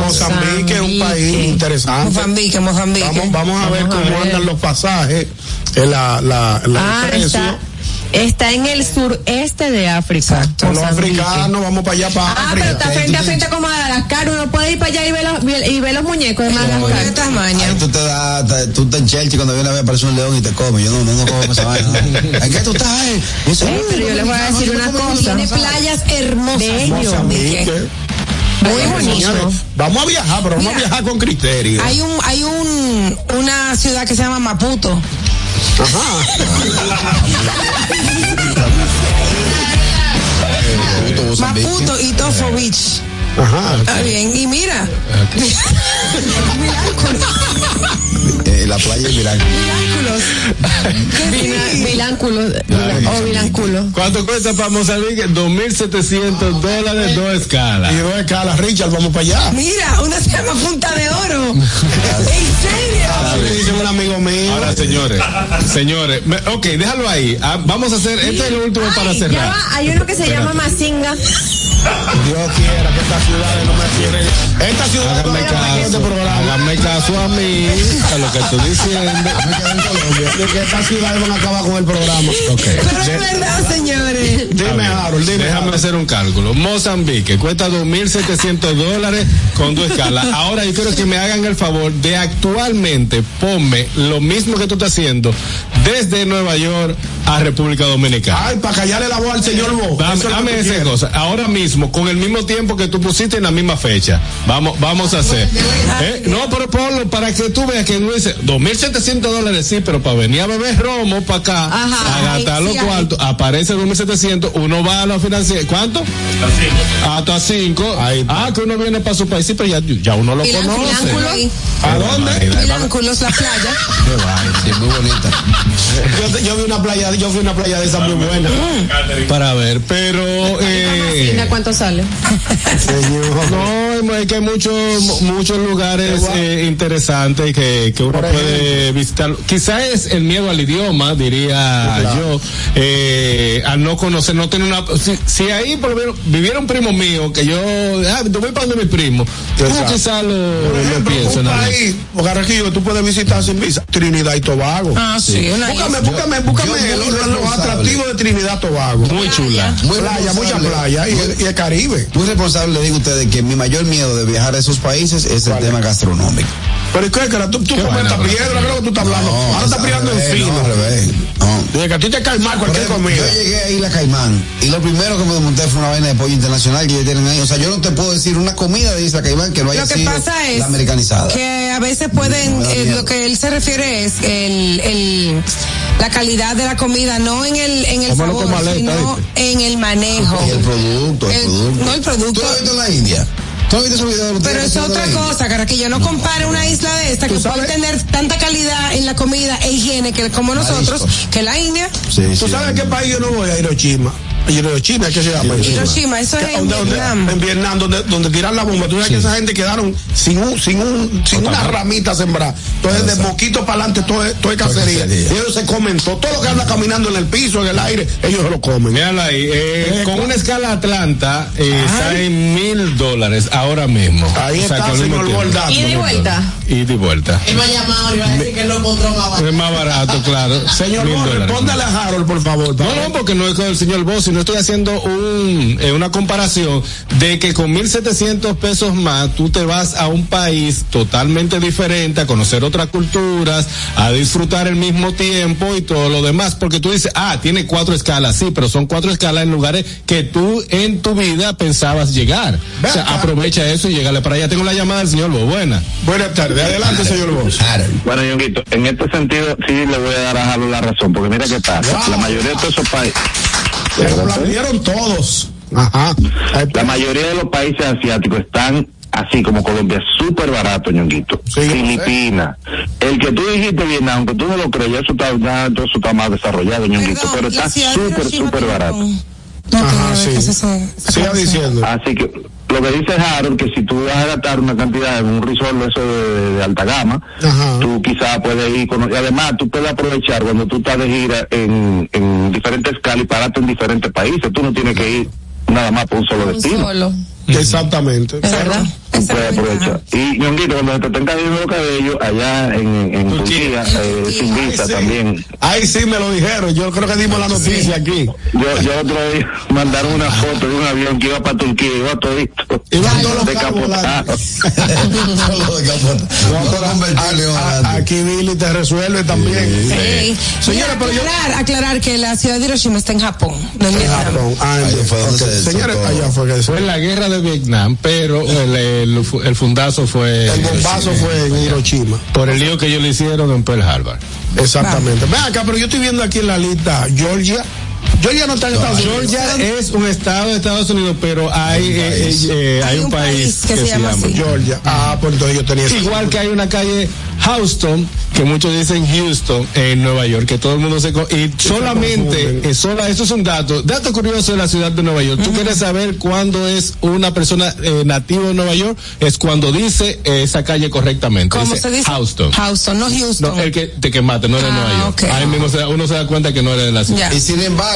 Mozambique es un país interesante. Mozambique, Mozambique. Vamos, vamos a ver Vamos a cómo ver. andan los pasajes, eh, la, la, la Ah, está, está en el sureste de África. Con los africanos vamos para allá, para Ah, África. pero está frente a frente como Madagascar. Uno puede ir para allá y ver los, y ver los muñecos de Muñeco de Madagascar. Tasmania. Ahí tú te das, te- tú te en Chelsea cuando viene a ver aparece un león y te come. Yo no, no, no como esa vaina. ¿En qué tú estás? eh? Dice, Ey, pero yo les voy a decir una cosa. Tiene playas hermosas. Bello. Muy bonito. Vamos a viajar, pero vamos Mira, a viajar con criterio. Hay un, hay un, una ciudad que se llama Maputo. Maputo y Tofo Beach. Ajá. Está bien. Y mira. eh, la playa de Milán. Vila- Vilánculo. O vilánculo. ¿Cuánto cuesta para Mozambique? 2.700 dólares, dos escalas. Y dos escalas, Richard, vamos para allá. Mira, una se llama Punta de Oro. ¿En serio? Dice un amigo mío. Ahora, señores, señores, me- ok, déjalo ahí. Ah, vamos a hacer, este es el último para Ay, cerrar. va, hay uno que se llama Mazinga. Dios quiera que estas ciudades no me quieren. Estas ciudades Háganme no este caso, programa. háganme caso a mí, a lo que estoy diciendo. De que estas ciudades van a acabar con el programa. Ok. Pero es De- verdad, señores. Dime, Harold, dime. Déjame Harold. hacer un cálculo. Mozambique cuesta 2.700 dólares con dos escalas. Ahora yo quiero que me hagan el favor de actualmente ponme lo mismo que tú estás haciendo desde Nueva York a República Dominicana. Ay, para callarle la voz al señor Bo. Dame, dame esa quiero. cosa. Ahora mismo, con el mismo tiempo que tú pusiste en la misma fecha. Vamos, vamos a hacer. ¿Eh? No, pero ponlo para que tú veas que no dice 2.700 dólares, sí, pero para venir a beber romo para acá, Ajá. a gastar los sí, cuartos, aparece 2.700, uno va a la financiera. ¿Cuánto? Hasta 5. Ahí está. Ah, que uno viene para su país, sí, pero ya, ya uno lo conoce. ¿A dónde? Vilánculos, la playa. Qué vaina, sí, muy bonita. Yo, yo vi una playa, yo vi una playa de esa muy buena. Para ver, pero. Eh, ¿cuánto sale? Señor. No, es que hay muchos muchos lugares eh, interesantes que, que uno puede visitar. Quizás es el miedo al idioma, diría claro. yo, eh, al no conocer, no tener una... Si, si ahí por lo menos viviera un primo mío, que yo, ah, yo voy para donde mi primo, tú Exacto. quizás lo, Por lo ejemplo, pienso. un país, tú puedes visitar sin visa. Trinidad y Tobago. Ah, sí, una Búscame, búscame, búscame los, atractivos de Trinidad Tobago. Muy chula. Muy playa, mucha playa y el, y el Caribe. Muy responsable le digo a ustedes que mi mayor miedo de viajar a esos países es el tema gastronómico. Pero ¿qué que tú, tú comes esta piedra, creo que tú estás hablando. Ahora estás al pillando en fino. No, al revés. No. Desde que a ti te cualquier ejemplo, comida. Yo llegué a Isla Caimán y lo primero que me desmonté fue una vaina de pollo internacional que ellos tienen ahí. O sea, yo no te puedo decir una comida de Isla Caimán que no haya Lo que sido pasa es la americanizada. que a veces pueden, eh, lo que él se refiere es el, el, la calidad de la comida, no en el, en el sabor, maleta, sino en el manejo. Y el producto, el, El- producto. no el producto. ¿Tú lo has visto en la India? ¿Tú has visto esos videos de los Pero es que otra la India? cosa, Caraquillo. No compare una isla de esta que puede tener tanta calidad en la comida e higiene que como nosotros, Mariscos. que la India. Sí, ¿Tú sí. sabes a qué país yo no voy? A Hiroshima. Hiroshima, ¿qué se llama? Hiroshima, eso es en Vietnam. en Vietnam, donde, donde tiran la bomba. Tú sabes que esa gente quedaron sin un, sin un, sin una ramita sembrada. Entonces, de mosquito para adelante, todo es, todo es cacería. cacería. Y ellos se comen todo. Todo lo que anda caminando en el piso, en el aire, ellos se lo comen. Míralo ahí, eh, Eh, con una escala Atlanta eh, Ay. está en mil dólares ahora mismo. Ahí O sea, está, señor. Bordato. ¿Y de vuelta? Y de vuelta. Él me ha llamado y va a decir que lo encontró más barato. Es más barato, claro. Señor Mil Bo, dólares. respóndale a Harold, por favor. No, no, porque no es con el señor Sino estoy haciendo un, eh, una comparación de que con 1.700 pesos más tú te vas a un país totalmente diferente, a conocer otras culturas, a disfrutar el mismo tiempo y todo lo demás, porque tú dices, ah, tiene cuatro escalas, sí, pero son cuatro escalas en lugares que tú en tu vida pensabas llegar. O sea, acá. aprovecha eso y llegale para allá. Tengo la llamada del señor Boss, buena. Buenas tardes. Adelante, señor Boss. Bueno, Yonguito, en este sentido sí le voy a dar a Jalo la razón, porque mira qué pasa. Wow. La mayoría de todos esos países. Se lo aplaudieron todos. Ajá. La mayoría de los países asiáticos están así como Colombia, súper barato, ñonguito. Filipinas. El que tú dijiste Vietnam, aunque tú no lo crees, ya eso está, ya todo eso está más desarrollado, ñonguito, pero está súper, súper barato. Ajá, sí. Siga diciendo. Así que lo que dice Harold, que si tú vas a gastar una cantidad en un resort de eso de, de alta gama, tú quizás puedes ir con, y además tú puedes aprovechar cuando tú estás de gira en, en diferentes escalas y pararte en diferentes países, tú no tienes que ir nada más por un solo destino. Exactamente. Y Ñonguito, cuando se te estén cayendo los cabellos, allá en, en Turquía, eh, sin visa también. Ahí sí me lo dijeron, yo creo que dimos la noticia aquí. Yo, yo otro día mandaron una foto de un avión que iba para Turquía, iba todito. Iba todos los decapotado. A- a- Aquí Billy te resuelve también. Sí. Señora, pero yo. aclarar, aclarar que la ciudad de Hiroshima está en Japón. No en. Japón. Ah. Señores, allá fue que Fue en la guerra de Vietnam, pero el, el, el fundazo fue. El bombazo fue en Hiroshima. Por el lío que ellos le hicieron en Pearl Harbor. Exactamente. Ven acá, pero yo estoy viendo aquí en la lista Georgia. Georgia no está en Estados Unidos. Georgia es un estado de Estados Unidos, pero hay, eh, eh, eh, hay un país que, se llama, así. Georgia. Ah, pues entonces yo tenía Igual que hay una calle Houston, que muchos dicen Houston, en Nueva York, que todo el mundo se... Y solamente, eh, sola, eso es un dato, dato curioso de la ciudad de Nueva York. Tú quieres saber cuándo es una persona eh, nativa de Nueva York, es cuando dice eh, esa calle correctamente. ¿Cómo se dice? Houston. Houston, no Houston. No, el que te quemaste, no era de Ah, Nueva York. Ahí mismo uno se da cuenta que no era de la ciudad. Y sin embargo,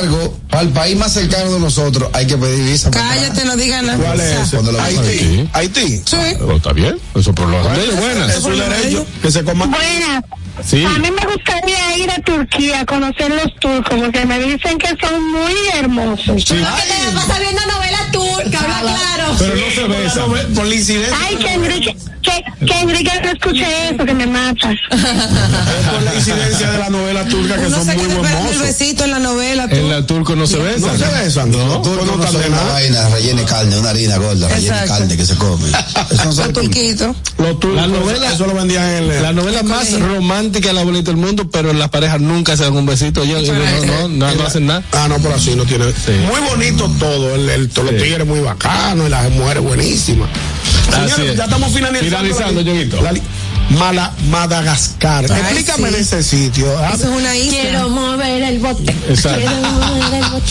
para el país más cercano de nosotros hay que pedir visa. Cállate, no digas nada. ¿Cuál es ese? Cuando lo Haití. Haití. Sí. Pero está bien, eso por lo menos buenas. Es un derecho que se coma. Buenas. Sí. A mí me gustaría ir a Turquía a conocer los turcos porque me dicen que son muy hermosos. Que te la pasas viendo novelas turcas, habla claro. Pero no se besan. Por la incidencia. Ay, que Enrique, que, que Enrique no escuche eso, que me mata. Es por la incidencia de la novela turca que Uno son se muy esperando el besito en la novela. tú. En la turco no se besan. No se besan, ¿no? Pues no no están de son una vaina rellena de carne, una harina gorda, rellena de carne que se come. Eso no son Los turquitos. Los turcos, La novela- eso lo vendían en el... La novela más romántica de la bolita del mundo, pero las parejas nunca se dan un besito. Yo, no, no, no, no hacen nada. Ah, no, pero así no tiene. Muy bonito todo, el, el- los Sí. tigres muy bacanos y las mujeres buenísimas. Señores, es. ya estamos finalizando. Finalizando, Yoguito. Mala, Madagascar. Ay, Explícame sí. de ese sitio. Eso es una isla. Quiero mover el bote. Exacto. Quiero mover el bote.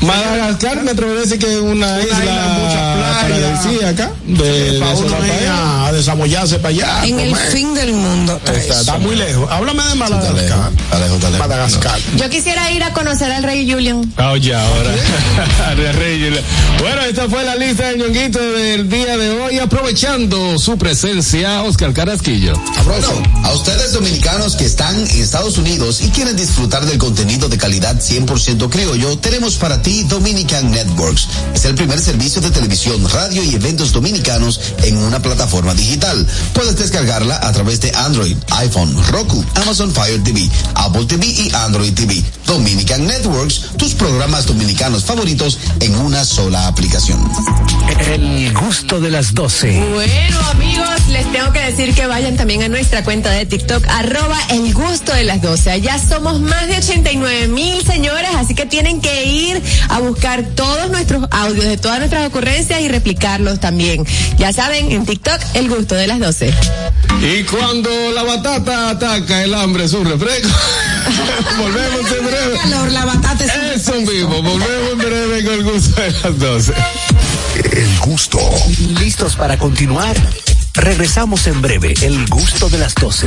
Madagascar me atrevo a decir que es una, isla, isla, paradisíaca de, de para uno sola ir playa. a desamollarse para allá. En el fin del mundo. Está muy lejos. Háblame de Está Madagascar. lejos, está lejos, está lejos. Madagascar. Yo quisiera ir a conocer al rey Julian. Ah, Oye, ahora. De Reyes. bueno, esta fue la lista de ñonguito del día de hoy, aprovechando su presencia, Oscar Carasquillo. Bueno, a ustedes dominicanos que están en Estados Unidos y quieren disfrutar del contenido de calidad 100% criollo, tenemos para ti Dominican Networks. Es el primer servicio de televisión, radio y eventos dominicanos en una plataforma digital. Puedes descargarla a través de Android, iPhone, Roku, Amazon Fire TV, Apple TV y Android TV. Dominican Networks, tus programas dominicanos favoritos en una sola aplicación. El gusto de las 12. Bueno, amigos, les tengo que decir que vayan también a nuestra cuenta de TikTok, arroba el gusto de las 12. Ya somos más de 89 mil señores, así que tienen que ir a buscar todos nuestros audios de todas nuestras ocurrencias y replicarlos también. Ya saben, en TikTok, el gusto de las 12. Y cuando la batata ataca, el hambre es un refresco. volvemos en breve. Calor, la batata es un Eso mismo, volvemos en breve con el gusto de las 12. El gusto. ¿Listos para continuar? Regresamos en breve. El gusto de las 12.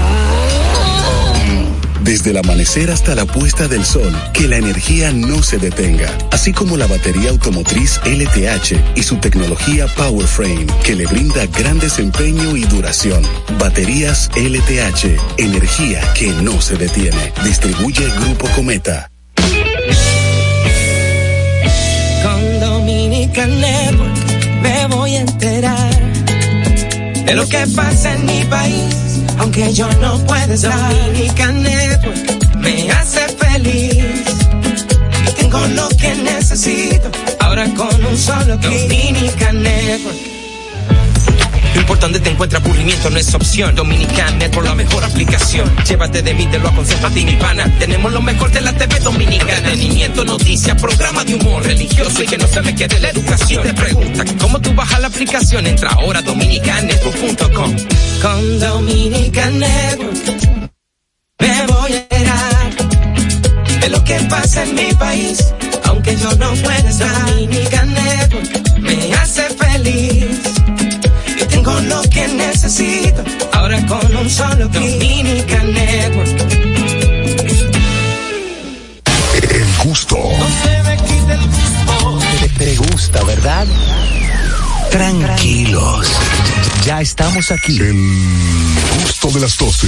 Desde el amanecer hasta la puesta del sol, que la energía no se detenga, así como la batería automotriz LTH y su tecnología PowerFrame, que le brinda gran desempeño y duración. Baterías LTH, energía que no se detiene. Distribuye Grupo Cometa. Con Dominican Network me voy a enterar de lo que pasa en mi país, aunque yo no pueda estar. Dominican Network me hace feliz y tengo lo que necesito ahora con un solo clic. Dominican Network. No importa dónde te encuentres, aburrimiento no es opción. Dominican Network, la mejor aplicación. Llévate de mí, te lo aconsejo a ti, mi pana. Tenemos lo mejor de la TV Dominicana. Entretenimiento, noticias, programa de humor religioso y que no se me quede la educación. Te pregunta cómo tú bajas la aplicación. Entra ahora a dominicanetwork.com. Con Dominican Network me voy a enterar de lo que pasa en mi país, aunque yo no pueda estar. Dominican Network me hace feliz tengo lo que necesito ahora con un solo. Dominican Network. El gusto. No se me quite el gusto. Te, te gusta, ¿verdad? Tranquilos. Ya estamos aquí. El gusto de las 12.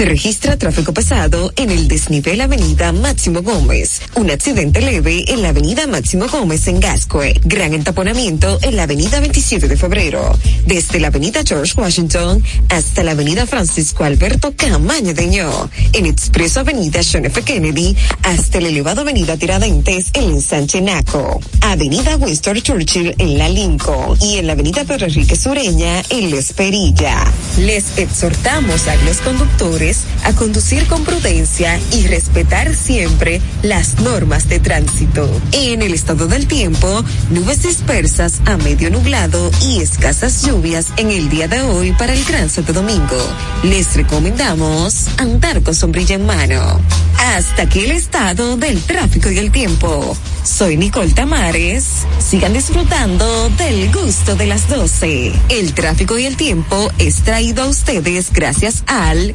Se registra tráfico pesado en el desnivel Avenida Máximo Gómez. Un accidente leve en la Avenida Máximo Gómez en Gascue. Gran entaponamiento en la Avenida 27 de Febrero. Desde la Avenida George Washington hasta la Avenida Francisco Alberto Camaño de Ño. En Expreso Avenida John F. Kennedy hasta el elevado Avenida Tiradentes en Sánchez Naco. Avenida Winston Churchill en la Lincoln. Y en la Avenida Pedro Enrique Sureña en La Esperilla. Les exhortamos a los conductores a conducir con prudencia y respetar siempre las normas de tránsito. En el estado del tiempo, nubes dispersas a medio nublado y escasas lluvias en el día de hoy para el Gran Santo Domingo. Les recomendamos andar con sombrilla en mano. Hasta aquí el estado del tráfico y el tiempo. Soy Nicole Tamares. Sigan disfrutando del gusto de las 12. El tráfico y el tiempo es traído a ustedes gracias al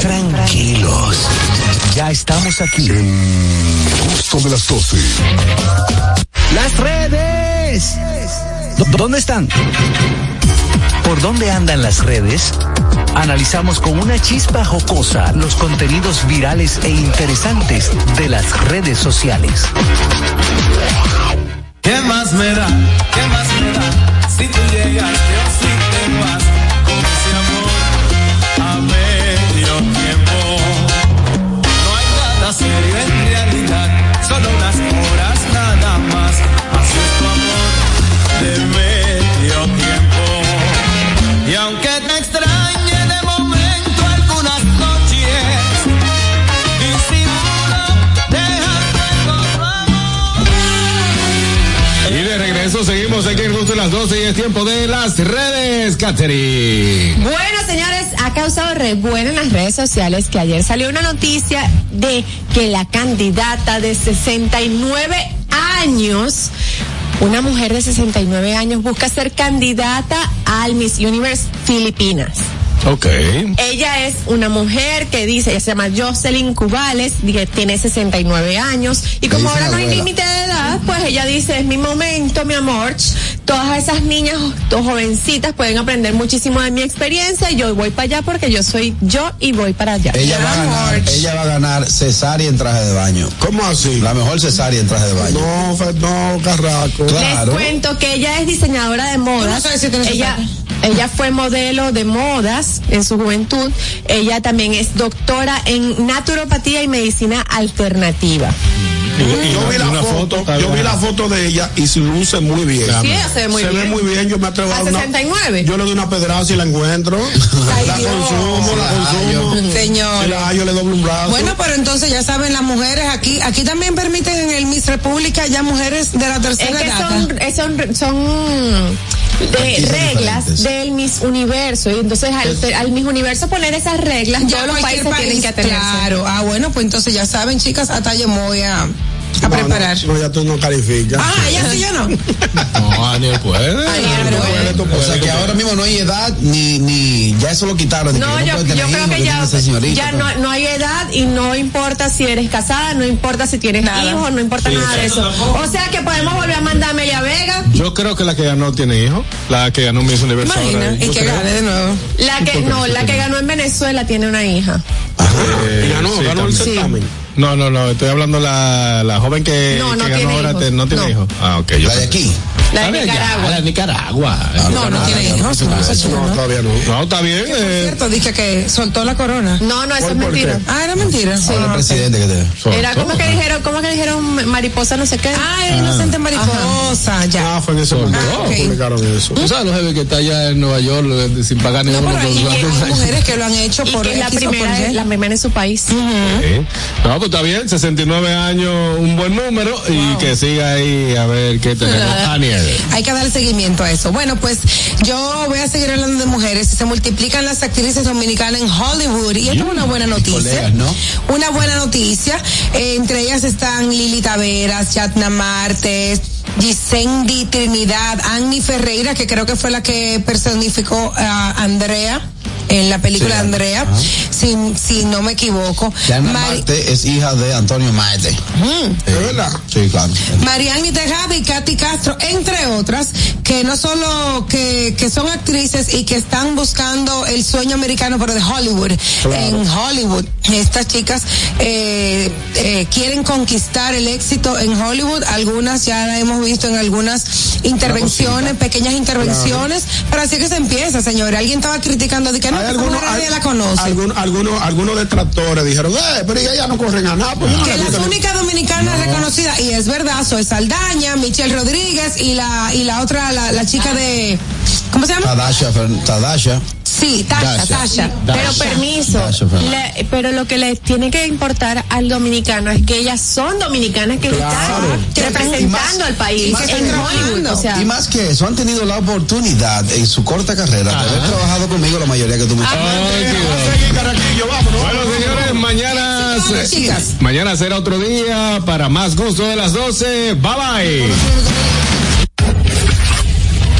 Tranquilos. Ya estamos aquí. El gusto de las 12. Las redes. ¿Dó- ¿Dónde están? ¿Por dónde andan las redes? Analizamos con una chispa jocosa los contenidos virales e interesantes de las redes sociales. ¿Qué más me da? ¿Qué más me da? Si tú llegaste o si 12 y es tiempo de las redes, Katherine. Bueno, señores, ha causado revuelo en las redes sociales que ayer salió una noticia de que la candidata de 69 años, una mujer de 69 años, busca ser candidata al Miss Universe Filipinas. Ok. Ella es una mujer que dice, ella se llama Jocelyn Cubales, tiene 69 años, y como ahora no hay límite de edad, pues ella dice, es mi momento, mi amor. Todas esas niñas, dos jovencitas, pueden aprender muchísimo de mi experiencia, y yo voy para allá porque yo soy yo y voy para allá. Ella va a ganar, ella va a ganar cesárea en traje de baño. ¿Cómo así? La mejor cesárea en traje de baño. No, no, carraco. Les cuento que ella es diseñadora de modas. no sabes si ella, Ella fue modelo de modas en su juventud. Ella también es doctora en naturopatía y medicina alternativa. Yo vi la foto, yo vi la foto de ella y se luce muy bien. Sí, ella se ve muy se bien. ve muy bien, yo me atrevo ¿A a una- 69? Yo le doy una pedrada si la encuentro. la consumo, la consumo. Señor. Si la yo le doy un brazo. Bueno, pero entonces ya saben, las mujeres aquí, aquí también permiten en el Miss República ya mujeres de la Es tercera que edad. son, son, son de reglas del Miss Universo. Y entonces al, al Miss Universo poner esas reglas, Ya todos los países tienen que atenerse. Claro, ah, bueno, pues entonces ya saben, chicas, hasta yo me voy a, No, preparar. No, ya tú no calificas. Ah, ella sí, yo no. No, Daniel puede. Puede, tú O puedes. sea que ahora mismo no hay edad ni, ni, ya eso lo quitaron. No, yo, puede yo creo hijos, que ya, señorita, ya no, no hay edad y no importa si eres casada, no importa si tienes Nada. hijos, no importa nada de eso. O sea que podemos volver a mandar a Amelia Vega, Yo creo que la que ganó tiene hijo. La que ganó Miss Universo. ahora, Imagina, y que gane de nuevo. la que, no, la que ganó en Venezuela tiene una hija. Eh, Y ganó, sí, ganó el certamen. No, no, no, estoy hablando la, la joven que, No, no que tiene ganó ahora, hijos. te- no tiene No. hijos. Ah, ok. yo La de aquí. La de Ah, Nicaragua. La de Nicaragua. No, no tiene hijos, no, todavía no. No, está bien. Por eh, cierto, dije que soltó la corona. No, no, eso es ¿Por- por mentira. Ah, era mentira. Ahora el presidente que te. Era como que dijeron, como que dijeron mariposa no sé qué. Ah, era inocente mariposa, ya. Ah, fue en ese momento Ah, publicaron eso. Tú sabes los jefes que está allá en Nueva York sin pagar ni No, uno pero hay, mujeres que lo han hecho Y por es la primera, la primera en su país. No, pues está bien, 69 años, un buen número y que siga ahí a ver qué tenemos. Daniel. Hay que darle seguimiento a eso. Bueno, pues yo voy a seguir hablando de mujeres. Se multiplican las actrices dominicanas en Hollywood y esto es una buena noticia. colegas, ¿no? Una buena noticia. Eh, entre ellas están Lili Taveras, Yatna Martes, Gisendi Trinidad, Annie Ferreira, que creo que fue la que personificó a Andrea en la película Sí, Andrea, si, si no me equivoco. Diana Mari- Marte es hija de Antonio Maete. Mm. ¿Es verdad? Sí, claro. Mariani Tejada y Katy Castro, entre otras, que no solo que, que son actrices y que están buscando el sueño americano, pero de Hollywood. En Hollywood, estas chicas eh, eh, quieren conquistar el éxito en Hollywood. Algunas ya la hemos visto en algunas intervenciones, pequeñas intervenciones, pero así que se empieza, señores. Alguien estaba criticando de que no, Hay algunos, nadie hay- la conoce. algunos, algunos, algunos detractores dijeron, eh, pero ya no corren a nada. Pues, no que ni- únicas dominicanas reconocidas, y es verdad, Zoe Saldaña, Michelle Rodríguez y la, y la otra, la, la chica de, ¿cómo se llama? Tadasha, Tadasha. Sí, Tasha. Tasha. Pero permiso, Dasha Fernández. le- pero lo que le tiene que importar al dominicano es que ellas son dominicanas que Claro. están representando al país más en que- Hollywood. O sea, y más que eso, han tenido la oportunidad en su corta carrera de haber trabajado conmigo la mayoría que tú me Vamos a seguir, Carraquillo, vámonos. Bueno, señores, mañana, Sí, se- chicas. mañana será otro día para más gusto de las 12. Bye bye.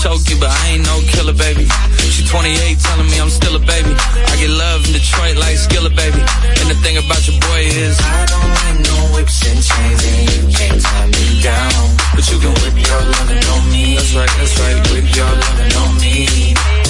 choke you, but I ain't no killer, baby. She 28, telling me I'm still a baby. I get love in Detroit like Skilla, baby. And the thing about your boy is I don't like no whips and chains, and you can't tie me down. But you can whip your lovin' on me. That's right, that's right. Whip your lovin' on me.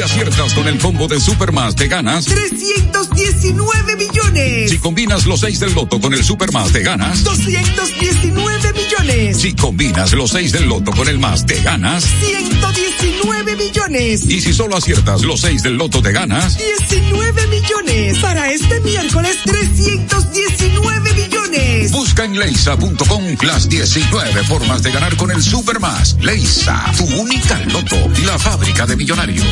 Si aciertas con el combo de Supermas, te ganas. 319 millones. Si combinas los 6 del loto con el Supermas, te ganas. 219 millones. Si combinas los 6 del loto con el más, te ganas. 119 millones. Y si solo aciertas los 6 del loto, te ganas. 19 millones. Para este miércoles, 319 millones. Busca en leisa.com las 19 formas de ganar con el Supermas. Leisa, tu única loto, la fábrica de millonarios.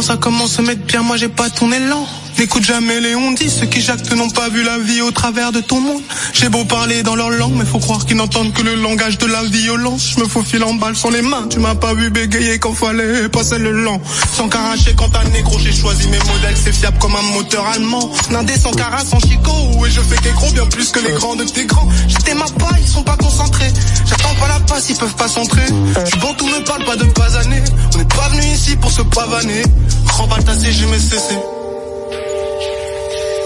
Que j'y pense à mettre bien, moi j'ai pas ton élan. N'écoute jamais les on dit, ceux qui jactent n'ont pas vu la vie au travers de ton monde. J'ai beau parler dans leur langue, mais faut croire qu'ils n'entendent que le langage de la violence. Je me faufile en balle sur les mains, tu m'as pas vu bégayer quand fallait passer le lent. Sans caracher quand t'as négro, j'ai choisi mes modèles, c'est fiable comme un moteur allemand. Nindé sans cara, sans chico, et je fais qu'est gros bien plus que les grands de tes grands. J'étais ma paille, ils sont pas concentrés. J'attends pas la passe, ils peuvent pas s'entrer. Je bon, tout me parle pas de basaner. On n'est pas venu ici pour se pavaner. Remballe ta CG, mais cessé.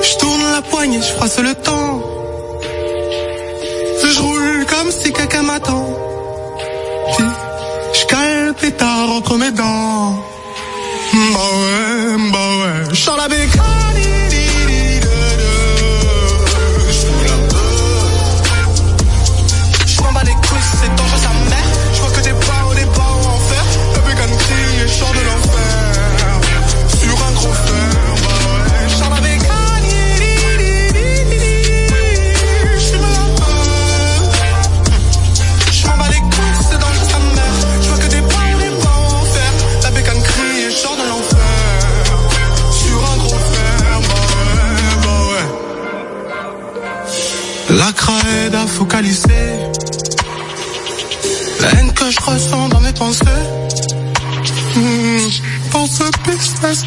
Je tourne la poignée, je froisse le temps. Je roule comme si quelqu'un m'attend. Je cale le pétard entre mes dents. Bah ouais, bah ouais. Je la bécane. La haine que je ressens dans mes pensées. Hmm, Pour ce business.